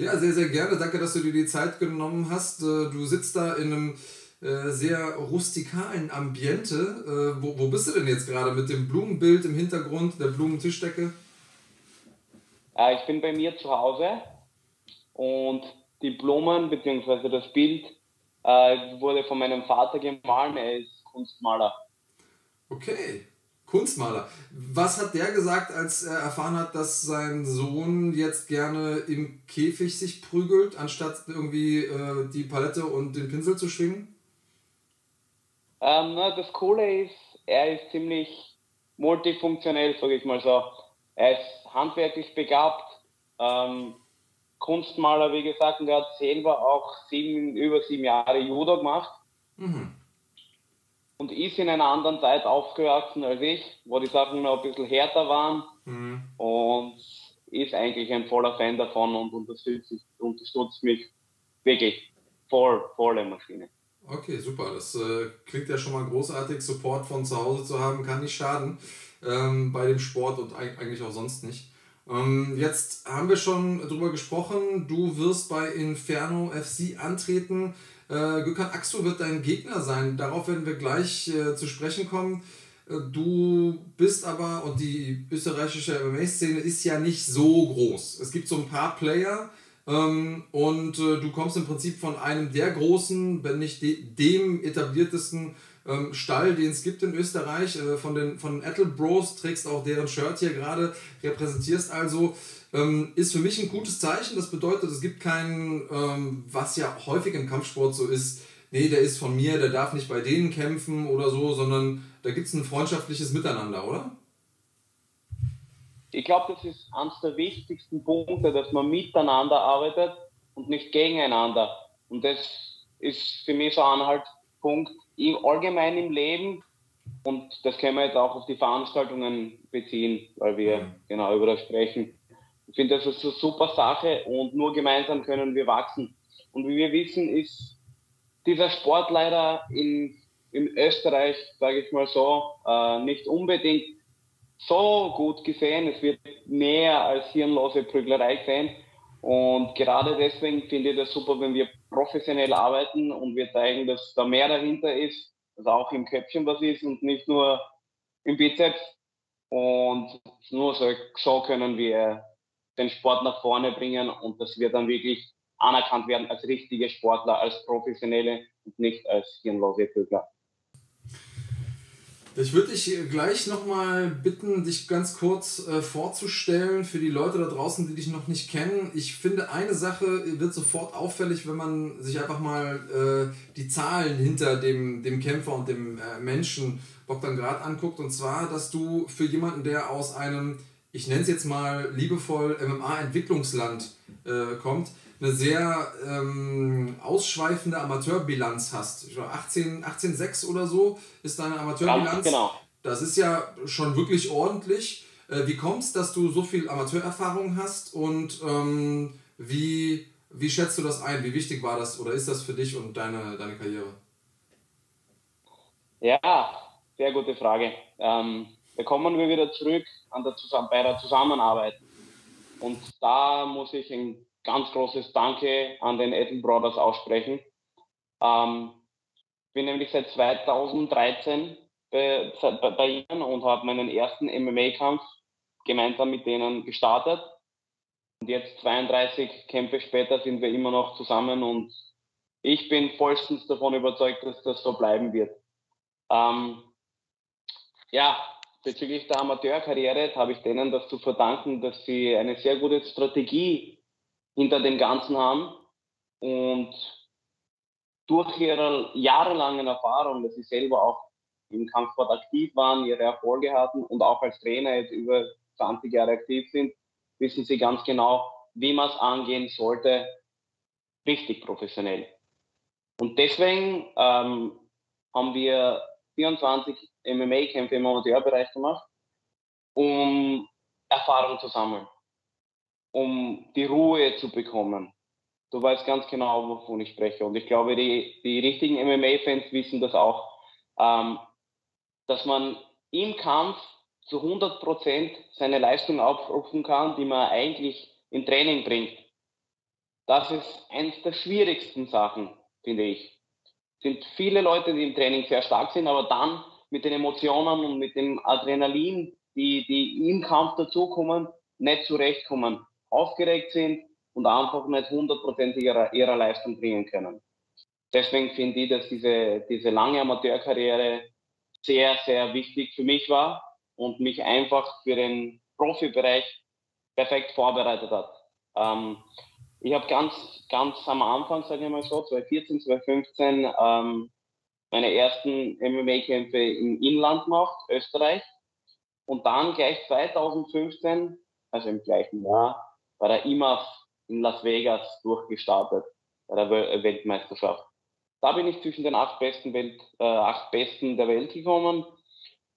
Ja, sehr, sehr gerne. Danke, dass du dir die Zeit genommen hast. Äh, Du sitzt da in einem äh, sehr rustikalen Ambiente. Äh, Wo, wo bist du denn jetzt gerade mit dem Blumenbild im Hintergrund, der Blumentischdecke? Äh, ich bin bei mir zu Hause und die Blumen bzw. das Bild äh, wurde von meinem Vater gemahlen. Er ist Kunstmaler. Okay, Kunstmaler. Was hat der gesagt, als er erfahren hat, dass sein Sohn jetzt gerne im Käfig sich prügelt, anstatt irgendwie äh, die Palette und den Pinsel zu schwingen? Ähm, na, das Coole ist, er ist ziemlich multifunktionell, sage ich mal so. Er ist handwerklich begabt, ähm, Kunstmaler, wie gesagt, und er hat selber auch sieben, über sieben Jahre Judo gemacht. Mhm. und ist in einer anderen Zeit aufgewachsen als ich, wo die Sachen noch ein bisschen härter waren Mhm. und ist eigentlich ein voller Fan davon und unterstützt, unterstützt mich wirklich voll, volle Maschine. Okay, super. Das äh, klingt ja schon mal großartig. Support von zu Hause zu haben, kann nicht schaden ähm, bei dem Sport und eig- eigentlich auch sonst nicht. Ähm, jetzt haben wir schon drüber gesprochen. Du wirst bei Inferno FC antreten. Äh, Gökhan Aksu wird dein Gegner sein. Darauf werden wir gleich äh, zu sprechen kommen. Äh, Du bist aber, und die österreichische MMA-Szene ist ja nicht so groß. Es gibt so ein paar Player, ähm, und äh, du kommst im Prinzip von einem der großen, wenn nicht de dem etabliertesten ähm, Stall, den es gibt in Österreich, äh, von den von Ettel Bros, trägst auch deren Shirt hier gerade, repräsentierst also, ähm, ist für mich ein gutes Zeichen. Das bedeutet, es gibt keinen, ähm, was ja häufig im Kampfsport so ist, nee, der ist von mir, der darf nicht bei denen kämpfen oder so, sondern da gibt es ein freundschaftliches Miteinander, oder? Ich glaube, das ist eines der wichtigsten Punkte, dass man miteinander arbeitet und nicht gegeneinander. Und das ist für mich so ein Anhaltspunkt im allgemein im Leben. Und das können wir jetzt auch auf die Veranstaltungen beziehen, weil wir mhm. genau über das sprechen. Ich finde, das ist eine super Sache und nur gemeinsam können wir wachsen. Und wie wir wissen, ist dieser Sport leider in, in Österreich, sage ich mal so, äh, nicht unbedingt so gut gesehen. Es wird mehr als hirnlose Prüglerei gesehen. Und gerade deswegen finde ich das super, wenn wir professionell arbeiten und wir zeigen, dass da mehr dahinter ist, dass auch im Köpfchen was ist und nicht nur im Bizeps. Und nur so, so können wir den Sport nach vorne bringen und dass wir dann wirklich anerkannt werden als richtige Sportler, als Professionelle und nicht als hirnlose Prügler. Ich würde dich gleich nochmal bitten, dich ganz kurz äh, vorzustellen für die Leute da draußen, die dich noch nicht kennen. Ich finde, eine Sache wird sofort auffällig, wenn man sich einfach mal äh, die Zahlen hinter dem, dem Kämpfer und dem äh, Menschen Bogdan Grad anguckt. Und zwar, dass du für jemanden, der aus einem, ich nenne es jetzt mal liebevoll, MMA-Entwicklungsland äh, kommt, eine sehr ähm, ausschweifende Amateurbilanz hast. 18, 18,6 oder so ist deine Amateurbilanz. genau. Das ist ja schon wirklich ordentlich. Äh, wie kommt es, dass du so viel Amateurerfahrung hast und ähm, wie, wie schätzt du das ein? Wie wichtig war das oder ist das für dich und deine, deine Karriere? Ja, sehr gute Frage. Ähm, da kommen wir wieder zurück an der, bei der Zusammenarbeit. Und da muss ich ein ganz großes Danke an den Etten Brothers aussprechen. Ähm, bin nämlich seit 2013 bei, bei, bei ihnen und habe meinen ersten MMA-Kampf gemeinsam mit denen gestartet. Und jetzt 32 Kämpfe später sind wir immer noch zusammen und ich bin vollstens davon überzeugt, dass das so bleiben wird. Ähm, ja, bezüglich der Amateurkarriere habe ich denen das zu verdanken, dass sie eine sehr gute Strategie hinter dem Ganzen haben und durch ihre jahrelangen Erfahrung, dass sie selber auch im Kampfsport aktiv waren, ihre Erfolge hatten und auch als Trainer jetzt über 20 Jahre aktiv sind, wissen sie ganz genau, wie man es angehen sollte, richtig professionell. Und deswegen ähm, haben wir 24 MMA-Kämpfe im Amateurbereich gemacht, um Erfahrung zu sammeln um die Ruhe zu bekommen. Du weißt ganz genau, wovon ich spreche. Und ich glaube, die, die richtigen MMA-Fans wissen das auch, ähm, dass man im Kampf zu 100 Prozent seine Leistung aufrufen kann, die man eigentlich im Training bringt. Das ist eines der schwierigsten Sachen, finde ich. Es sind viele Leute, die im Training sehr stark sind, aber dann mit den Emotionen und mit dem Adrenalin, die, die im Kampf dazukommen, nicht zurechtkommen aufgeregt sind und einfach nicht 100% ihrer, ihrer Leistung bringen können. Deswegen finde ich, dass diese, diese lange Amateurkarriere sehr, sehr wichtig für mich war und mich einfach für den Profibereich perfekt vorbereitet hat. Ähm, ich habe ganz, ganz am Anfang, sage ich mal so, 2014, 2015, ähm, meine ersten MMA-Kämpfe im Inland gemacht, Österreich. Und dann gleich 2015, also im gleichen Jahr, bei der IMAF in Las Vegas durchgestartet, bei der Weltmeisterschaft. Da bin ich zwischen den acht besten, Welt, äh, acht besten der Welt gekommen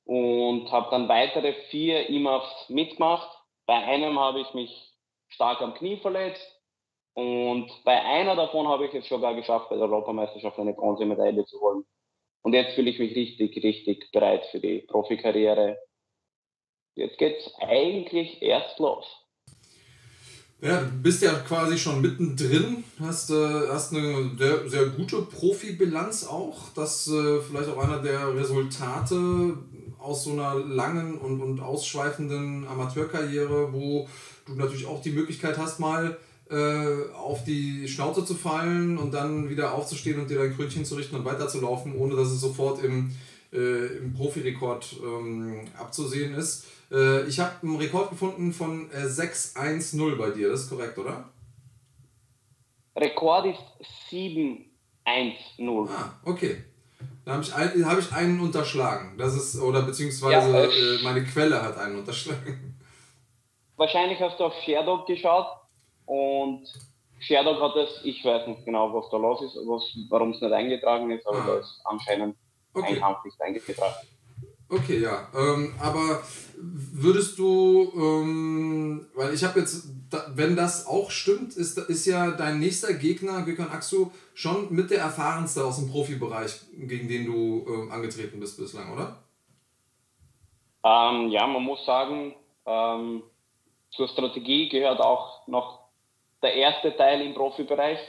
und habe dann weitere vier IMAFs mitgemacht. Bei einem habe ich mich stark am Knie verletzt und bei einer davon habe ich es sogar geschafft, bei der Europameisterschaft eine Bronzemedaille zu holen. Und jetzt fühle ich mich richtig, richtig bereit für die Profikarriere. Jetzt geht's eigentlich erst los. Ja, du bist ja quasi schon mittendrin, hast, äh, hast eine sehr, sehr gute Profibilanz auch. Das äh, vielleicht auch einer der Resultate aus so einer langen und, und ausschweifenden Amateurkarriere, wo du natürlich auch die Möglichkeit hast, mal äh, auf die Schnauze zu fallen und dann wieder aufzustehen und dir dein Krönchen zu richten und weiterzulaufen, ohne dass es sofort im, äh, im Profirekord ähm, abzusehen ist. Äh, ich habe einen Rekord gefunden von äh, 6-1-0 bei dir, das ist korrekt, oder? Rekord ist 7 1-0. Ah, okay. Da habe ich, ein, hab ich einen unterschlagen. Das ist, oder beziehungsweise Ja, äh, äh, meine Quelle hat einen unterschlagen. Wahrscheinlich hast du auf Sherdog geschaut und Sherdog hat das, ich weiß nicht genau, was da los ist, warum es nicht eingetragen ist, aber Ah. da ist anscheinend Okay. ein Kampf nicht eingetragen. Okay, ja. Ähm, aber würdest du, ähm, weil ich habe jetzt, da, wenn das auch stimmt, ist, ist ja dein nächster Gegner, Gökhan Aksu, schon mit der erfahrenste aus dem Profibereich, gegen den du ähm, angetreten bist bislang, oder? Ähm, ja, man muss sagen, ähm, zur Strategie gehört auch noch der erste Teil im Profibereich,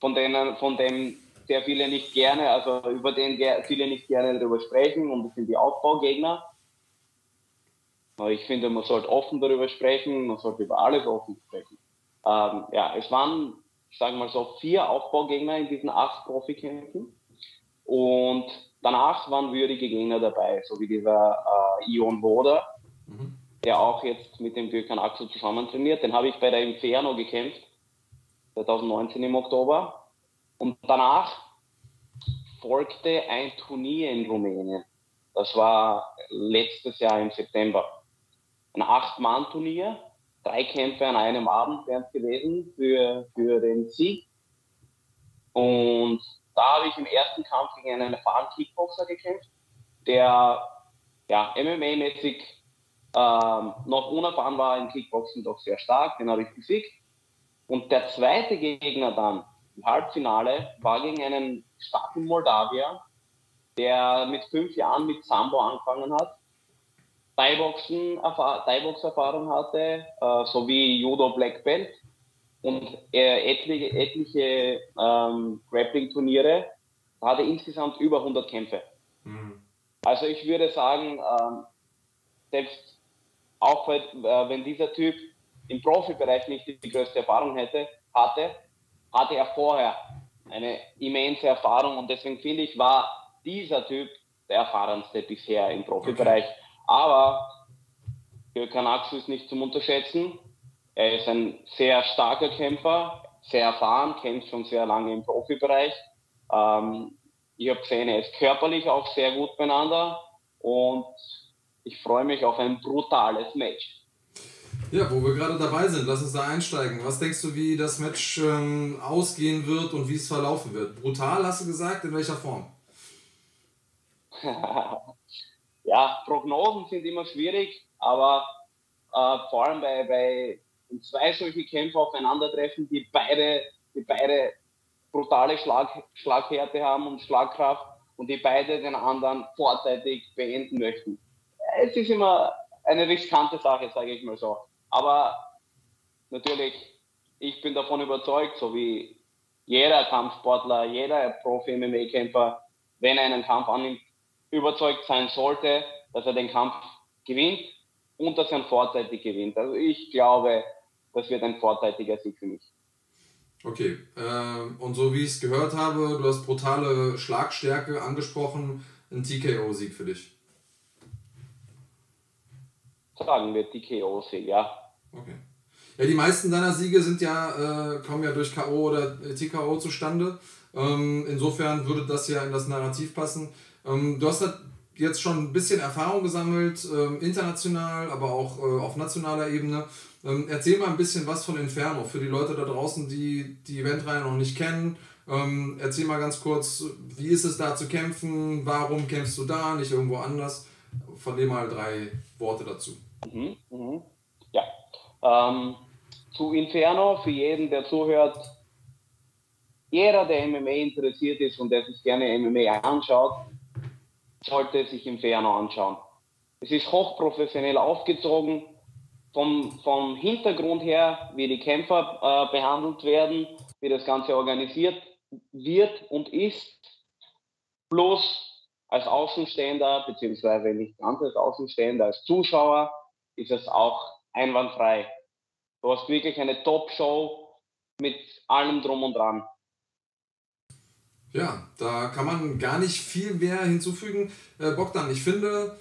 von, denen, von dem sehr viele nicht gerne, also über den viele nicht gerne darüber sprechen und das sind die Aufbaugegner. Aber ich finde, man sollte offen darüber sprechen, man sollte über alles offen sprechen. Ähm, ja, es waren, sagen wir mal so, vier Aufbaugegner in diesen acht Profikämpfen. Und danach waren würdige Gegner dabei, so wie dieser äh, Ion Woda, Mhm. der auch jetzt mit dem Gökhan Axel zusammen trainiert. Den habe ich bei der Inferno gekämpft, 2019 im Oktober. Und danach folgte ein Turnier in Rumänien. Das war letztes Jahr im September. Ein Acht-Mann-Turnier, drei Kämpfe an einem Abend wären es gewesen für, für den Sieg. Und da habe ich im ersten Kampf gegen einen erfahrenen Kickboxer gekämpft, der ja, MMA-mäßig ähm, noch unerfahren war im Kickboxen, doch sehr stark, den habe ich besiegt. Und der zweite Gegner dann im Halbfinale war gegen einen starken Moldawier, der mit fünf Jahren mit Sambo angefangen hat, Thai-Box-Erfahrung hatte, äh, sowie Judo Black Belt und äh, etliche, etliche ähm, Grappling-Turniere. Hatte insgesamt über 100 Kämpfe. Mhm. Also ich würde sagen, ähm, selbst auch wenn, äh, wenn dieser Typ im Profibereich nicht die größte Erfahrung hätte, hatte, hatte er vorher eine immense Erfahrung und deswegen finde ich, war dieser Typ der erfahrenste bisher im Profibereich. Aber Gökhan Axel ist nicht zum Unterschätzen. Er ist ein sehr starker Kämpfer, sehr erfahren, kämpft schon sehr lange im Profibereich. Ähm, ich habe gesehen, er ist körperlich auch sehr gut beieinander und ich freue mich auf ein brutales Match. Ja, wo wir gerade dabei sind, lass uns da einsteigen. Was denkst du, wie das Match ähm, ausgehen wird und wie es verlaufen wird? Brutal, hast du gesagt, in welcher Form? ja, Prognosen sind immer schwierig, aber äh, vor allem bei, bei zwei solche Kämpfer aufeinandertreffen, die beide, die beide brutale Schlag, Schlaghärte haben und Schlagkraft und die beide den anderen vorzeitig beenden möchten. Es ist immer eine riskante Sache, sage ich mal so. Aber natürlich, ich bin davon überzeugt, so wie jeder Kampfsportler, jeder Profi-MMA-Kämpfer, wenn er einen Kampf annimmt, überzeugt sein sollte, dass er den Kampf gewinnt und dass er ihn vorzeitig gewinnt. Also ich glaube, das wird ein vorzeitiger Sieg für mich. Okay, ähm, und so wie ich es gehört habe, du hast brutale Schlagstärke angesprochen, ein TKO-Sieg für dich. Sagen wir TKO-Sieg, ja. Okay. Ja, die meisten deiner Siege sind ja, äh, kommen ja durch K.O. oder äh, TKO zustande. Ähm, insofern würde das ja in das Narrativ passen. Ähm, du hast da jetzt schon ein bisschen Erfahrung gesammelt, ähm, international, aber auch äh, auf nationaler Ebene. Ähm, erzähl mal ein bisschen was von Inferno für die Leute da draußen, die die Eventreihe noch nicht kennen. Ähm, erzähl mal ganz kurz, wie ist es da zu kämpfen? Warum kämpfst du da, nicht irgendwo anders? Verlier mal drei Worte dazu. Mhm, mhm. Ähm, zu Inferno, für jeden, der zuhört, jeder, der MMA interessiert ist und der sich gerne MMA anschaut, sollte sich Inferno anschauen. Es ist hochprofessionell aufgezogen, vom, vom Hintergrund her, wie die Kämpfer äh, behandelt werden, wie das Ganze organisiert wird und ist, plus als Außenstehender, beziehungsweise nicht ganz als Außenstehender, als Zuschauer, ist es auch einwandfrei. Du hast wirklich eine Top-Show mit allem drum und dran. Ja, da kann man gar nicht viel mehr hinzufügen. Äh, Bogdan, ich finde,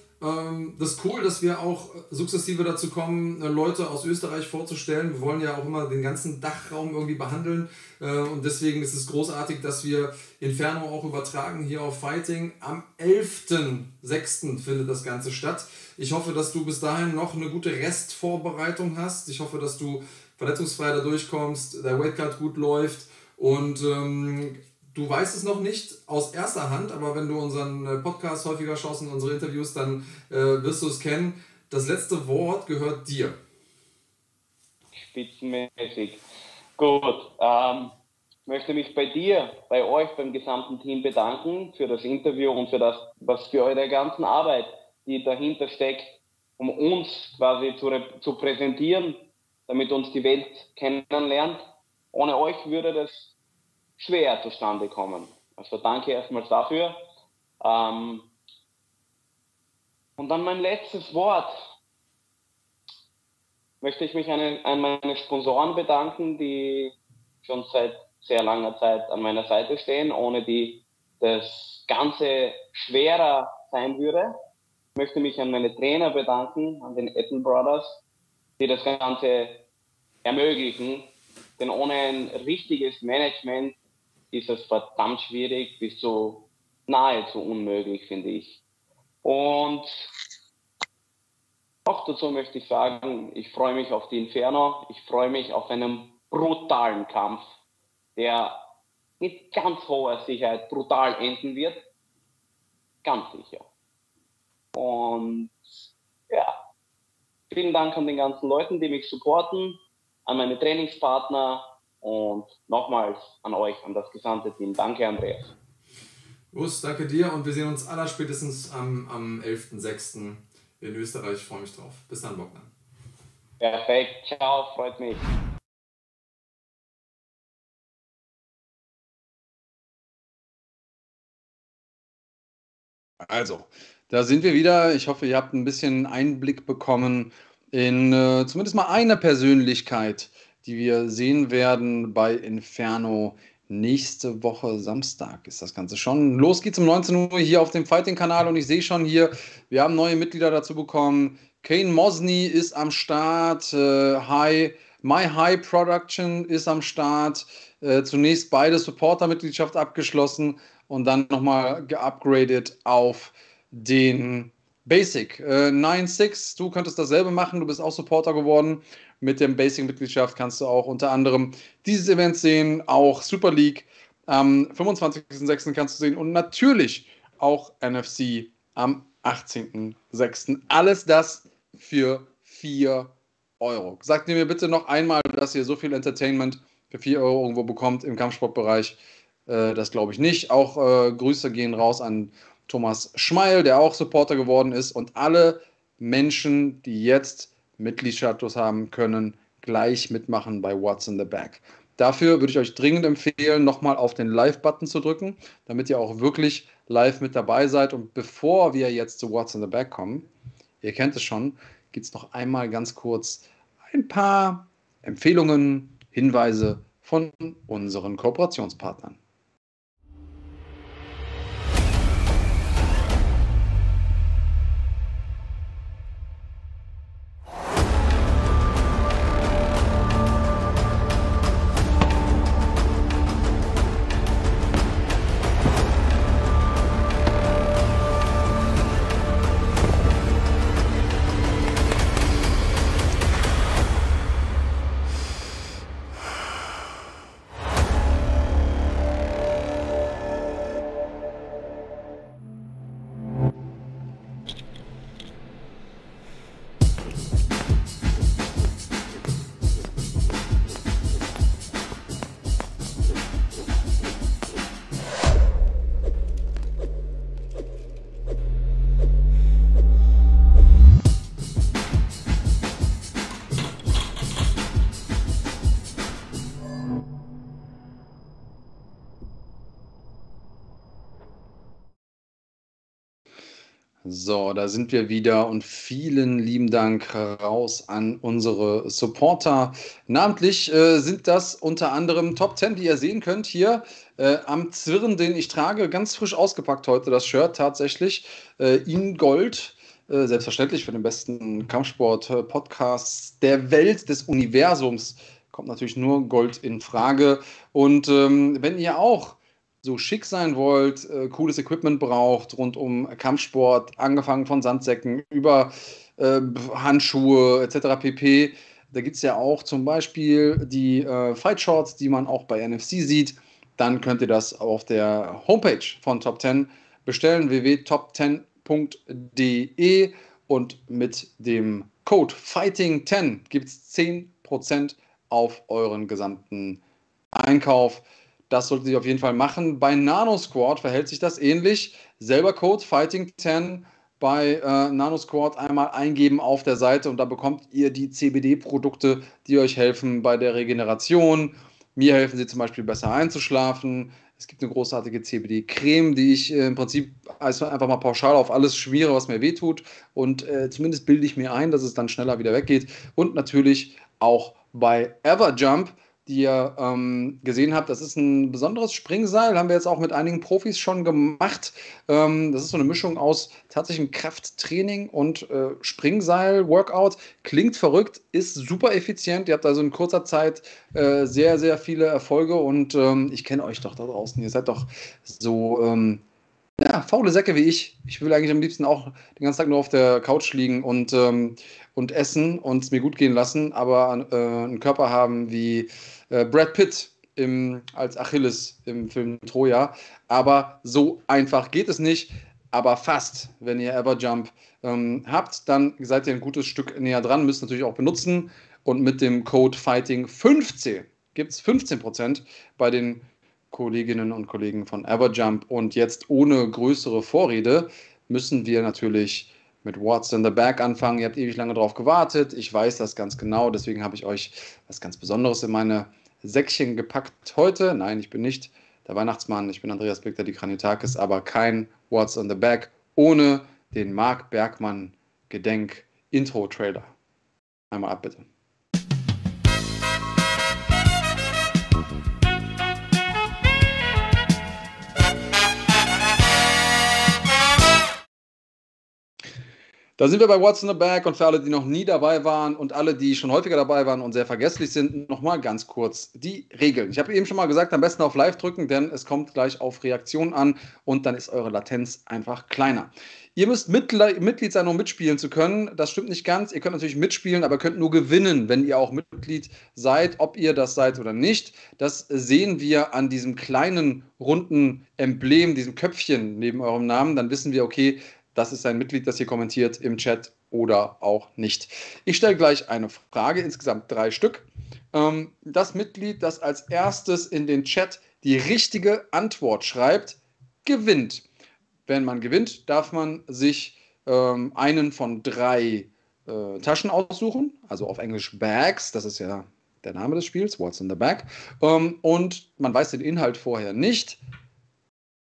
das ist cool, dass wir auch sukzessive dazu kommen, äh, Leute aus Österreich vorzustellen. Wir wollen ja auch immer den ganzen Dachraum irgendwie behandeln. Äh, und deswegen ist es großartig, dass wir Inferno auch übertragen hier auf Fighting. Am 11.06. findet das Ganze statt. Ich hoffe, dass du bis dahin noch eine gute Restvorbereitung hast. Ich hoffe, dass du verletzungsfrei da durchkommst, der Weightcut gut läuft und ähm, du weißt es noch nicht aus erster Hand, aber wenn du unseren äh, Podcast häufiger schaust und unsere Interviews, dann äh, wirst du es kennen. Das letzte Wort gehört dir. Spitzenmäßig. Gut. Ähm, ich möchte mich bei dir, bei euch, beim gesamten Team bedanken für das Interview und für das, was für eure ganzen Arbeit, die dahinter steckt, um uns quasi zu, zu präsentieren, damit uns die Welt kennenlernt. Ohne euch würde das schwer zustande kommen. Also danke erstmals dafür. Ähm, und dann mein letztes Wort. Möchte ich mich an, meine Sponsoren bedanken, die schon seit sehr langer Zeit an meiner Seite stehen, ohne die das Ganze schwerer sein würde. Ich möchte mich an meine Trainer bedanken, an den Etten Brothers, die das Ganze ermöglichen. Denn ohne ein richtiges Management ist es verdammt schwierig bis zu nahezu unmöglich, finde ich. Und auch dazu möchte ich sagen, ich freue mich auf die Inferno, ich freue mich auf einen brutalen Kampf, der mit ganz hoher Sicherheit brutal enden wird. Ganz sicher. Und ja, vielen Dank an den ganzen Leuten, die mich supporten, an meine Trainingspartner, und nochmals an euch, an das gesamte Team. Danke, Andreas. Urs, danke dir und wir sehen uns aller spätestens am, am 11.06. in Österreich. Ich freue mich drauf. Bis dann, Bogdan. Perfekt. Ciao, freut mich. Also, da sind wir wieder. Ich hoffe, ihr habt ein bisschen Einblick bekommen in äh, zumindest mal eine Persönlichkeit die wir sehen werden bei Inferno. Nächste Woche Samstag ist das Ganze schon. Los geht's um 19 Uhr hier auf dem Fighting-Kanal und ich sehe schon hier, wir haben neue Mitglieder dazu bekommen. Kane Mosney ist am Start. Äh, High, My High Production ist am Start. Äh, zunächst beide Supporter-Mitgliedschaft abgeschlossen und dann nochmal geupgradet auf den Basic. Äh, 9.6, du könntest dasselbe machen, du bist auch Supporter geworden. Mit dem Basic-Mitgliedschaft kannst du auch unter anderem dieses Event sehen, auch Super League am 25.06. kannst du sehen und natürlich auch NFC am 18.06. Alles das für 4 Euro. Sagt mir bitte noch einmal, dass ihr so viel Entertainment für 4 Euro irgendwo bekommt im Kampfsportbereich. Äh, das glaube ich nicht. Auch äh, Grüße gehen raus an Thomas Schmeil, der auch Supporter geworden ist und alle Menschen, die jetzt Mitgliedstatus haben, können gleich mitmachen bei What's in the Back. Dafür würde ich euch dringend empfehlen, nochmal auf den Live-Button zu drücken, damit ihr auch wirklich live mit dabei seid. Und bevor wir jetzt zu What's in the Back kommen, ihr kennt es schon, gibt es noch einmal ganz kurz ein paar Empfehlungen, Hinweise von unseren Kooperationspartnern. So, da sind wir wieder und vielen lieben Dank raus an unsere Supporter. Namentlich äh, sind das unter anderem Top 10, die ihr sehen könnt hier äh, am Zwirren, den ich trage. Ganz frisch ausgepackt heute das Shirt tatsächlich. Äh, in Gold äh, selbstverständlich für den besten Kampfsport-Podcast der Welt, des Universums, kommt natürlich nur Gold in Frage. Und ähm, wenn ihr auch so schick sein wollt, äh, cooles Equipment braucht rund um Kampfsport, angefangen von Sandsäcken über äh, Handschuhe etc. pp. Da gibt es ja auch zum Beispiel die äh, Fight Shorts, die man auch bei NFC sieht. Dann könnt ihr das auf der Homepage von Top 10 bestellen, www.top10.de und mit dem Code Fighting10 gibt es 10% auf euren gesamten Einkauf. Das solltet ihr auf jeden Fall machen. Bei Nano Squad verhält sich das ähnlich. Selber Code Fighting10 bei äh, Nano Squad einmal eingeben auf der Seite und da bekommt ihr die CBD-Produkte, die euch helfen bei der Regeneration. Mir helfen sie zum Beispiel besser einzuschlafen. Es gibt eine großartige CBD-Creme, die ich äh, im Prinzip also einfach mal pauschal auf alles schmiere, was mir wehtut. Und äh, zumindest bilde ich mir ein, dass es dann schneller wieder weggeht. Und natürlich auch bei Everjump die ihr ähm, gesehen habt. Das ist ein besonderes Springseil, haben wir jetzt auch mit einigen Profis schon gemacht. Ähm, das ist so eine Mischung aus tatsächlichem Krafttraining und äh, Springseil-Workout. Klingt verrückt, ist super effizient. Ihr habt also in kurzer Zeit äh, sehr, sehr viele Erfolge und ähm, ich kenne euch doch da draußen. Ihr seid doch so ähm, ja, faule Säcke wie ich. Ich will eigentlich am liebsten auch den ganzen Tag nur auf der Couch liegen und, ähm, und essen und es mir gut gehen lassen, aber äh, einen Körper haben wie äh, Brad Pitt im, als Achilles im Film Troja. Aber so einfach geht es nicht. Aber fast, wenn ihr Everjump ähm, habt, dann seid ihr ein gutes Stück näher dran, müsst natürlich auch benutzen. Und mit dem Code Fighting15 gibt es 15% bei den Kolleginnen und Kollegen von Everjump. Und jetzt ohne größere Vorrede müssen wir natürlich mit What's in the Bag anfangen. Ihr habt ewig lange darauf gewartet. Ich weiß das ganz genau. Deswegen habe ich euch was ganz Besonderes in meine Säckchen gepackt heute. Nein, ich bin nicht der Weihnachtsmann. Ich bin Andreas Beck, der die Kranitakis, aber kein What's in the Bag ohne den Marc Bergmann Gedenk Intro-Trailer. Einmal ab, bitte. Da sind wir bei What's in the Bag und für alle, die noch nie dabei waren und alle, die schon häufiger dabei waren und sehr vergesslich sind, nochmal ganz kurz die Regeln. Ich habe eben schon mal gesagt, am besten auf Live drücken, denn es kommt gleich auf Reaktion an und dann ist eure Latenz einfach kleiner. Ihr müsst Mitglied sein, um mitspielen zu können. Das stimmt nicht ganz. Ihr könnt natürlich mitspielen, aber könnt nur gewinnen, wenn ihr auch Mitglied seid, ob ihr das seid oder nicht. Das sehen wir an diesem kleinen runden Emblem, diesem Köpfchen neben eurem Namen. Dann wissen wir, okay, das ist ein Mitglied, das hier kommentiert im Chat oder auch nicht. Ich stelle gleich eine Frage, insgesamt drei Stück. Ähm, das Mitglied, das als erstes in den Chat die richtige Antwort schreibt, gewinnt. Wenn man gewinnt, darf man sich ähm, einen von drei äh, Taschen aussuchen, also auf Englisch Bags, das ist ja der Name des Spiels, What's in the Bag. Ähm, und man weiß den Inhalt vorher nicht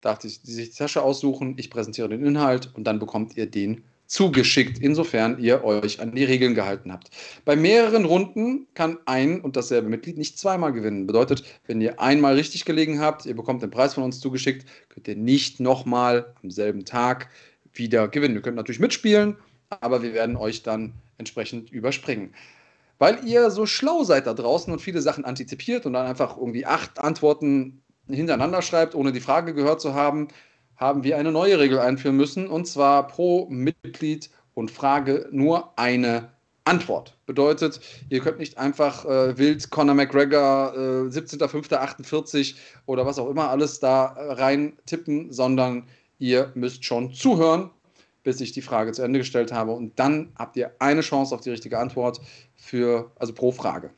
darf sich die Tasche aussuchen, ich präsentiere den Inhalt und dann bekommt ihr den zugeschickt, insofern ihr euch an die Regeln gehalten habt. Bei mehreren Runden kann ein und dasselbe Mitglied nicht zweimal gewinnen. Bedeutet, wenn ihr einmal richtig gelegen habt, ihr bekommt den Preis von uns zugeschickt, könnt ihr nicht nochmal am selben Tag wieder gewinnen. Ihr könnt natürlich mitspielen, aber wir werden euch dann entsprechend überspringen. Weil ihr so schlau seid da draußen und viele Sachen antizipiert und dann einfach irgendwie acht Antworten hintereinander schreibt, ohne die Frage gehört zu haben, haben wir eine neue Regel einführen müssen, und zwar pro Mitglied und Frage nur eine Antwort. Bedeutet, ihr könnt nicht einfach äh, wild Conor McGregor äh, 17.05.48 oder was auch immer alles da äh, rein tippen, sondern ihr müsst schon zuhören, bis ich die Frage zu Ende gestellt habe. Und dann habt ihr eine Chance auf die richtige Antwort für, also pro Frage.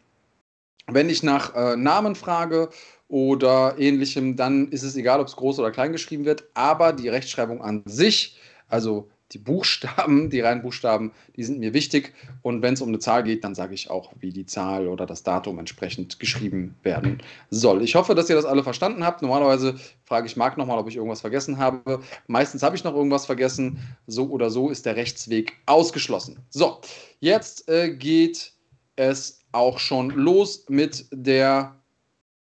Wenn ich nach äh, Namen frage oder ähnlichem, dann ist es egal, ob es groß oder klein geschrieben wird, aber die Rechtschreibung an sich, also die Buchstaben, die reinen Buchstaben, die sind mir wichtig. Und wenn es um eine Zahl geht, dann sage ich auch, wie die Zahl oder das Datum entsprechend geschrieben werden soll. Ich hoffe, dass ihr das alle verstanden habt. Normalerweise frage ich Marc nochmal, ob ich irgendwas vergessen habe. Meistens habe ich noch irgendwas vergessen. So oder so ist der Rechtsweg ausgeschlossen. So, jetzt äh, geht es auch schon los mit der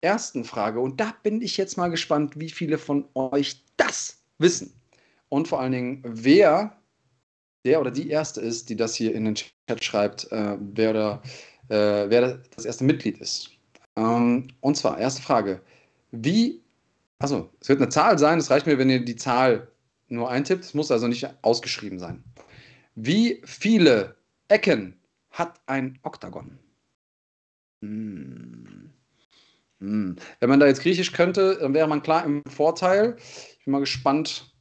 ersten Frage. Und da bin ich jetzt mal gespannt, wie viele von euch das wissen. Und vor allen Dingen, wer der oder die Erste ist, die das hier in den Chat schreibt, äh, wer, oder, äh, wer das erste Mitglied ist. Ähm, und zwar, erste Frage. Wie, also es wird eine Zahl sein, es reicht mir, wenn ihr die Zahl nur eintippt, es muss also nicht ausgeschrieben sein. Wie viele Ecken hat ein Oktagon? Hm. Hm. Wenn man da jetzt Griechisch könnte, dann wäre man klar im Vorteil. Ich bin mal gespannt,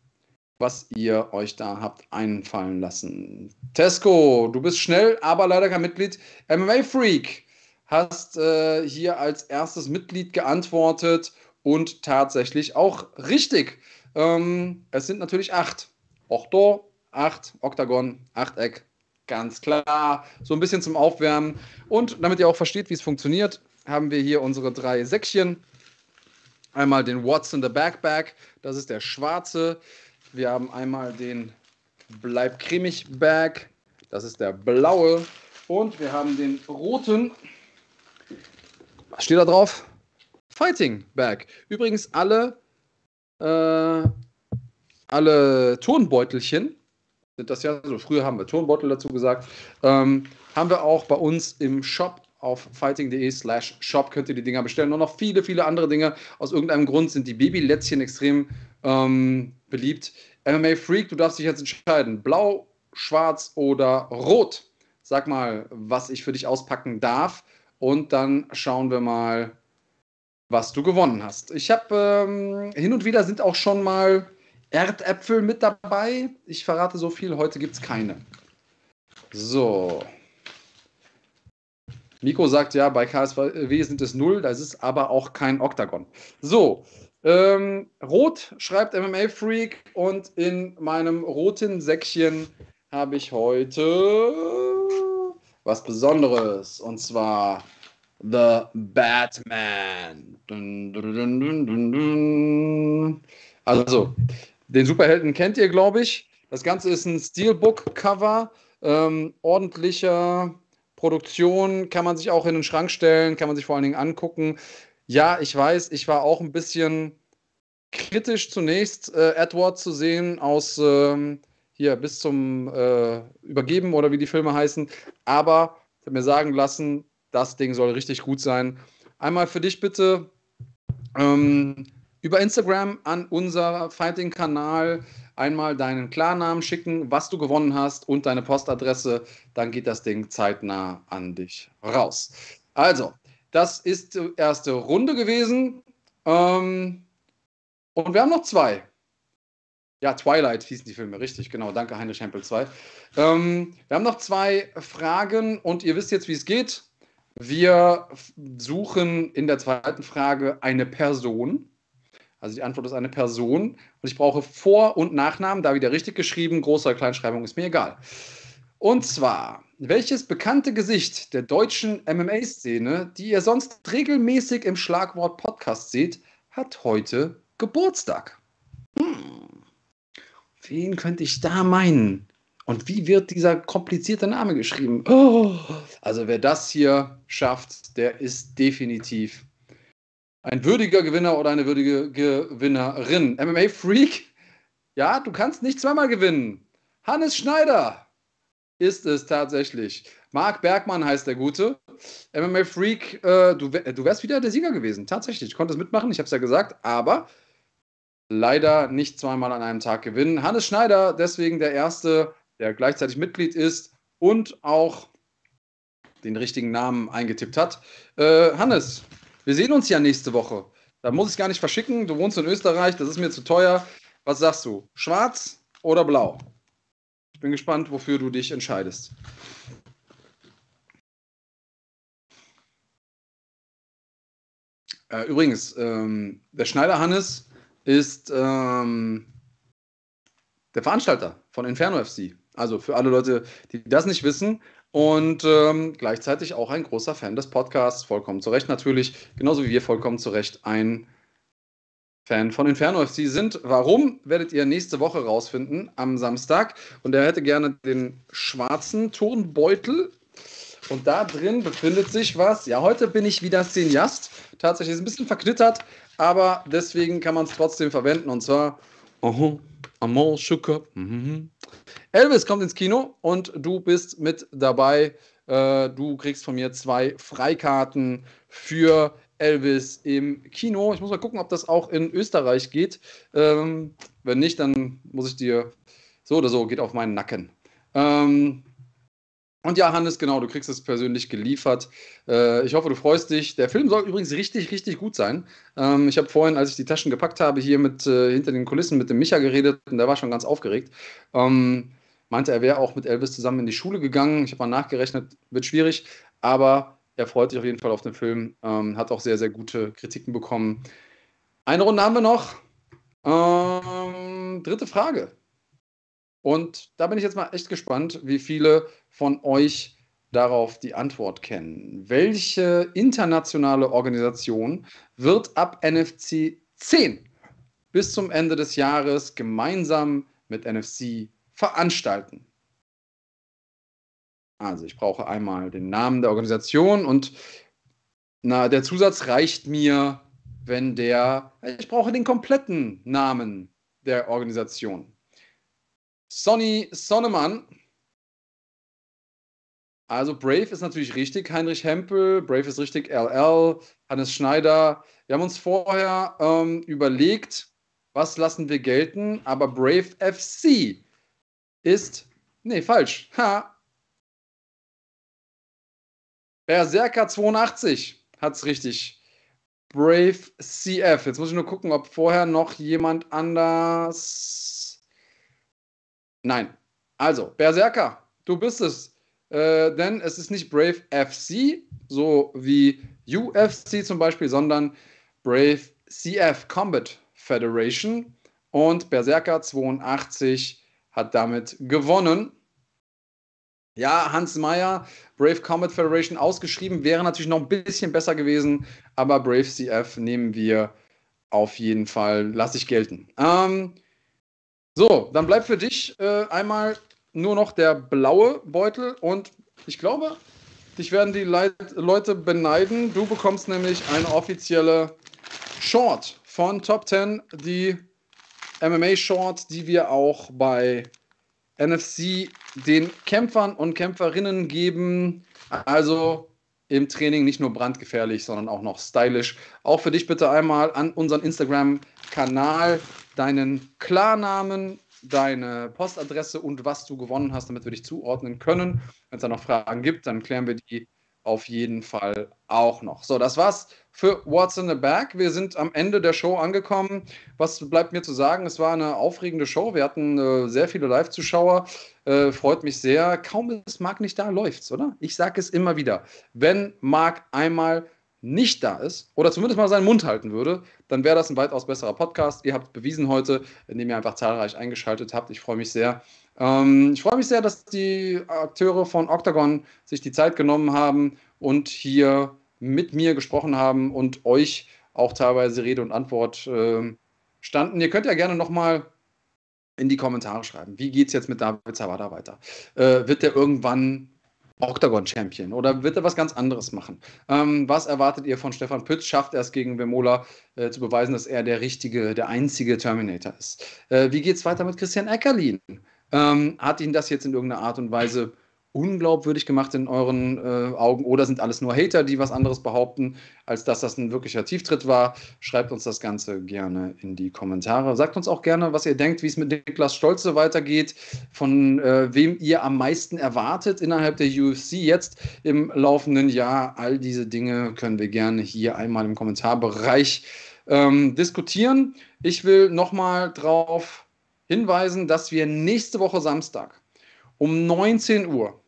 was ihr euch da habt einfallen lassen. Tesco, du bist schnell, aber leider kein Mitglied. MMA Freak hast äh, hier als erstes Mitglied geantwortet und tatsächlich auch richtig. Ähm, es sind natürlich acht. Octo, acht, Oktagon, Achteck, ganz klar. So ein bisschen zum Aufwärmen. Und damit ihr auch versteht, wie es funktioniert, haben wir hier unsere drei Säckchen. Einmal den What's in the Backpack, das ist der schwarze. Wir haben einmal den Bleib cremig Bag, das ist der blaue. Und wir haben den roten, was steht da drauf? Fighting Bag. Übrigens alle, äh, alle Turnbeutelchen sind das ja, so früher haben wir Turnbeutel dazu gesagt, ähm, haben wir auch bei uns im Shop auf fighting.de slash shop könnt ihr die Dinger bestellen. Und noch viele, viele andere Dinge. Aus irgendeinem Grund sind die Babylätzchen extrem ähm, beliebt. MMA Freak, du darfst dich jetzt entscheiden. Blau, schwarz oder rot. Sag mal, was ich für dich auspacken darf. Und dann schauen wir mal, was du gewonnen hast. Ich habe ähm, hin und wieder sind auch schon mal Erdäpfel mit dabei. Ich verrate so viel, heute gibt es keine. So. Miko sagt ja, bei KSW sind es null, das ist aber auch kein Oktagon. So, ähm, Rot schreibt MMA Freak und in meinem roten Säckchen habe ich heute was Besonderes und zwar The Batman. Dun, dun, dun, also, den Superhelden kennt ihr, glaube ich. Das Ganze ist ein Steelbook-Cover, ähm, ordentlicher Produktion, kann man sich auch in den Schrank stellen, kann man sich vor allen Dingen angucken. Ja, ich weiß, ich war auch ein bisschen kritisch zunächst, äh, Edward zu sehen aus ähm, hier bis zum äh, Übergeben oder wie die Filme heißen. Aber ich habe mir sagen lassen, das Ding soll richtig gut sein. Einmal für dich bitte ähm, über Instagram an unser Fighting-Kanal einmal deinen Klarnamen schicken, was du gewonnen hast und deine Postadresse. Dann geht das Ding zeitnah an dich raus. Also, das ist die erste Runde gewesen. Ähm, und wir haben noch zwei. Ja, Twilight hießen die Filme, richtig, genau. Danke, Heinrich Hempel 2. Ähm, wir haben noch zwei Fragen und ihr wisst jetzt, wie es geht. Wir suchen in der zweiten Frage eine Person. Also die Antwort ist eine Person. Und ich brauche Vor- und Nachnamen, da wieder richtig geschrieben, große oder Kleinschreibung ist mir egal. Und zwar, welches bekannte Gesicht der deutschen MMA-Szene, die ihr sonst regelmäßig im Schlagwort Podcast seht, hat heute Geburtstag? Hm. Wen könnte ich da meinen? Und wie wird dieser komplizierte Name geschrieben? Oh. Also wer das hier schafft, der ist definitiv ein würdiger Gewinner oder eine würdige Gewinnerin. MMA Freak, ja, du kannst nicht zweimal gewinnen. Hannes Schneider ist es tatsächlich. Marc Bergmann heißt der Gute. MMA Freak, äh, du, du wärst wieder der Sieger gewesen. Tatsächlich. Ich konnte es mitmachen, ich habe es ja gesagt, aber leider nicht zweimal an einem Tag gewinnen. Hannes Schneider, deswegen der Erste, der gleichzeitig Mitglied ist und auch den richtigen Namen eingetippt hat. Äh, Hannes, wir sehen uns ja nächste Woche. Da muss ich gar nicht verschicken. Du wohnst in Österreich, das ist mir zu teuer. Was sagst du? Schwarz oder blau? Ich bin gespannt, wofür du dich entscheidest. Äh, übrigens, ähm, der Schneider Hannes ist ähm, der Veranstalter von Inferno FC. Also für alle Leute, die das nicht wissen. Und ähm, gleichzeitig auch ein großer Fan des Podcasts, vollkommen zu Recht natürlich, genauso wie wir vollkommen zu Recht ein Fan von Inferno FC sind. Warum, werdet ihr nächste Woche rausfinden, am Samstag. Und er hätte gerne den schwarzen Turnbeutel. Und da drin befindet sich was. Ja, heute bin ich wieder Cineast. Tatsächlich ist ein bisschen verknittert, aber deswegen kann man es trotzdem verwenden. Und zwar, -huh, Amon Sugar. -hmm. Elvis kommt ins Kino und du bist mit dabei. Äh, du kriegst von mir zwei Freikarten für Elvis im Kino. Ich muss mal gucken, ob das auch in Österreich geht. Ähm, wenn nicht, dann muss ich dir so oder so, geht auf meinen Nacken. Ähm, und ja, Hannes, genau, du kriegst es persönlich geliefert. Äh, ich hoffe, du freust dich. Der Film soll übrigens richtig, richtig gut sein. Ähm, ich habe vorhin, als ich die Taschen gepackt habe, hier mit äh, hinter den Kulissen mit dem Micha geredet und der war schon ganz aufgeregt. Ähm, meinte, er wäre auch mit Elvis zusammen in die Schule gegangen. Ich habe mal nachgerechnet, wird schwierig, aber er freut sich auf jeden Fall auf den Film. Ähm, hat auch sehr, sehr gute Kritiken bekommen. Eine Runde haben wir noch. Ähm, dritte Frage. Und da bin ich jetzt mal echt gespannt, wie viele von euch darauf die Antwort kennen. Welche internationale Organisation wird ab NFC 10 bis zum Ende des Jahres gemeinsam mit NFC veranstalten? Also ich brauche einmal den Namen der Organisation und na, der Zusatz reicht mir, wenn der, ich brauche den kompletten Namen der Organisation. Sonny Sonnemann. Also Brave ist natürlich richtig, Heinrich Hempel, Brave ist richtig, LL, Hannes Schneider. Wir haben uns vorher ähm, überlegt, was lassen wir gelten, aber Brave FC ist, nee, falsch. Ha. Berserker 82 hat's richtig. Brave CF. Jetzt muss ich nur gucken, ob vorher noch jemand anders Nein. Also, Berserker, du bist es. Äh, denn es ist nicht Brave FC, so wie UFC zum Beispiel, sondern Brave CF Combat Federation. Und Berserker 82 hat damit gewonnen. Ja, Hans Meyer, Brave Combat Federation ausgeschrieben, wäre natürlich noch ein bisschen besser gewesen, aber Brave CF nehmen wir auf jeden Fall, lasse ich gelten. Ähm, so, dann bleibt für dich äh, einmal nur noch der blaue Beutel und ich glaube, dich werden die Leit Leute beneiden. Du bekommst nämlich eine offizielle Short von Top 10, die MMA-Short, die wir auch bei NFC den Kämpfern und Kämpferinnen geben. Also im Training nicht nur brandgefährlich, sondern auch noch stylisch. Auch für dich bitte einmal an unseren Instagram-Kanal deinen Klarnamen, deine Postadresse und was du gewonnen hast, damit wir dich zuordnen können. Wenn es da noch Fragen gibt, dann klären wir die auf jeden Fall auch noch. So, das war's für What's in the Bag. Wir sind am Ende der Show angekommen. Was bleibt mir zu sagen? Es war eine aufregende Show. Wir hatten äh, sehr viele Live-Zuschauer. Äh, freut mich sehr. Kaum ist Marc nicht da, läuft's, oder? Ich sage es immer wieder. Wenn Marc einmal nicht da ist oder zumindest mal seinen Mund halten würde, dann wäre das ein weitaus besserer Podcast. Ihr habt bewiesen heute, indem ihr einfach zahlreich eingeschaltet habt. Ich freue mich sehr. Ähm, ich freue mich sehr, dass die Akteure von Octagon sich die Zeit genommen haben und hier mit mir gesprochen haben und euch auch teilweise Rede und Antwort äh, standen. Ihr könnt ja gerne nochmal in die Kommentare schreiben. Wie geht es jetzt mit David Zawada weiter? Äh, wird der irgendwann Octagon Champion oder wird er was ganz anderes machen? Ähm, was erwartet ihr von Stefan Pütz? Schafft er es gegen Vemola äh, zu beweisen, dass er der richtige, der einzige Terminator ist? Äh, wie geht es weiter mit Christian Eckerlin? Ähm, hat ihn das jetzt in irgendeiner Art und Weise unglaubwürdig gemacht in euren äh, Augen oder sind alles nur Hater, die was anderes behaupten, als dass das ein wirklicher Tieftritt war? Schreibt uns das Ganze gerne in die Kommentare. Sagt uns auch gerne, was ihr denkt, wie es mit Niklas Stolze weitergeht, von äh, wem ihr am meisten erwartet innerhalb der UFC jetzt im laufenden Jahr. All diese Dinge können wir gerne hier einmal im Kommentarbereich ähm, diskutieren. Ich will nochmal darauf hinweisen, dass wir nächste Woche Samstag um 19 Uhr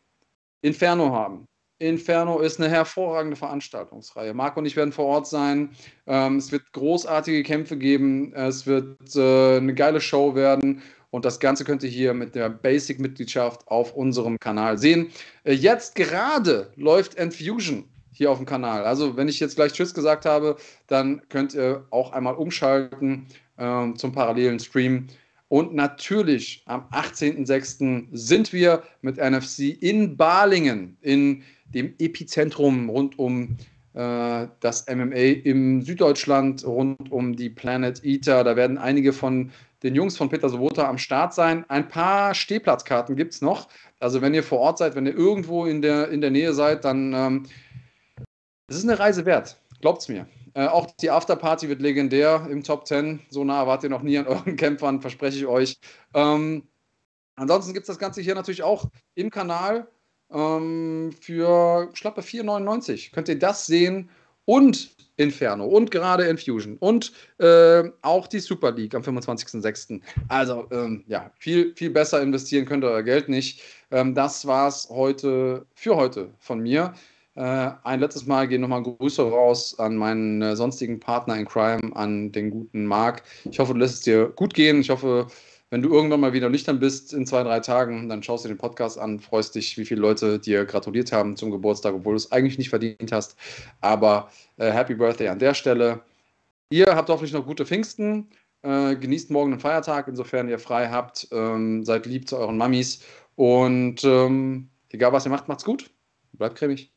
Inferno haben. Inferno ist eine hervorragende Veranstaltungsreihe. Marc und ich werden vor Ort sein. Ähm, es wird großartige Kämpfe geben. Es wird äh, eine geile Show werden. Und das Ganze könnt ihr hier mit der Basic-Mitgliedschaft auf unserem Kanal sehen. Äh, jetzt gerade läuft Enfusion hier auf dem Kanal. Also, wenn ich jetzt gleich Tschüss gesagt habe, dann könnt ihr auch einmal umschalten äh, zum parallelen Stream. Und natürlich am 18.06. sind wir mit NFC in Balingen, in dem Epizentrum rund um äh, das MMA im Süddeutschland, rund um die Planet Eater. Da werden einige von den Jungs von Peter Sobota am Start sein. Ein paar Stehplatzkarten gibt es noch. Also wenn ihr vor Ort seid, wenn ihr irgendwo in der, in der Nähe seid, dann ähm, es ist eine Reise wert. Glaubt's mir. Äh, auch die Afterparty wird legendär im Top 10. So nah wart ihr noch nie an euren Kämpfern, verspreche ich euch. Ähm, ansonsten gibt es das Ganze hier natürlich auch im Kanal ähm, für schlappe 4,99. Könnt ihr das sehen und Inferno und gerade Infusion und äh, auch die Super League am 25.06. Also ähm, ja, viel, viel besser investieren könnt ihr euer Geld nicht. Ähm, das war's heute für heute von mir. Äh, ein letztes Mal gehen nochmal Grüße raus an meinen äh, sonstigen Partner in Crime, an den guten Marc. Ich hoffe, du lässt es dir gut gehen. Ich hoffe, wenn du irgendwann mal wieder nüchtern bist in zwei, drei Tagen, dann schaust du den Podcast an, freust dich, wie viele Leute dir gratuliert haben zum Geburtstag, obwohl du es eigentlich nicht verdient hast. Aber äh, Happy Birthday an der Stelle. Ihr habt hoffentlich noch gute Pfingsten. Äh, genießt morgen den Feiertag, insofern ihr frei habt. Ähm, seid lieb zu euren Mamis. Und ähm, egal was ihr macht, macht's gut. Bleibt cremig.